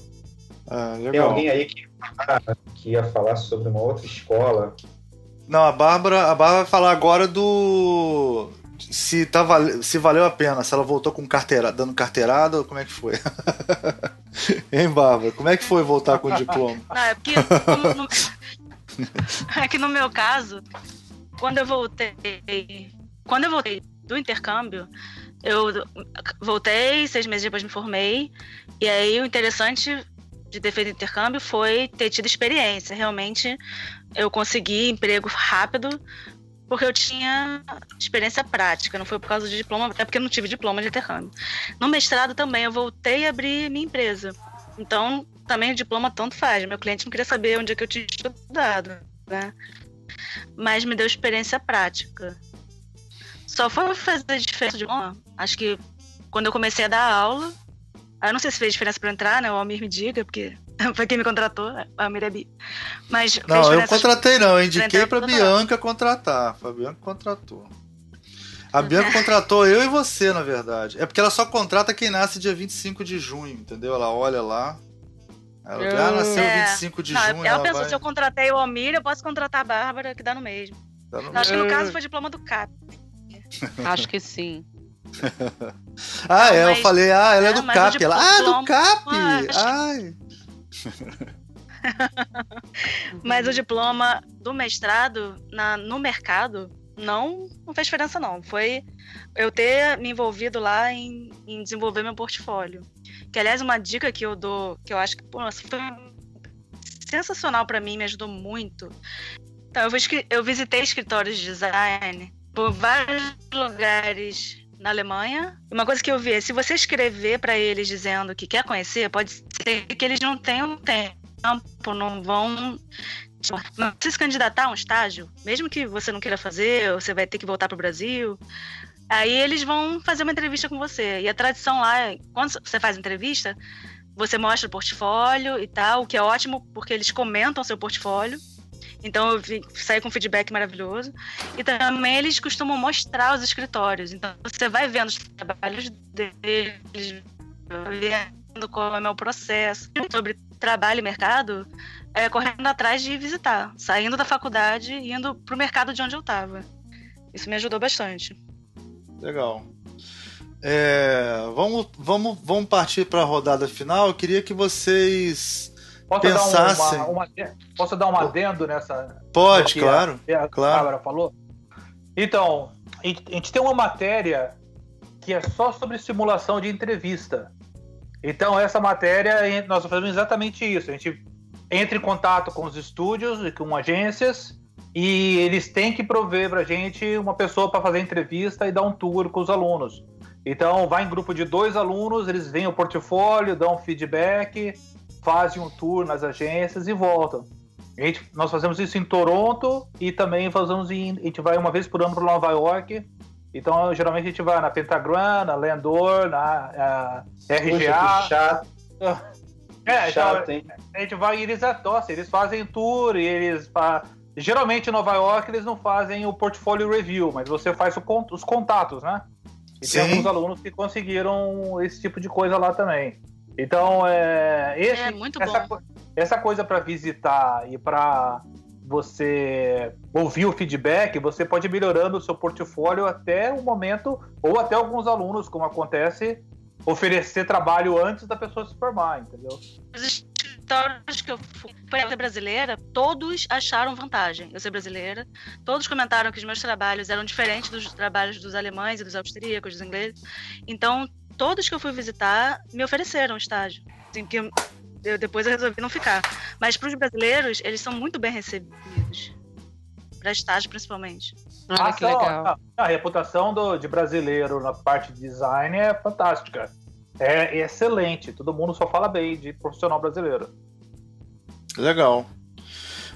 Speaker 3: Ah,
Speaker 6: Tem alguém aí que, que ia falar sobre uma outra escola?
Speaker 3: Não, a Bárbara, a Bárbara vai falar agora do. Se, tá, se valeu a pena, se ela voltou com carteira, dando carteirada ou como é que foi? hein, Bárbara? Como é que foi voltar com o diploma?
Speaker 2: Não, é porque no... é que no meu caso, quando eu voltei, quando eu voltei do intercâmbio, eu voltei, seis meses depois me formei, e aí o interessante de ter feito intercâmbio foi ter tido experiência. Realmente eu consegui emprego rápido porque eu tinha experiência prática, não foi por causa de diploma, até porque eu não tive diploma de intercâmbio. No mestrado também eu voltei a abrir minha empresa. Então, também o diploma tanto faz. Meu cliente não queria saber onde é que eu tinha estudado, né? Mas me deu experiência prática. Só foi fazer diferença de diploma. Acho que quando eu comecei a dar aula, eu não sei se fez diferença para entrar, né? O Almir me diga, porque foi quem me contratou, a Almir é bi. Mas
Speaker 3: Não, eu contratei não, eu indiquei
Speaker 2: doutorado.
Speaker 3: Bianca contratar. A Bianca contratou. A Bianca contratou eu e você, na verdade. É porque ela só contrata quem nasce dia 25 de junho, entendeu? Ela olha lá. Ela diz, ah, nasceu
Speaker 2: É.
Speaker 3: 25 de
Speaker 2: Não,
Speaker 3: junho.
Speaker 2: ela
Speaker 3: ela
Speaker 2: pensou,
Speaker 3: vai...
Speaker 2: se eu contratei o Almir, eu posso contratar a Bárbara, que dá no mesmo.
Speaker 3: Tá no-
Speaker 2: Eu acho que no caso foi diploma do CAP.
Speaker 4: Acho que sim.
Speaker 3: Ah,
Speaker 2: Não,
Speaker 3: é, eu
Speaker 2: mas-
Speaker 3: falei, ah, ela é,
Speaker 2: é,
Speaker 3: do CAP. Ela, ah, do CAP!
Speaker 2: Ah,
Speaker 3: Ai.
Speaker 2: Mas o diploma do mestrado na, no mercado não, não fez diferença, não. Foi eu ter me envolvido lá em, em desenvolver meu portfólio. Que, aliás, uma dica que eu dou, que eu acho que pô, nossa, foi sensacional para mim, me ajudou muito. Então, eu, eu visitei escritórios de design por vários lugares na Alemanha. Uma coisa que eu vi é, se você escrever para eles dizendo que quer conhecer, pode ser que eles não tenham tempo, não vão não se candidatar a um estágio, mesmo que você não queira fazer, você vai ter que voltar para o Brasil. Aí eles vão fazer uma entrevista com você. E a tradição lá, é, quando você faz entrevista, você mostra o portfólio e tal, o que é ótimo porque eles comentam seu portfólio. Então eu vi, saí com feedback maravilhoso. E também eles costumam mostrar os escritórios. Então você vai vendo os trabalhos deles, vendo qual é o processo. Sobre trabalho e mercado, é, correndo atrás de visitar, saindo da faculdade e indo pro mercado de onde eu estava. Isso me ajudou bastante.
Speaker 3: Legal. É, vamos, vamos, vamos partir para a rodada final. Eu queria que vocês.
Speaker 5: Posso
Speaker 3: Pensassem.
Speaker 5: dar um, uma, uma- posso dar um adendo nessa?
Speaker 3: Pode,
Speaker 5: que
Speaker 3: claro.
Speaker 5: a, a
Speaker 3: claro.
Speaker 5: Bárbara falou? Então, a gente, a gente tem uma matéria que é só sobre simulação de entrevista. Então, essa matéria, nós fazemos exatamente isso. A gente entra em contato com os estúdios e com agências e eles têm que prover para a gente uma pessoa para fazer entrevista e dar um tour com os alunos. Então, vai em grupo de dois alunos, eles veem o portfólio, dão feedback, fazem um tour nas agências e voltam. A gente, nós fazemos isso em Toronto e também fazemos em. A gente vai uma vez por ano para Nova York. Então, geralmente a gente vai na Pentagram, na Landor, na
Speaker 6: que
Speaker 5: RGA.
Speaker 6: chato,
Speaker 5: É, então,
Speaker 6: chato, hein?
Speaker 5: a gente vai e eles atossam, eles fazem tour e eles. fa- Geralmente em Nova York eles não fazem o portfólio review, mas você faz o os contatos, né? E
Speaker 3: Sim.
Speaker 5: tem alguns alunos que conseguiram esse tipo de coisa lá também. Então, é, esse,
Speaker 2: É muito
Speaker 5: essa,
Speaker 2: bom.
Speaker 5: essa coisa para visitar e para você ouvir o feedback, você pode ir melhorando o seu portfólio até o momento, ou até alguns alunos, como acontece, oferecer trabalho antes da pessoa se formar, entendeu?
Speaker 2: Os escritórios que eu fui para brasileira, todos acharam vantagem eu ser brasileira. Todos comentaram que os meus trabalhos eram diferentes dos trabalhos dos alemães e dos austríacos, dos ingleses. Então, todos que eu fui visitar me ofereceram estágio. Assim, que eu, eu- depois eu resolvi não ficar. Mas para os brasileiros, eles são muito bem recebidos. Para estágio, principalmente.
Speaker 4: Olha que
Speaker 5: só,
Speaker 4: legal.
Speaker 5: A, a reputação do, de brasileiro na parte de design é fantástica. É excelente. Todo mundo só fala bem de profissional brasileiro.
Speaker 3: Legal.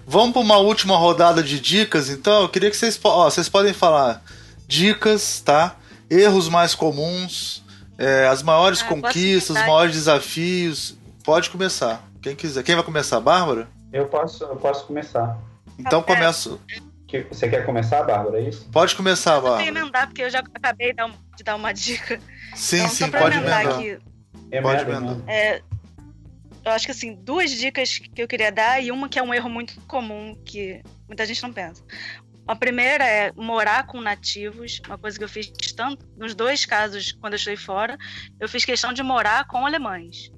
Speaker 3: Vamos para uma última rodada de dicas, então. Eu queria que vocês, ó, vocês podem falar dicas, tá? Erros mais comuns, é, as maiores
Speaker 2: Ah,
Speaker 3: conquistas, os maiores desafios. Pode começar. Quem quiser. Quem vai começar, Bárbara?
Speaker 6: Eu posso, eu posso começar.
Speaker 3: Então
Speaker 2: Tá
Speaker 3: começa.
Speaker 6: Que- Você quer começar, Bárbara? É isso?
Speaker 3: Pode começar,
Speaker 2: Eu
Speaker 3: Bárbara.
Speaker 2: emendar, porque eu já acabei de dar, um- de dar uma dica.
Speaker 3: Sim,
Speaker 2: então,
Speaker 3: sim, pode
Speaker 2: emendar
Speaker 3: emendar.
Speaker 2: aqui.
Speaker 3: Pode
Speaker 6: Emenda,
Speaker 3: emendar.
Speaker 6: emenda.
Speaker 2: É, eu acho que assim, duas dicas que eu queria dar e uma que é um erro muito comum que muita gente não pensa. A primeira é morar com nativos, uma coisa que eu fiz tanto nos dois casos quando eu estive fora, eu fiz questão de morar com alemães.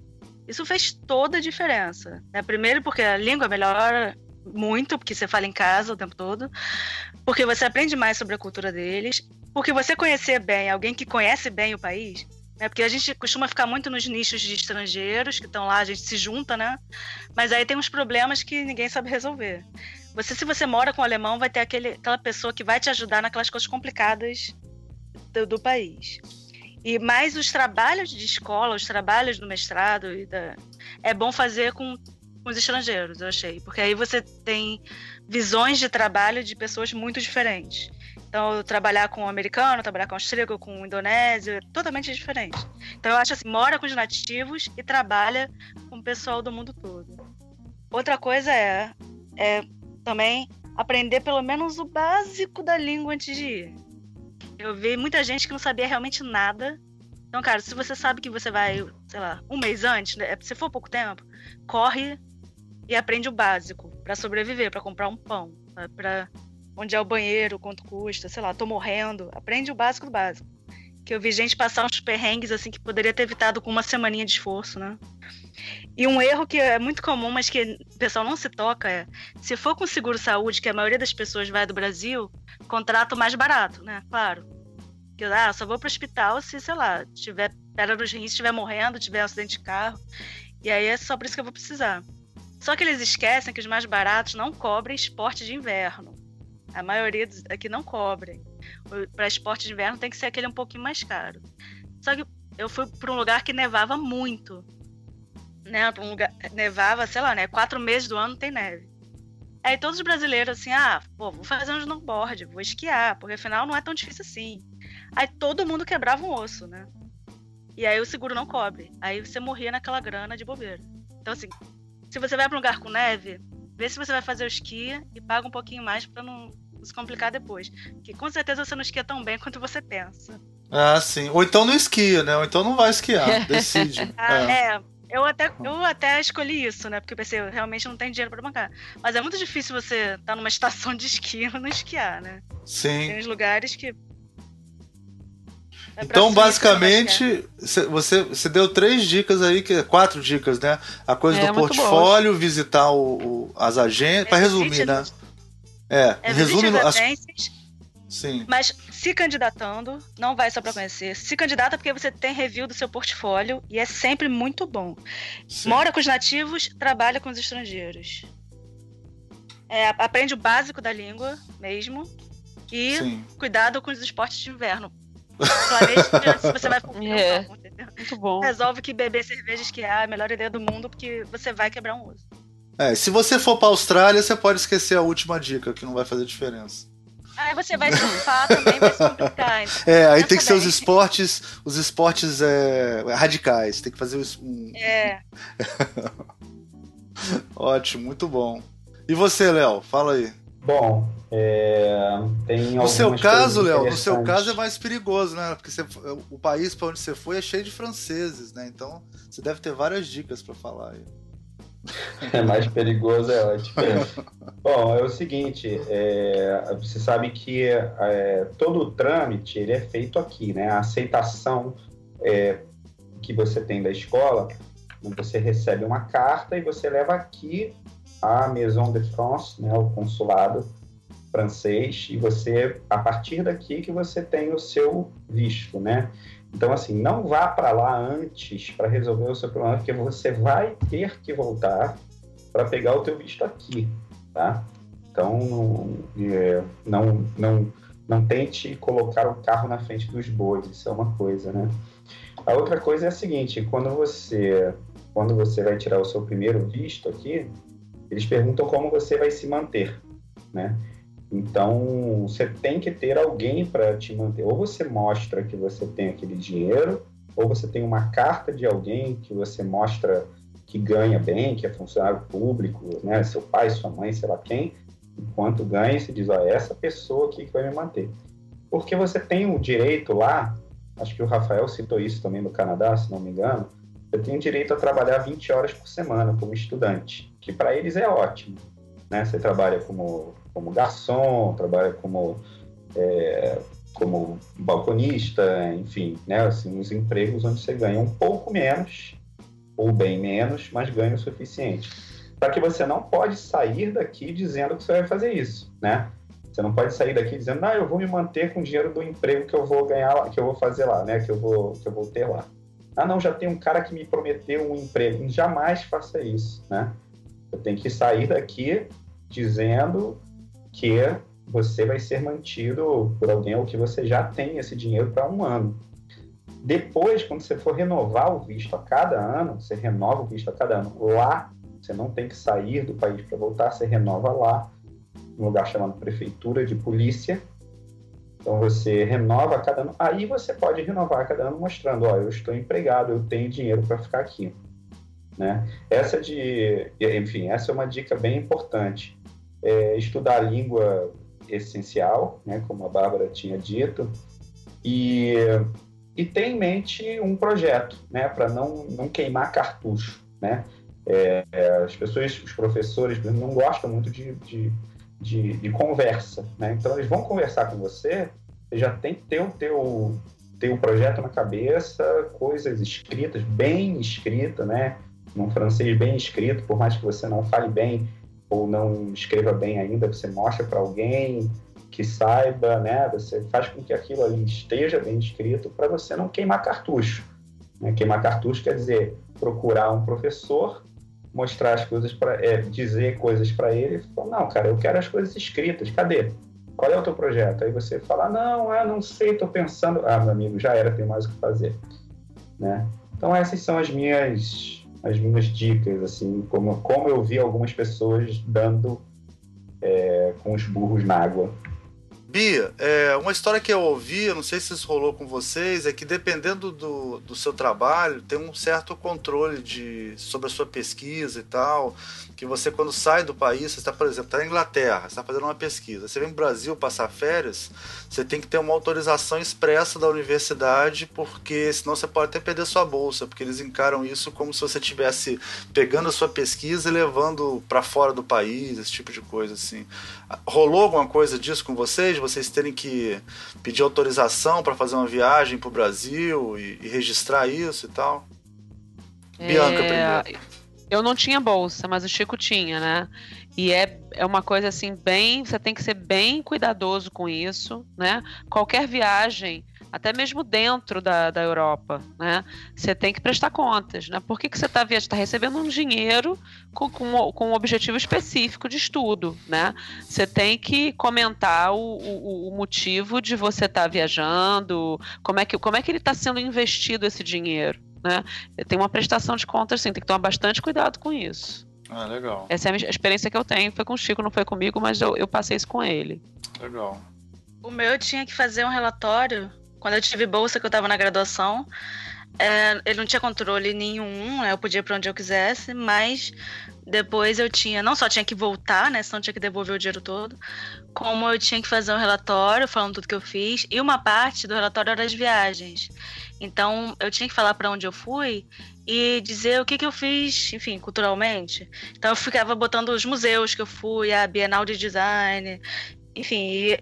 Speaker 2: Isso fez toda a diferença. Né? Primeiro porque a língua melhora muito, porque você fala em casa o tempo todo, porque você aprende mais sobre a cultura deles, porque você conhecer bem alguém que conhece bem o país, né? Porque a gente costuma ficar muito nos nichos de estrangeiros que estão lá, a gente se junta, né? Mas aí tem uns problemas que ninguém sabe resolver. Você, se você mora com um alemão, vai ter aquele, aquela pessoa que vai te ajudar naquelas coisas complicadas do, do país. E mais os trabalhos de escola, os trabalhos do mestrado, da... é bom fazer com, com os estrangeiros, eu achei. Porque aí você tem visões de trabalho de pessoas muito diferentes. Então, trabalhar com o americano, trabalhar com o austríaco, com o indonésio, é totalmente diferente. Então, eu acho assim, mora com os nativos e trabalha com o pessoal do mundo todo. Outra coisa é, é também aprender pelo menos o básico da língua antes de ir. Eu vi muita gente que não sabia realmente nada. Então, cara, se você sabe que você vai, sei lá, um mês antes, né, se for pouco tempo, corre e aprende o básico para sobreviver, para comprar um pão, para onde é o banheiro, quanto custa, sei lá, tô morrendo. Aprende o básico do básico. Que eu vi gente passar uns perrengues assim que poderia ter evitado com uma semaninha de esforço, né? E um erro que é muito comum, mas que o pessoal não se toca é: se for com seguro saúde, que a maioria das pessoas vai do Brasil, contrato mais barato, né? Claro. Que ah, só vou pro hospital se, sei lá, tiver pedra nos rins, estiver morrendo, tiver um acidente de carro. E aí é só por isso que eu vou precisar. Só que eles esquecem que os mais baratos não cobrem esporte de inverno. A maioria aqui não cobrem. Para esporte de inverno tem que ser aquele um pouquinho mais caro. Só que eu fui para um lugar que nevava muito. Né? Um lugar, nevava, sei lá, né? Quatro meses do ano tem neve. Aí todos os brasileiros assim, ah, pô, vou fazer um snowboard, vou esquiar, porque afinal não é tão difícil assim. Aí todo mundo quebrava um osso, né? E aí o seguro não cobre. Aí você morria naquela grana de bobeira. Então, assim, se você vai para um lugar com neve, vê se você vai fazer o esqui e paga um pouquinho mais para não se complicar depois. Que com certeza você não esquia tão bem quanto você pensa.
Speaker 3: Ah, sim. Ou então não esquia, né? Ou então não vai esquiar. Decide.
Speaker 2: ah, é. é. Eu até, eu até escolhi isso, né? Porque eu pensei, eu realmente não tenho dinheiro para bancar. Mas é muito difícil você estar tá numa estação de esqui e não esquiar, né?
Speaker 3: Sim.
Speaker 2: Tem uns lugares que.
Speaker 3: É então, basicamente, você, você deu três dicas aí, que quatro dicas, né? A coisa é, do portfólio, visitar o, o as agências. Para resumir, né? É,
Speaker 2: é
Speaker 3: resume
Speaker 2: as agências, Sim. Mas se candidatando, não vai só para conhecer. Se candidata porque você tem review do seu portfólio e é sempre muito bom. Sim. Mora com os nativos, trabalha com os estrangeiros. É, aprende o básico da língua mesmo. E Sim. cuidado com os esportes de inverno. Planeje se você vai
Speaker 4: é. Muito bom.
Speaker 2: Resolve que beber cerveja esquiar é a melhor ideia do mundo, porque você vai quebrar um osso.
Speaker 3: É, se você for pra Austrália, você pode esquecer a última dica, que não vai fazer diferença.
Speaker 2: Aí você vai surfar também, vai se complicar. Então.
Speaker 3: É, aí tem que ser os esportes, os esportes é, radicais. Tem que fazer um.
Speaker 2: É.
Speaker 3: Ótimo, muito bom. E você, Léo? Fala aí.
Speaker 6: Bom, é, tem
Speaker 3: No seu caso, Léo, no seu caso é mais perigoso, né? Porque você, o país para onde você foi é cheio de franceses, né? Então você deve ter várias dicas para falar aí.
Speaker 6: É mais perigoso, é ótimo. Bom, é o seguinte, é, você sabe que é, todo o trâmite ele é feito aqui, né? A aceitação é, que você tem da escola, você recebe uma carta e você leva aqui a Maison de France, né, o consulado francês, e você, a partir daqui que você tem o seu visto, né? Então, assim, não vá para lá antes para resolver o seu problema, porque você vai ter que voltar para pegar o teu visto aqui, tá? Então, não, é, não, não, não tente colocar o carro na frente dos bois, isso é uma coisa, né? A outra coisa é a seguinte, quando você, quando você vai tirar o seu primeiro visto aqui, eles perguntam como você vai se manter, né? Então, você tem que ter alguém para te manter. Ou você mostra que você tem aquele dinheiro, ou você tem uma carta de alguém que você mostra que ganha bem, que é funcionário público, né? Seu pai, sua mãe, sei lá quem. Enquanto ganha, você diz, ó, é essa pessoa aqui que vai me manter. Porque você tem o direito lá, acho que o Rafael citou isso também no Canadá, se não me engano, você tem o direito a trabalhar 20 horas por semana como estudante, que para eles é ótimo. Né? Você trabalha como como garçom, trabalha como, é, como balconista, enfim, né? Assim, os empregos onde você ganha um pouco menos, ou bem menos, mas ganha o suficiente. Só que você não pode sair daqui dizendo que você vai fazer isso, né? Você não pode sair daqui dizendo, ah, eu vou me manter com o dinheiro do emprego que eu vou ganhar lá, que eu vou fazer lá, né? Que eu vou, que eu vou ter lá. Ah, não, já tem um cara que me prometeu um emprego. Jamais faça isso, né? Eu tenho que sair daqui dizendo que você vai ser mantido por alguém ou que você já tem esse dinheiro para um ano. Depois, quando você for renovar o visto a cada ano, você renova o visto a cada ano lá, você não tem que sair do país para voltar, você renova lá, num lugar chamado Prefeitura de Polícia. Então você renova a cada ano, aí você pode renovar a cada ano mostrando, ó, eu estou empregado, eu tenho dinheiro para ficar aqui. Né? Essa de, enfim, essa é uma dica bem importante. É, estudar a língua essencial, né, como a Bárbara tinha dito, e, e ter em mente um projeto, né, para não, não queimar cartucho, né? É, as pessoas, os professores não gostam muito de, de, de, de, conversa, né? Então eles vão conversar com você, você já tem que ter o teu, ter o projeto na cabeça, coisas escritas, bem escritas, né? Num francês bem escrito, por mais que você não fale bem, ou não escreva bem ainda, você mostra para alguém que saiba, né? Você faz com que aquilo ali esteja bem escrito para você não queimar cartucho. Né? Queimar cartucho quer dizer procurar um professor, mostrar as coisas para, é, dizer coisas para ele, falar, não, cara, eu quero as coisas escritas. Cadê? Qual é o teu projeto? Aí você fala, não, eu não sei, estou pensando. Ah, meu amigo, já era, tem mais o que fazer, né? Então essas são as minhas as minhas dicas, assim, como, como eu vi algumas pessoas dando é, com os burros na água.
Speaker 3: Bia, é, uma história que eu ouvi, eu não sei se isso rolou com vocês, é que dependendo do, do seu trabalho, tem um certo controle de, sobre a sua pesquisa e tal, que você quando sai do país, você está, por exemplo, está na Inglaterra, você está fazendo uma pesquisa, você vem para Brasil passar férias, você tem que ter uma autorização expressa da universidade, porque senão você pode até perder sua bolsa, porque eles encaram isso como se você estivesse pegando a sua pesquisa e levando para fora do país, esse tipo de coisa assim. Rolou alguma coisa disso com vocês? Vocês terem que pedir autorização para fazer uma viagem para o Brasil e, e, registrar isso e tal?
Speaker 4: É... Bianca primeiro. Eu não tinha bolsa, mas o Chico tinha, né? E é, é uma coisa assim, bem. Você tem que ser bem cuidadoso com isso, né? Qualquer viagem, até mesmo dentro da, da Europa, né? Você tem que prestar contas, né? Por que, que você está tá recebendo um dinheiro com, com, com, um objetivo específico de estudo, né? Você tem que comentar o, o, o motivo de você estar tá viajando, como é que, como é que ele está sendo investido esse dinheiro, né? Tem uma prestação de contas, sim, tem que tomar bastante cuidado com isso.
Speaker 3: Ah, legal.
Speaker 4: Essa é a experiência que eu tenho. Foi com o Chico, não foi comigo, mas eu, eu passei isso com ele.
Speaker 3: Legal.
Speaker 2: O meu eu tinha que fazer um relatório. Quando eu tive bolsa, que eu estava na graduação, é, ele não tinha controle nenhum, né? eu podia ir para onde eu quisesse, mas depois eu tinha, não só tinha que voltar, né? Senão tinha que devolver o dinheiro todo, como eu tinha que fazer um relatório falando tudo que eu fiz, e uma parte do relatório era as viagens. Então eu tinha que falar para onde eu fui e dizer o que, que eu fiz, enfim, culturalmente. Então eu ficava botando os museus que eu fui, a Bienal de Design, enfim,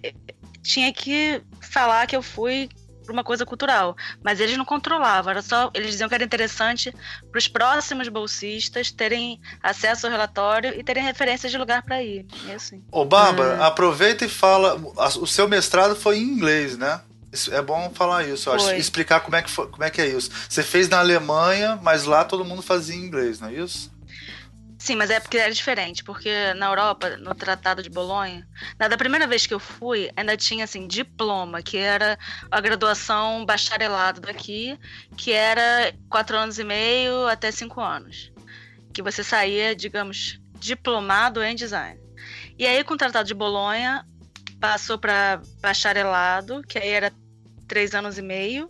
Speaker 2: tinha que falar que eu fui para uma coisa cultural, mas eles não controlavam, era só eles diziam que era interessante para os próximos bolsistas terem acesso ao relatório e terem referências de lugar para ir. E assim.
Speaker 3: Ô, Bárbara, hum. aproveita e fala, o seu mestrado foi em inglês, né? É bom falar isso, eu acho. Explicar como é, que foi, como é que é isso. Você fez na Alemanha, mas lá todo mundo fazia em inglês, não é isso?
Speaker 2: Sim, mas é porque era diferente, porque na Europa, no Tratado de Bolonha, na da primeira vez que eu fui, ainda tinha assim diploma, que era a graduação bacharelado daqui, que era quatro anos e meio até cinco anos, que você saía, digamos, diplomado em design. E aí com o Tratado de Bolonha passou para bacharelado, que aí era três anos e meio,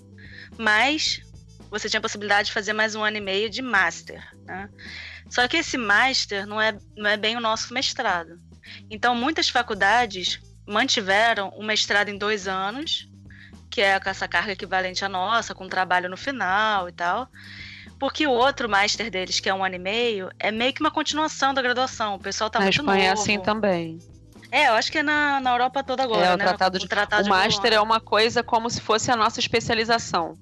Speaker 2: mas você tinha a possibilidade de fazer mais um ano e meio de master. Né? Só que esse master não é, não é bem o nosso mestrado. Então, muitas faculdades mantiveram o mestrado em dois anos, que é com essa carga equivalente à nossa, com trabalho no final e tal. Porque o outro master deles, que é um ano e meio, é meio que uma continuação da graduação. O pessoal tá
Speaker 4: na
Speaker 2: muito
Speaker 4: Espanha
Speaker 2: novo.
Speaker 4: é assim também.
Speaker 2: É, eu acho que é na, na Europa toda agora,
Speaker 4: é,
Speaker 2: o
Speaker 4: né? Tratado de, o, tratado o master é uma coisa como se fosse a nossa especialização.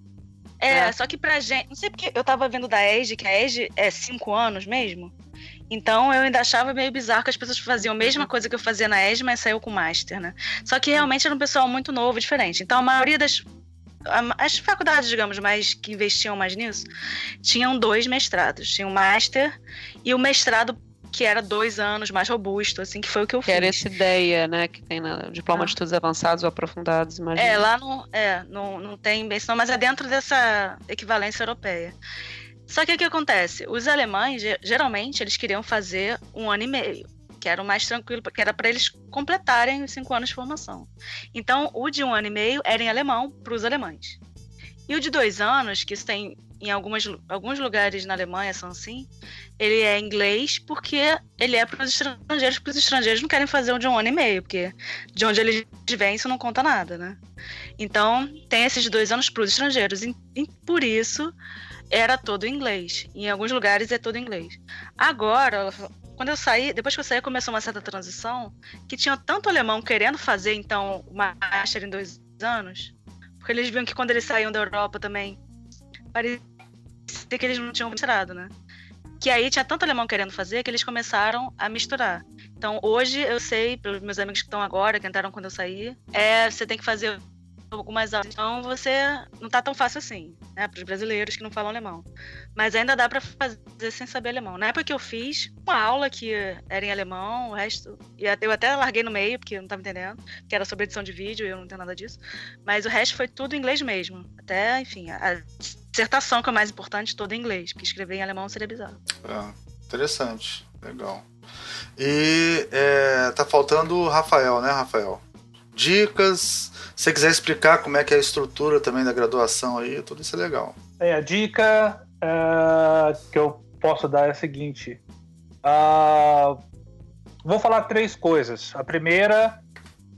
Speaker 2: É, é, só que pra gente. Não sei porque eu tava vendo da ESG, que a ESG é cinco anos mesmo. Então eu ainda achava meio bizarro que as pessoas faziam a mesma coisa que eu fazia na ESG, mas saiu com Master, né? Só que realmente era um pessoal muito novo, diferente. Então a maioria das. As faculdades, digamos, mais que investiam mais nisso, tinham dois mestrados. Tinha o Master e o mestrado que era dois anos, mais robusto, assim, que foi o que eu
Speaker 4: Que
Speaker 2: fiz.
Speaker 4: era essa ideia, né, que tem no diploma
Speaker 2: Ah.
Speaker 4: de estudos avançados ou aprofundados, imagina.
Speaker 2: É, lá não, é, não, não tem bem mas é dentro dessa equivalência europeia. Só que o que acontece? Os alemães, ge- geralmente, eles queriam fazer um ano e meio, que era o mais tranquilo, que era para eles completarem os cinco anos de formação. Então, o de um ano e meio era em alemão para os alemães. E o de dois anos, que isso tem em algumas, alguns lugares na Alemanha são assim, ele é inglês porque ele é para os estrangeiros, porque os estrangeiros não querem fazer um de um ano e meio, porque de onde eles vêm isso não conta nada, né? Então, tem esses dois anos para os estrangeiros. E, e por isso, era todo inglês. Em alguns lugares é todo inglês. Agora, quando eu saí, depois que eu saí, começou uma certa transição, que tinha tanto alemão querendo fazer, então, uma master em dois anos, porque eles viam que quando eles saíam da Europa também, parecia que eles não tinham misturado, né? Que aí tinha tanto alemão querendo fazer que eles começaram a misturar. Então, hoje eu sei, pelos meus amigos que estão agora, que entraram quando eu saí, é você tem que fazer algumas aulas. Então, você não tá tão fácil assim, né? Para os brasileiros que não falam alemão. Mas ainda dá para fazer sem saber alemão. Na época que eu fiz, uma aula que era em alemão, o resto. Eu até larguei no meio, porque eu não estava entendendo, que era sobre edição de vídeo e eu não entendo nada disso. Mas o resto foi tudo em inglês mesmo. Até, enfim, a dissertação, que é o mais importante, toda em inglês, porque escrever em alemão seria bizarro.
Speaker 3: É, interessante, legal. E é, tá faltando o Rafael, né, Rafael? Dicas. Se você quiser explicar como é que é a estrutura também da graduação aí, tudo isso é legal.
Speaker 5: É, a dica é, que eu posso dar é a seguinte. Ah, vou falar três coisas. A primeira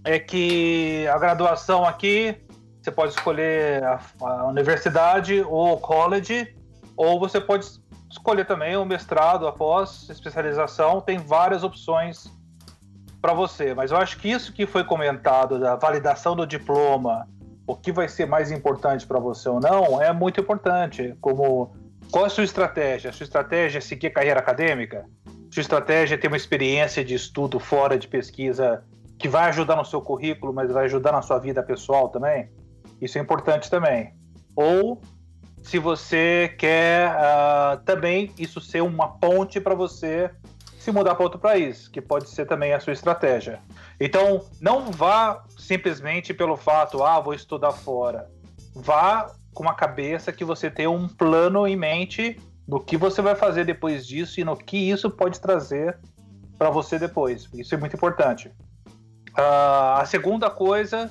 Speaker 5: é que a graduação aqui você pode escolher a, a universidade ou o college, ou você pode escolher também o mestrado após especialização. Tem várias opções para você, mas eu acho que isso que foi comentado da validação do diploma, o que vai ser mais importante para você ou não, é muito importante. Como qual é a sua estratégia? A sua estratégia é seguir carreira acadêmica? Sua estratégia é ter uma experiência de estudo fora de pesquisa que vai ajudar no seu currículo, mas vai ajudar na sua vida pessoal também? Isso é importante também. Ou se você quer uh, também isso ser uma ponte para você se mudar para outro país, que pode ser também a sua estratégia. Então, não vá simplesmente pelo fato, ah, vou estudar fora. Vá com uma cabeça que você tem um plano em mente do que você vai fazer depois disso e no que isso pode trazer para você depois. Isso é muito importante. Uh, a segunda coisa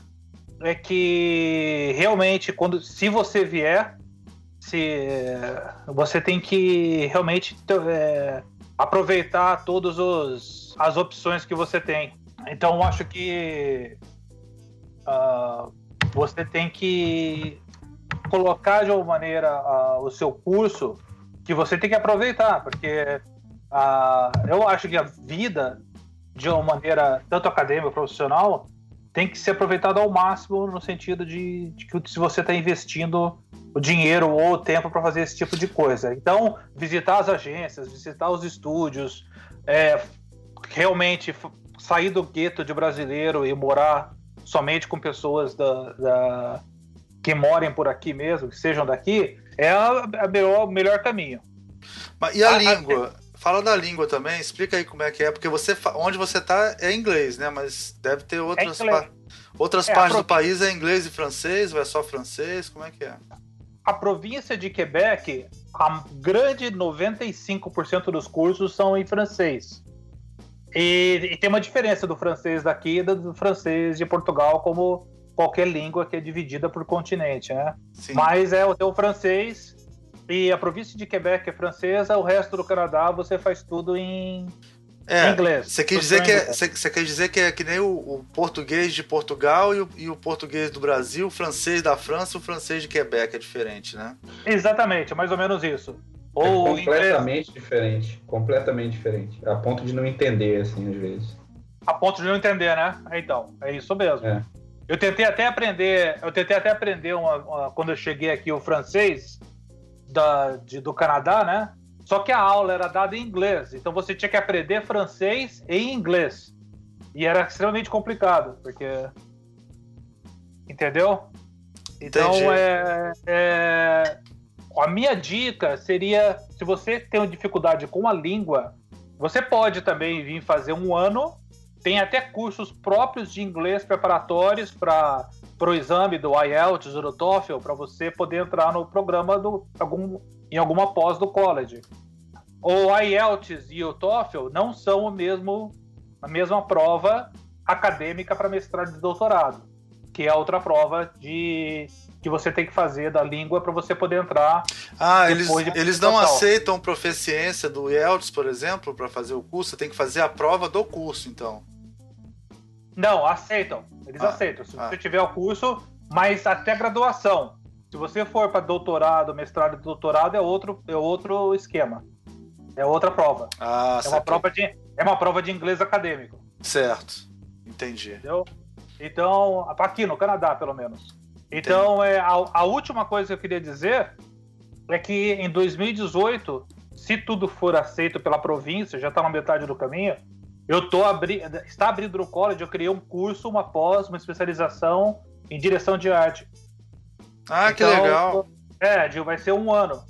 Speaker 5: é que realmente, quando, se você vier, se você tem que realmente é, aproveitar todas as opções que você tem. Então, eu acho que uh, você tem que colocar de uma maneira uh, o seu curso que você tem que aproveitar, porque uh, eu acho que a vida, de uma maneira tanto acadêmica profissional, tem que ser aproveitada ao máximo no sentido de, de que se você está investindo o dinheiro ou o tempo para fazer esse tipo de coisa. Então, visitar as agências, visitar os estúdios, é, realmente sair do gueto de brasileiro e morar somente com pessoas da, da, que morem por aqui mesmo, que sejam daqui, é a, a melhor, o melhor caminho.
Speaker 3: Mas, e a, a língua? A... Fala da língua também, explica aí como é que é, porque você onde você está é inglês, né? Mas deve ter outras,
Speaker 5: é
Speaker 3: outras é, partes pro... do país é inglês e francês, ou é só francês? Como é que é?
Speaker 5: A província de Quebec, a grande 95% dos cursos são em francês. E, e, tem uma diferença do francês daqui e do francês de Portugal, como qualquer língua que é dividida por continente, né? Sim. Mas é o teu francês e a província de Quebec é francesa, o resto do Canadá você faz tudo em,
Speaker 3: é,
Speaker 5: em inglês.
Speaker 3: Você quer, dizer que é, você, você quer dizer que é que nem o, o português de Portugal e o, e o, português do Brasil, o francês da França e o francês de Quebec é diferente, né?
Speaker 5: Exatamente, mais ou menos isso.
Speaker 6: Ou é completamente inglês... diferente, completamente diferente, a ponto de não entender assim às vezes.
Speaker 5: A ponto de não entender, né? Então, é isso mesmo.
Speaker 6: É.
Speaker 5: Eu tentei até aprender, eu tentei até aprender uma, uma, quando eu cheguei aqui o francês da, de, do Canadá, né? Só que a aula era dada em inglês, então você tinha que aprender francês e inglês. E era extremamente complicado, porque. Entendeu? Então, é, é, a minha dica seria: se você tem dificuldade com a língua, você pode também vir fazer um ano. Tem até cursos próprios de inglês preparatórios para o exame do IELTS ou do TOEFL, para você poder entrar no programa do, algum, em alguma pós do college. O IELTS e o TOEFL não são o mesmo, a mesma prova acadêmica para mestrado e doutorado, que é outra prova de que você tem que fazer da língua para você poder entrar.
Speaker 3: Ah, eles, eles não aceitam proficiência do IELTS, por exemplo, para fazer o curso? Você tem que fazer a prova do curso, então.
Speaker 5: Não, aceitam. Eles ah, aceitam. Se ah. você tiver o curso, mas até graduação. Se você for para doutorado, mestrado e doutorado, é outro, é outro esquema. É outra prova.
Speaker 3: Ah,
Speaker 5: é uma prova de é uma prova de inglês acadêmico.
Speaker 3: Certo. Entendi.
Speaker 5: Entendeu? Então, aqui no Canadá, pelo menos. Então, é, a, a, última coisa que eu queria dizer é que em 2018, se tudo for aceito pela província, já está na metade do caminho, eu tô abri está abrindo o college, eu criei um curso, uma pós, uma especialização em direção de arte.
Speaker 3: Ah, então, que legal.
Speaker 5: É, vai ser um ano.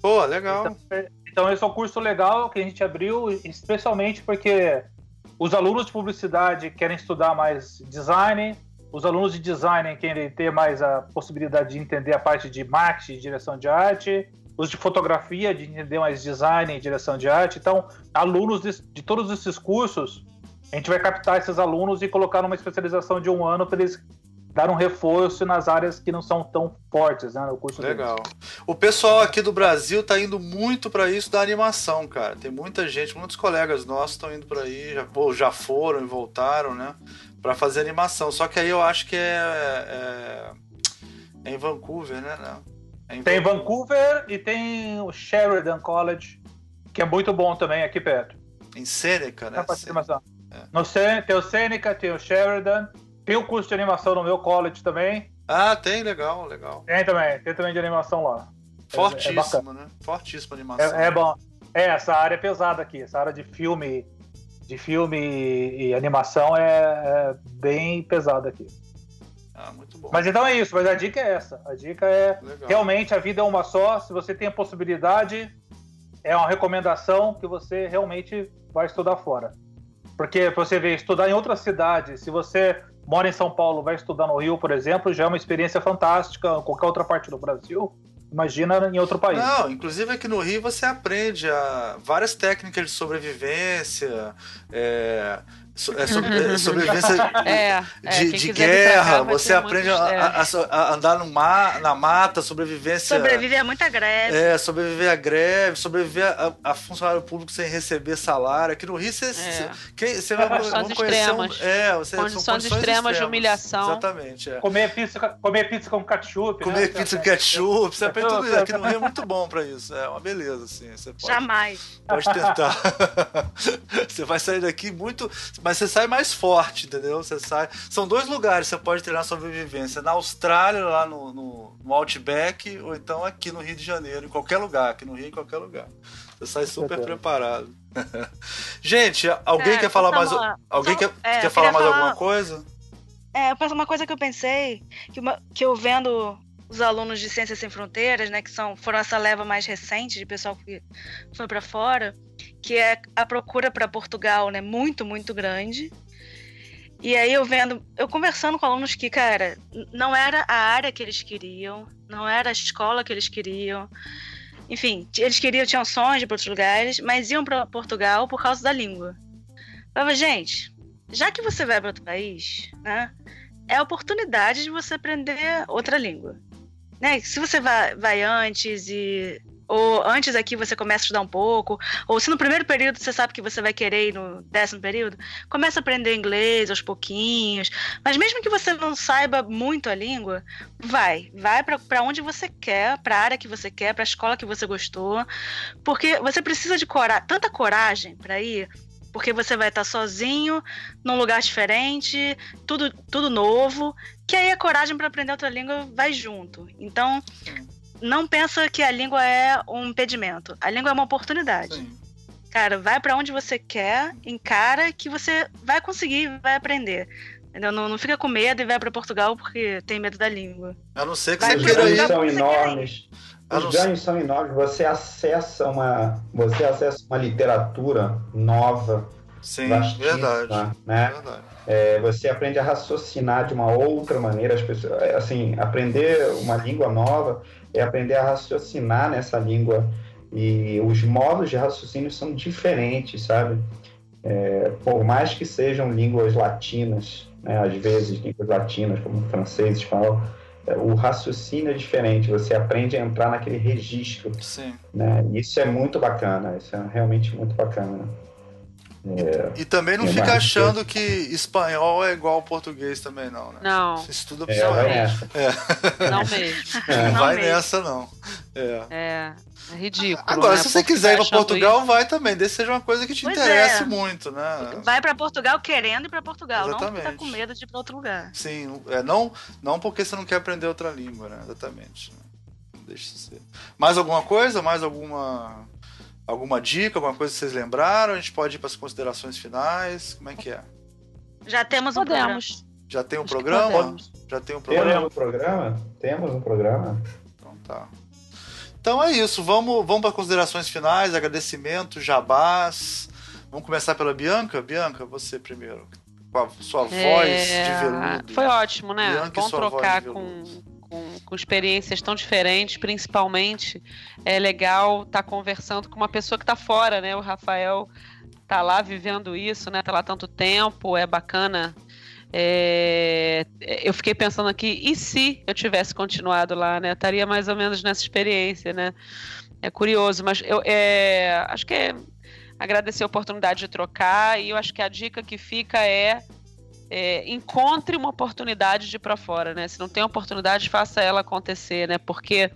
Speaker 3: Pô, legal.
Speaker 5: Então, é, então, esse é um curso legal que a gente abriu, especialmente porque os alunos de publicidade querem estudar mais design, os alunos de design querem ter mais a possibilidade de entender a parte de marketing e direção de arte, os de fotografia de entender mais design e direção de arte. Então, alunos de, de todos esses cursos, a gente vai captar esses alunos e colocar numa especialização de um ano para eles dar um reforço nas áreas que não são tão fortes, né, no curso
Speaker 3: Legal. Deles. O pessoal aqui do Brasil tá indo muito para isso da animação, cara. Tem muita gente, muitos colegas nossos estão indo para aí, já, pô, já foram e voltaram, né, para fazer animação. Só que aí eu acho que é, é, é em Vancouver, né? Não.
Speaker 5: É em tem Vancouver. Vancouver e tem o Sheridan College, que é muito bom também aqui perto.
Speaker 3: Em Seneca, né?
Speaker 5: É. No, tem o Seneca, tem o Sheridan tem o curso de animação no meu college também.
Speaker 3: Ah, tem, legal, legal.
Speaker 5: Tem também, tem também de animação lá.
Speaker 3: Fortíssimo, é, é né? Fortíssima animação.
Speaker 5: É, é, bom. É, essa área é pesada aqui, essa área de filme, de filme e, animação é, é, bem pesada aqui.
Speaker 3: Ah, muito bom.
Speaker 5: Mas então é isso, mas a dica é essa. A dica é legal. realmente a vida é uma só. Se você tem a possibilidade, é uma recomendação que você realmente vai estudar fora. Porque você vê, estudar em outra cidade, se você mora em São Paulo, vai estudar no Rio, por exemplo, já é uma experiência fantástica. Qualquer outra parte do Brasil, imagina em outro país.
Speaker 3: Não, inclusive aqui no Rio você aprende a várias técnicas de sobrevivência. É é, sobre, é, sobrevivência é, de, é, de guerra, você aprende a, a, a, andar no mar, na mata, sobrevivência.
Speaker 2: Sobreviver a muita greve.
Speaker 3: É, sobreviver a greve, sobreviver a, a funcionário público sem receber salário. Aqui no Rio você, é. quem, você vai,
Speaker 4: condições extremas. Um, é, você, condições, condições extremas, extremas, de humilhação.
Speaker 3: Exatamente. É.
Speaker 5: Comer, pizza, comer pizza com ketchup.
Speaker 3: Comer né? pizza com ketchup, você aprende tudo isso. Aqui no Rio é muito bom pra isso. É uma beleza, assim. Você pode,
Speaker 2: Jamais.
Speaker 3: Pode tentar. você vai sair daqui muito mas você sai mais forte, entendeu? Você sai. São dois lugares que você pode treinar sobrevivência: na Austrália, lá no, no, no, Outback, ou então aqui no Rio de Janeiro, em qualquer lugar, aqui no Rio, em qualquer lugar. Você sai super é preparado. Gente, alguém é, quer falar mais. Alguém quer, é, quer falar mais falar... alguma coisa?
Speaker 2: É, uma coisa que eu pensei, que, uma, que eu vendo os alunos de Ciências Sem Fronteiras, né, que são, foram essa leva mais recente de pessoal que foi para fora, que é a procura para Portugal, né, muito, muito grande. E aí eu vendo, eu conversando com alunos que, cara, não era a área que eles queriam, não era a escola que eles queriam. Enfim, eles queriam, tinham sonhos para outros lugares, mas iam para Portugal por causa da língua. Eu falava, gente, já que você vai para outro país, né, é a oportunidade de você aprender outra língua. Né? Se você vai, vai antes e ou antes aqui você começa a estudar um pouco, ou se no primeiro período você sabe que você vai querer ir no décimo período, começa a aprender inglês aos pouquinhos. Mas mesmo que você não saiba muito a língua, vai, vai para onde você quer, para a área que você quer, para a escola que você gostou, porque você precisa de cora tanta coragem para ir porque você vai estar sozinho, num lugar diferente, tudo, tudo novo, que aí a coragem para aprender outra língua vai junto. Então, não pensa que a língua é um impedimento. A língua é uma oportunidade. Sim. Cara, vai para onde você quer, encara que você vai conseguir, vai aprender. Entendeu? Não, não fica com medo e vai para Portugal porque tem medo da língua.
Speaker 3: A não ser que vai você queira ir.
Speaker 6: São enormes. Os
Speaker 3: não
Speaker 6: ganhos são enormes. Você acessa uma, você acessa uma literatura nova,
Speaker 3: Sim,
Speaker 6: vastíssima,
Speaker 3: verdade.
Speaker 6: né?
Speaker 3: verdade.
Speaker 6: É, você aprende a raciocinar de uma outra maneira. As pessoas, é, assim, aprender uma língua nova é aprender a raciocinar nessa língua e os modos de raciocínio são diferentes, sabe? É, por mais que sejam línguas latinas, né, às vezes línguas latinas como francês, espanhol, é, o raciocínio é diferente. Você aprende a entrar naquele registro,
Speaker 3: Sim.
Speaker 6: né? Isso é muito bacana. Isso é realmente muito bacana.
Speaker 3: E também não
Speaker 6: É,
Speaker 3: fica achando que espanhol é igual ao português também, não, né?
Speaker 4: Não,
Speaker 3: Você estuda
Speaker 6: É,
Speaker 3: espanhol.
Speaker 6: vai nessa.
Speaker 4: não mesmo.
Speaker 3: Não
Speaker 2: Não
Speaker 3: vai
Speaker 2: mesmo.
Speaker 3: nessa, não. É.
Speaker 4: É, é ridículo.
Speaker 3: Agora,
Speaker 4: né?
Speaker 3: se você quiser ir pra
Speaker 4: achando
Speaker 3: Portugal, vai também. Desde seja uma coisa que te
Speaker 2: Pois
Speaker 3: interesse
Speaker 2: é.
Speaker 3: muito, né?
Speaker 2: Vai pra Portugal querendo ir pra Portugal, não
Speaker 3: Exatamente.
Speaker 2: tá com medo de ir pra outro lugar.
Speaker 3: Sim, é, não, não porque você não quer aprender outra língua, né? Exatamente. Deixa isso ser. Mais alguma coisa? Mais alguma alguma dica? Alguma coisa que vocês lembraram? A gente pode ir para as considerações finais? Como é que é?
Speaker 2: Já temos um programa.
Speaker 4: Podemos.
Speaker 3: Já tem um
Speaker 4: Acho
Speaker 3: programa? Já tem um
Speaker 6: Temos
Speaker 3: programa?
Speaker 6: um programa? Temos um programa.
Speaker 3: Então tá. Então é isso. Vamos, vamos para considerações finais, agradecimento, jabás. Vamos começar pela Bianca? Bianca, você primeiro. Com a sua voz
Speaker 4: É,
Speaker 3: de veludo.
Speaker 4: Foi ótimo, né?
Speaker 3: Bianca e
Speaker 4: Bom
Speaker 3: sua
Speaker 4: trocar
Speaker 3: voz de
Speaker 4: com,
Speaker 3: veludo.
Speaker 4: Com, experiências tão diferentes, principalmente é legal estar conversando com uma pessoa que está fora, né? O Rafael tá lá vivendo isso, né? Tá lá tanto tempo, é bacana. É, eu fiquei pensando aqui, e se eu tivesse continuado lá, né? Eu estaria mais ou menos nessa experiência, né? É curioso, mas eu é, acho que é agradecer a oportunidade de trocar e eu acho que a dica que fica é é, encontre uma oportunidade de ir para fora, né? Se não tem oportunidade, faça ela acontecer, né? Porque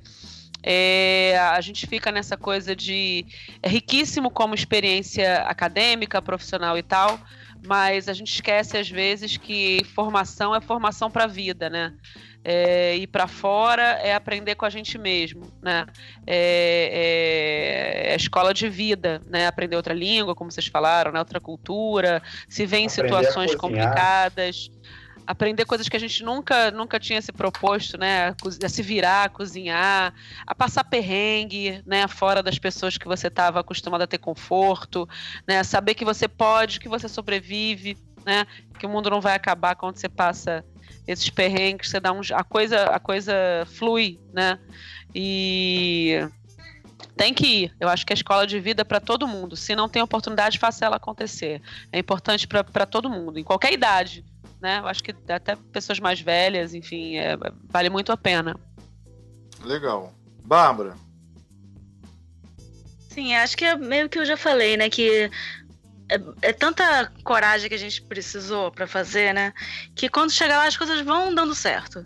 Speaker 4: é, a gente fica nessa coisa de é riquíssimo como experiência acadêmica, profissional e tal, mas a gente esquece às vezes que formação é formação para a vida, né? É, ir para fora é aprender com a gente mesmo, né? É, é, é escola de vida, né? Aprender outra língua, como vocês falaram, né? Outra cultura, se vê em
Speaker 6: Aprender
Speaker 4: situações complicadas, aprender coisas que a gente nunca, nunca tinha se proposto, né? A, se virar, a cozinhar, a passar perrengue, né? Fora das pessoas que você estava acostumado a ter conforto, né? Saber que você pode, que você sobrevive, né? Que o mundo não vai acabar quando você passa esses perrengues, você dá um, a coisa, a coisa flui, né? E tem que ir. Eu acho que a escola de vida é para todo mundo. Se não tem oportunidade, faça ela acontecer. É importante para todo mundo, em qualquer idade. Né? Eu acho que até pessoas mais velhas, enfim, é, vale muito a pena.
Speaker 3: Legal. Bárbara.
Speaker 2: Sim, acho que é meio que eu já falei, né? Que é, é tanta coragem que a gente precisou pra fazer, né? Que quando chegar lá as coisas vão dando certo.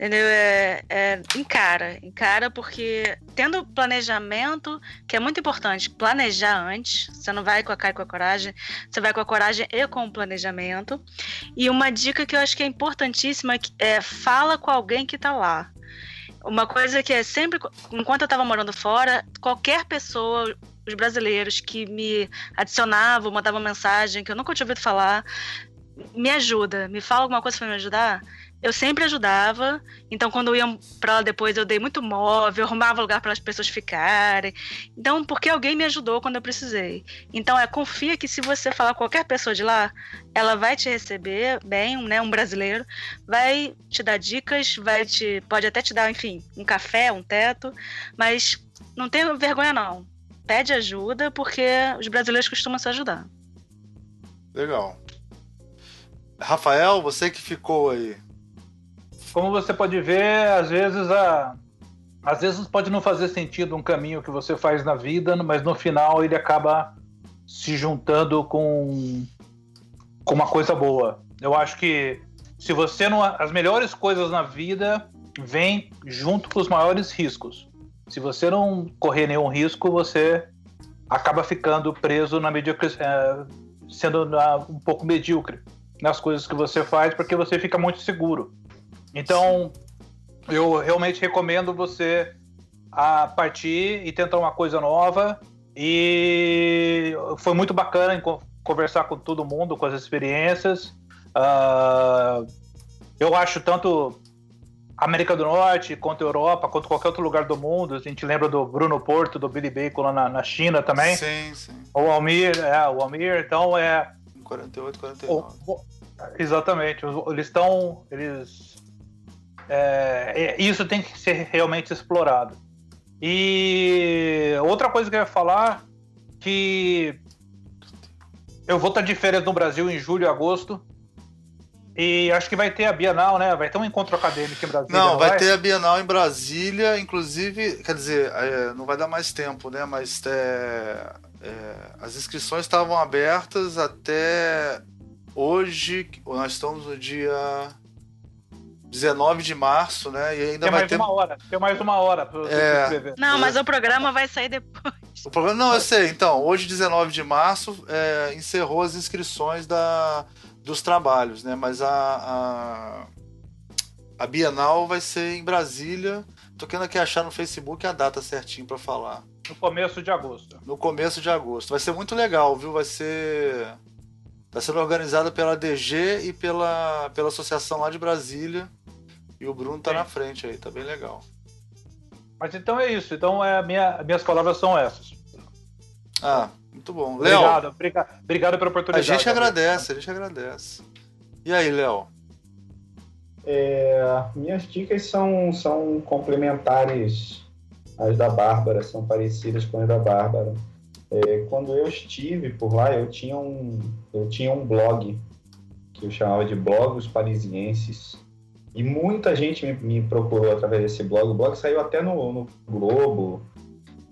Speaker 2: Entendeu? É, é, encara, encara, porque tendo planejamento, que é muito importante, planejar antes, você não vai com a cara e com a coragem, você vai com a coragem e com o planejamento. E uma dica que eu acho que é importantíssima é fala com alguém que tá lá. Uma coisa que é sempre, enquanto eu estava morando fora, qualquer pessoa, os brasileiros que me adicionavam, mandavam mensagem que eu nunca tinha ouvido falar, me ajuda, me fala alguma coisa para me ajudar. Eu sempre ajudava, então quando eu ia para lá depois eu dei muito móvel, arrumava lugar para as pessoas ficarem. Então, porque alguém me ajudou quando eu precisei. Então, é confia que se você falar com qualquer pessoa de lá, ela vai te receber bem, né, um brasileiro, vai te dar dicas, vai te pode até te dar, enfim, um café, um teto, mas não tenha vergonha não. Pede ajuda porque os brasileiros costumam se ajudar.
Speaker 3: Legal. Rafael, você que ficou aí.
Speaker 5: Como você pode ver, às vezes a às vezes pode não fazer sentido um caminho que você faz na vida, mas no final ele acaba se juntando com com uma coisa boa. Eu acho que se você não as melhores coisas na vida vêm junto com os maiores riscos. Se você não correr nenhum risco, você acaba ficando preso na mediocridade, sendo na, um pouco medíocre nas coisas que você faz, porque você fica muito seguro. Então, eu realmente recomendo você a partir e tentar uma coisa nova. E foi muito bacana conversar com todo mundo, com as experiências. Ah, eu acho tanto América do Norte, quanto Europa, quanto qualquer outro lugar do mundo. A gente lembra do Bruno Porto, do Billy Bacon lá na, na China também.
Speaker 3: Sim, sim.
Speaker 5: O Almir, é, o Almir, então é.
Speaker 3: 48, 49.
Speaker 5: o- o- exatamente, eles estão. Eles. É, é, isso tem que ser realmente explorado. E outra coisa que eu ia falar, que eu vou estar de férias no Brasil em julho e agosto. E acho que vai ter a Bienal, né? Vai ter um encontro acadêmico em Brasília.
Speaker 3: Não, vai ter a Bienal em Brasília, inclusive, quer dizer, é, não vai dar mais tempo, né? Mas é, é, as inscrições estavam abertas até hoje, nós estamos no dia 19 de março, né? E ainda
Speaker 5: Tem
Speaker 3: vai
Speaker 5: mais
Speaker 3: ter.
Speaker 5: uma hora. Tem mais uma hora pra você
Speaker 3: É.
Speaker 2: Não, mas o programa vai sair depois.
Speaker 3: O problema, não, eu sei. Então, hoje, 19 de março, é, encerrou as inscrições da, dos trabalhos, né? Mas a, a, a Bienal vai ser em Brasília. Tô querendo aqui achar no Facebook a data certinho para falar.
Speaker 5: No começo de agosto.
Speaker 3: No começo de agosto. Vai ser muito legal, viu? Vai ser. Vai ser organizada pela DG e pela, pela associação lá de Brasília. E o Bruno tá
Speaker 5: Sim.
Speaker 3: na frente aí, tá bem legal.
Speaker 5: Mas então é isso. Então é, minha, minhas palavras são essas.
Speaker 3: Ah, muito bom. Léo,
Speaker 5: Obrigado, obriga- obrigado pela
Speaker 3: a
Speaker 5: oportunidade.
Speaker 3: gente agradece, a gente agradece. E aí, Léo?
Speaker 6: É, minhas dicas são, são complementares às da Bárbara, são parecidas com as da Bárbara. É, quando eu estive por lá, eu tinha um, eu tinha um blog que eu chamava de Blogos Parisienses. E muita gente me, me procurou através desse blog. O blog saiu até no, no Globo,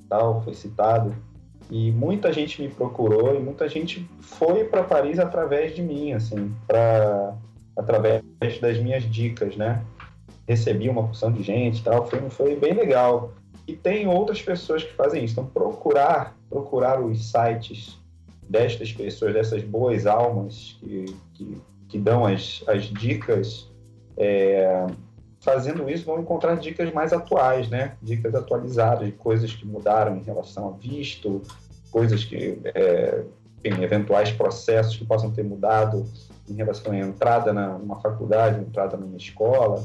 Speaker 6: tal, foi citado. E muita gente me procurou e muita gente foi para Paris através de mim, assim, para através das minhas dicas, né? Recebi uma porção de gente tal, foi, foi bem legal. E tem outras pessoas que fazem isso. Então, procurar, procurar os sites destas pessoas, dessas boas almas que, que, que dão as, as dicas, é, fazendo isso, vão encontrar dicas mais atuais, né? Dicas atualizadas de coisas que mudaram em relação a visto, coisas que, é, enfim, eventuais processos que possam ter mudado em relação à entrada na, numa faculdade, entrada numa escola,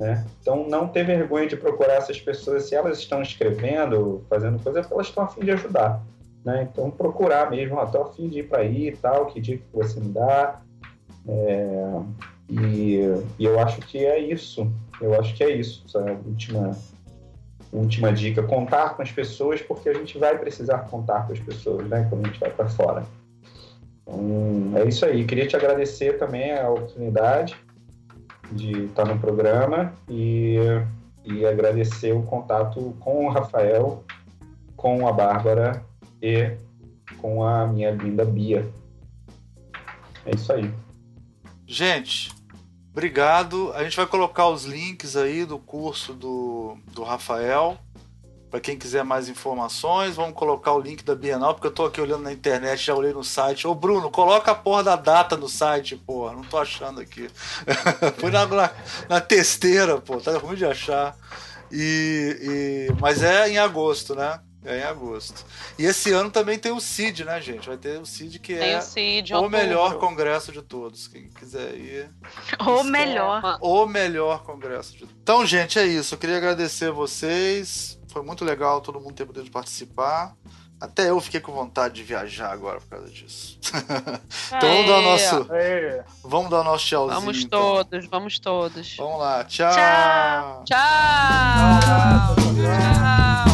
Speaker 6: né? Então, não ter vergonha de procurar essas pessoas, se elas estão escrevendo, fazendo coisa, é elas estão a fim de ajudar, né? Então, procurar mesmo, ó, tô a fim de ir para aí e tal, que dica que você me dá, é, e, e eu acho que é isso, eu acho que é isso, essa última, última dica, contar com as pessoas, porque a gente vai precisar contar com as pessoas, né? Quando a gente vai para fora. Então, é isso aí. Queria te agradecer também a oportunidade de estar no programa e, e agradecer o contato com o Rafael, com a Bárbara e com a minha linda Bia. É isso aí.
Speaker 3: Gente, obrigado. A gente vai colocar os links aí do curso do, do Rafael. Para quem quiser mais informações, vamos colocar o link da Bienal, porque eu tô aqui olhando na internet, já olhei no site. Ô Bruno, coloca a porra da data no site, porra. Não tô achando aqui. Foi na, na, na testeira, pô. Tá ruim de achar. E, e- mas é em agosto, né? É em agosto. E esse ano também tem o CID, né, gente? Vai ter o CID que
Speaker 4: Tem
Speaker 3: é
Speaker 4: o CID,
Speaker 3: o melhor congresso de todos. Quem quiser ir.
Speaker 2: Ou melhor.
Speaker 3: O melhor congresso de Então, gente, é isso. Eu queria agradecer vocês. Foi muito legal todo mundo ter podido participar. Até eu fiquei com vontade de viajar agora por causa disso. então vamos dar o
Speaker 4: Aê,
Speaker 3: nosso,
Speaker 5: É,
Speaker 3: vamos dar o nosso tchauzinho.
Speaker 4: Vamos
Speaker 3: então.
Speaker 4: todos, vamos todos.
Speaker 3: Vamos lá. Tchau.
Speaker 2: Tchau.
Speaker 4: Tchau!
Speaker 5: Tchau.
Speaker 4: Tchau!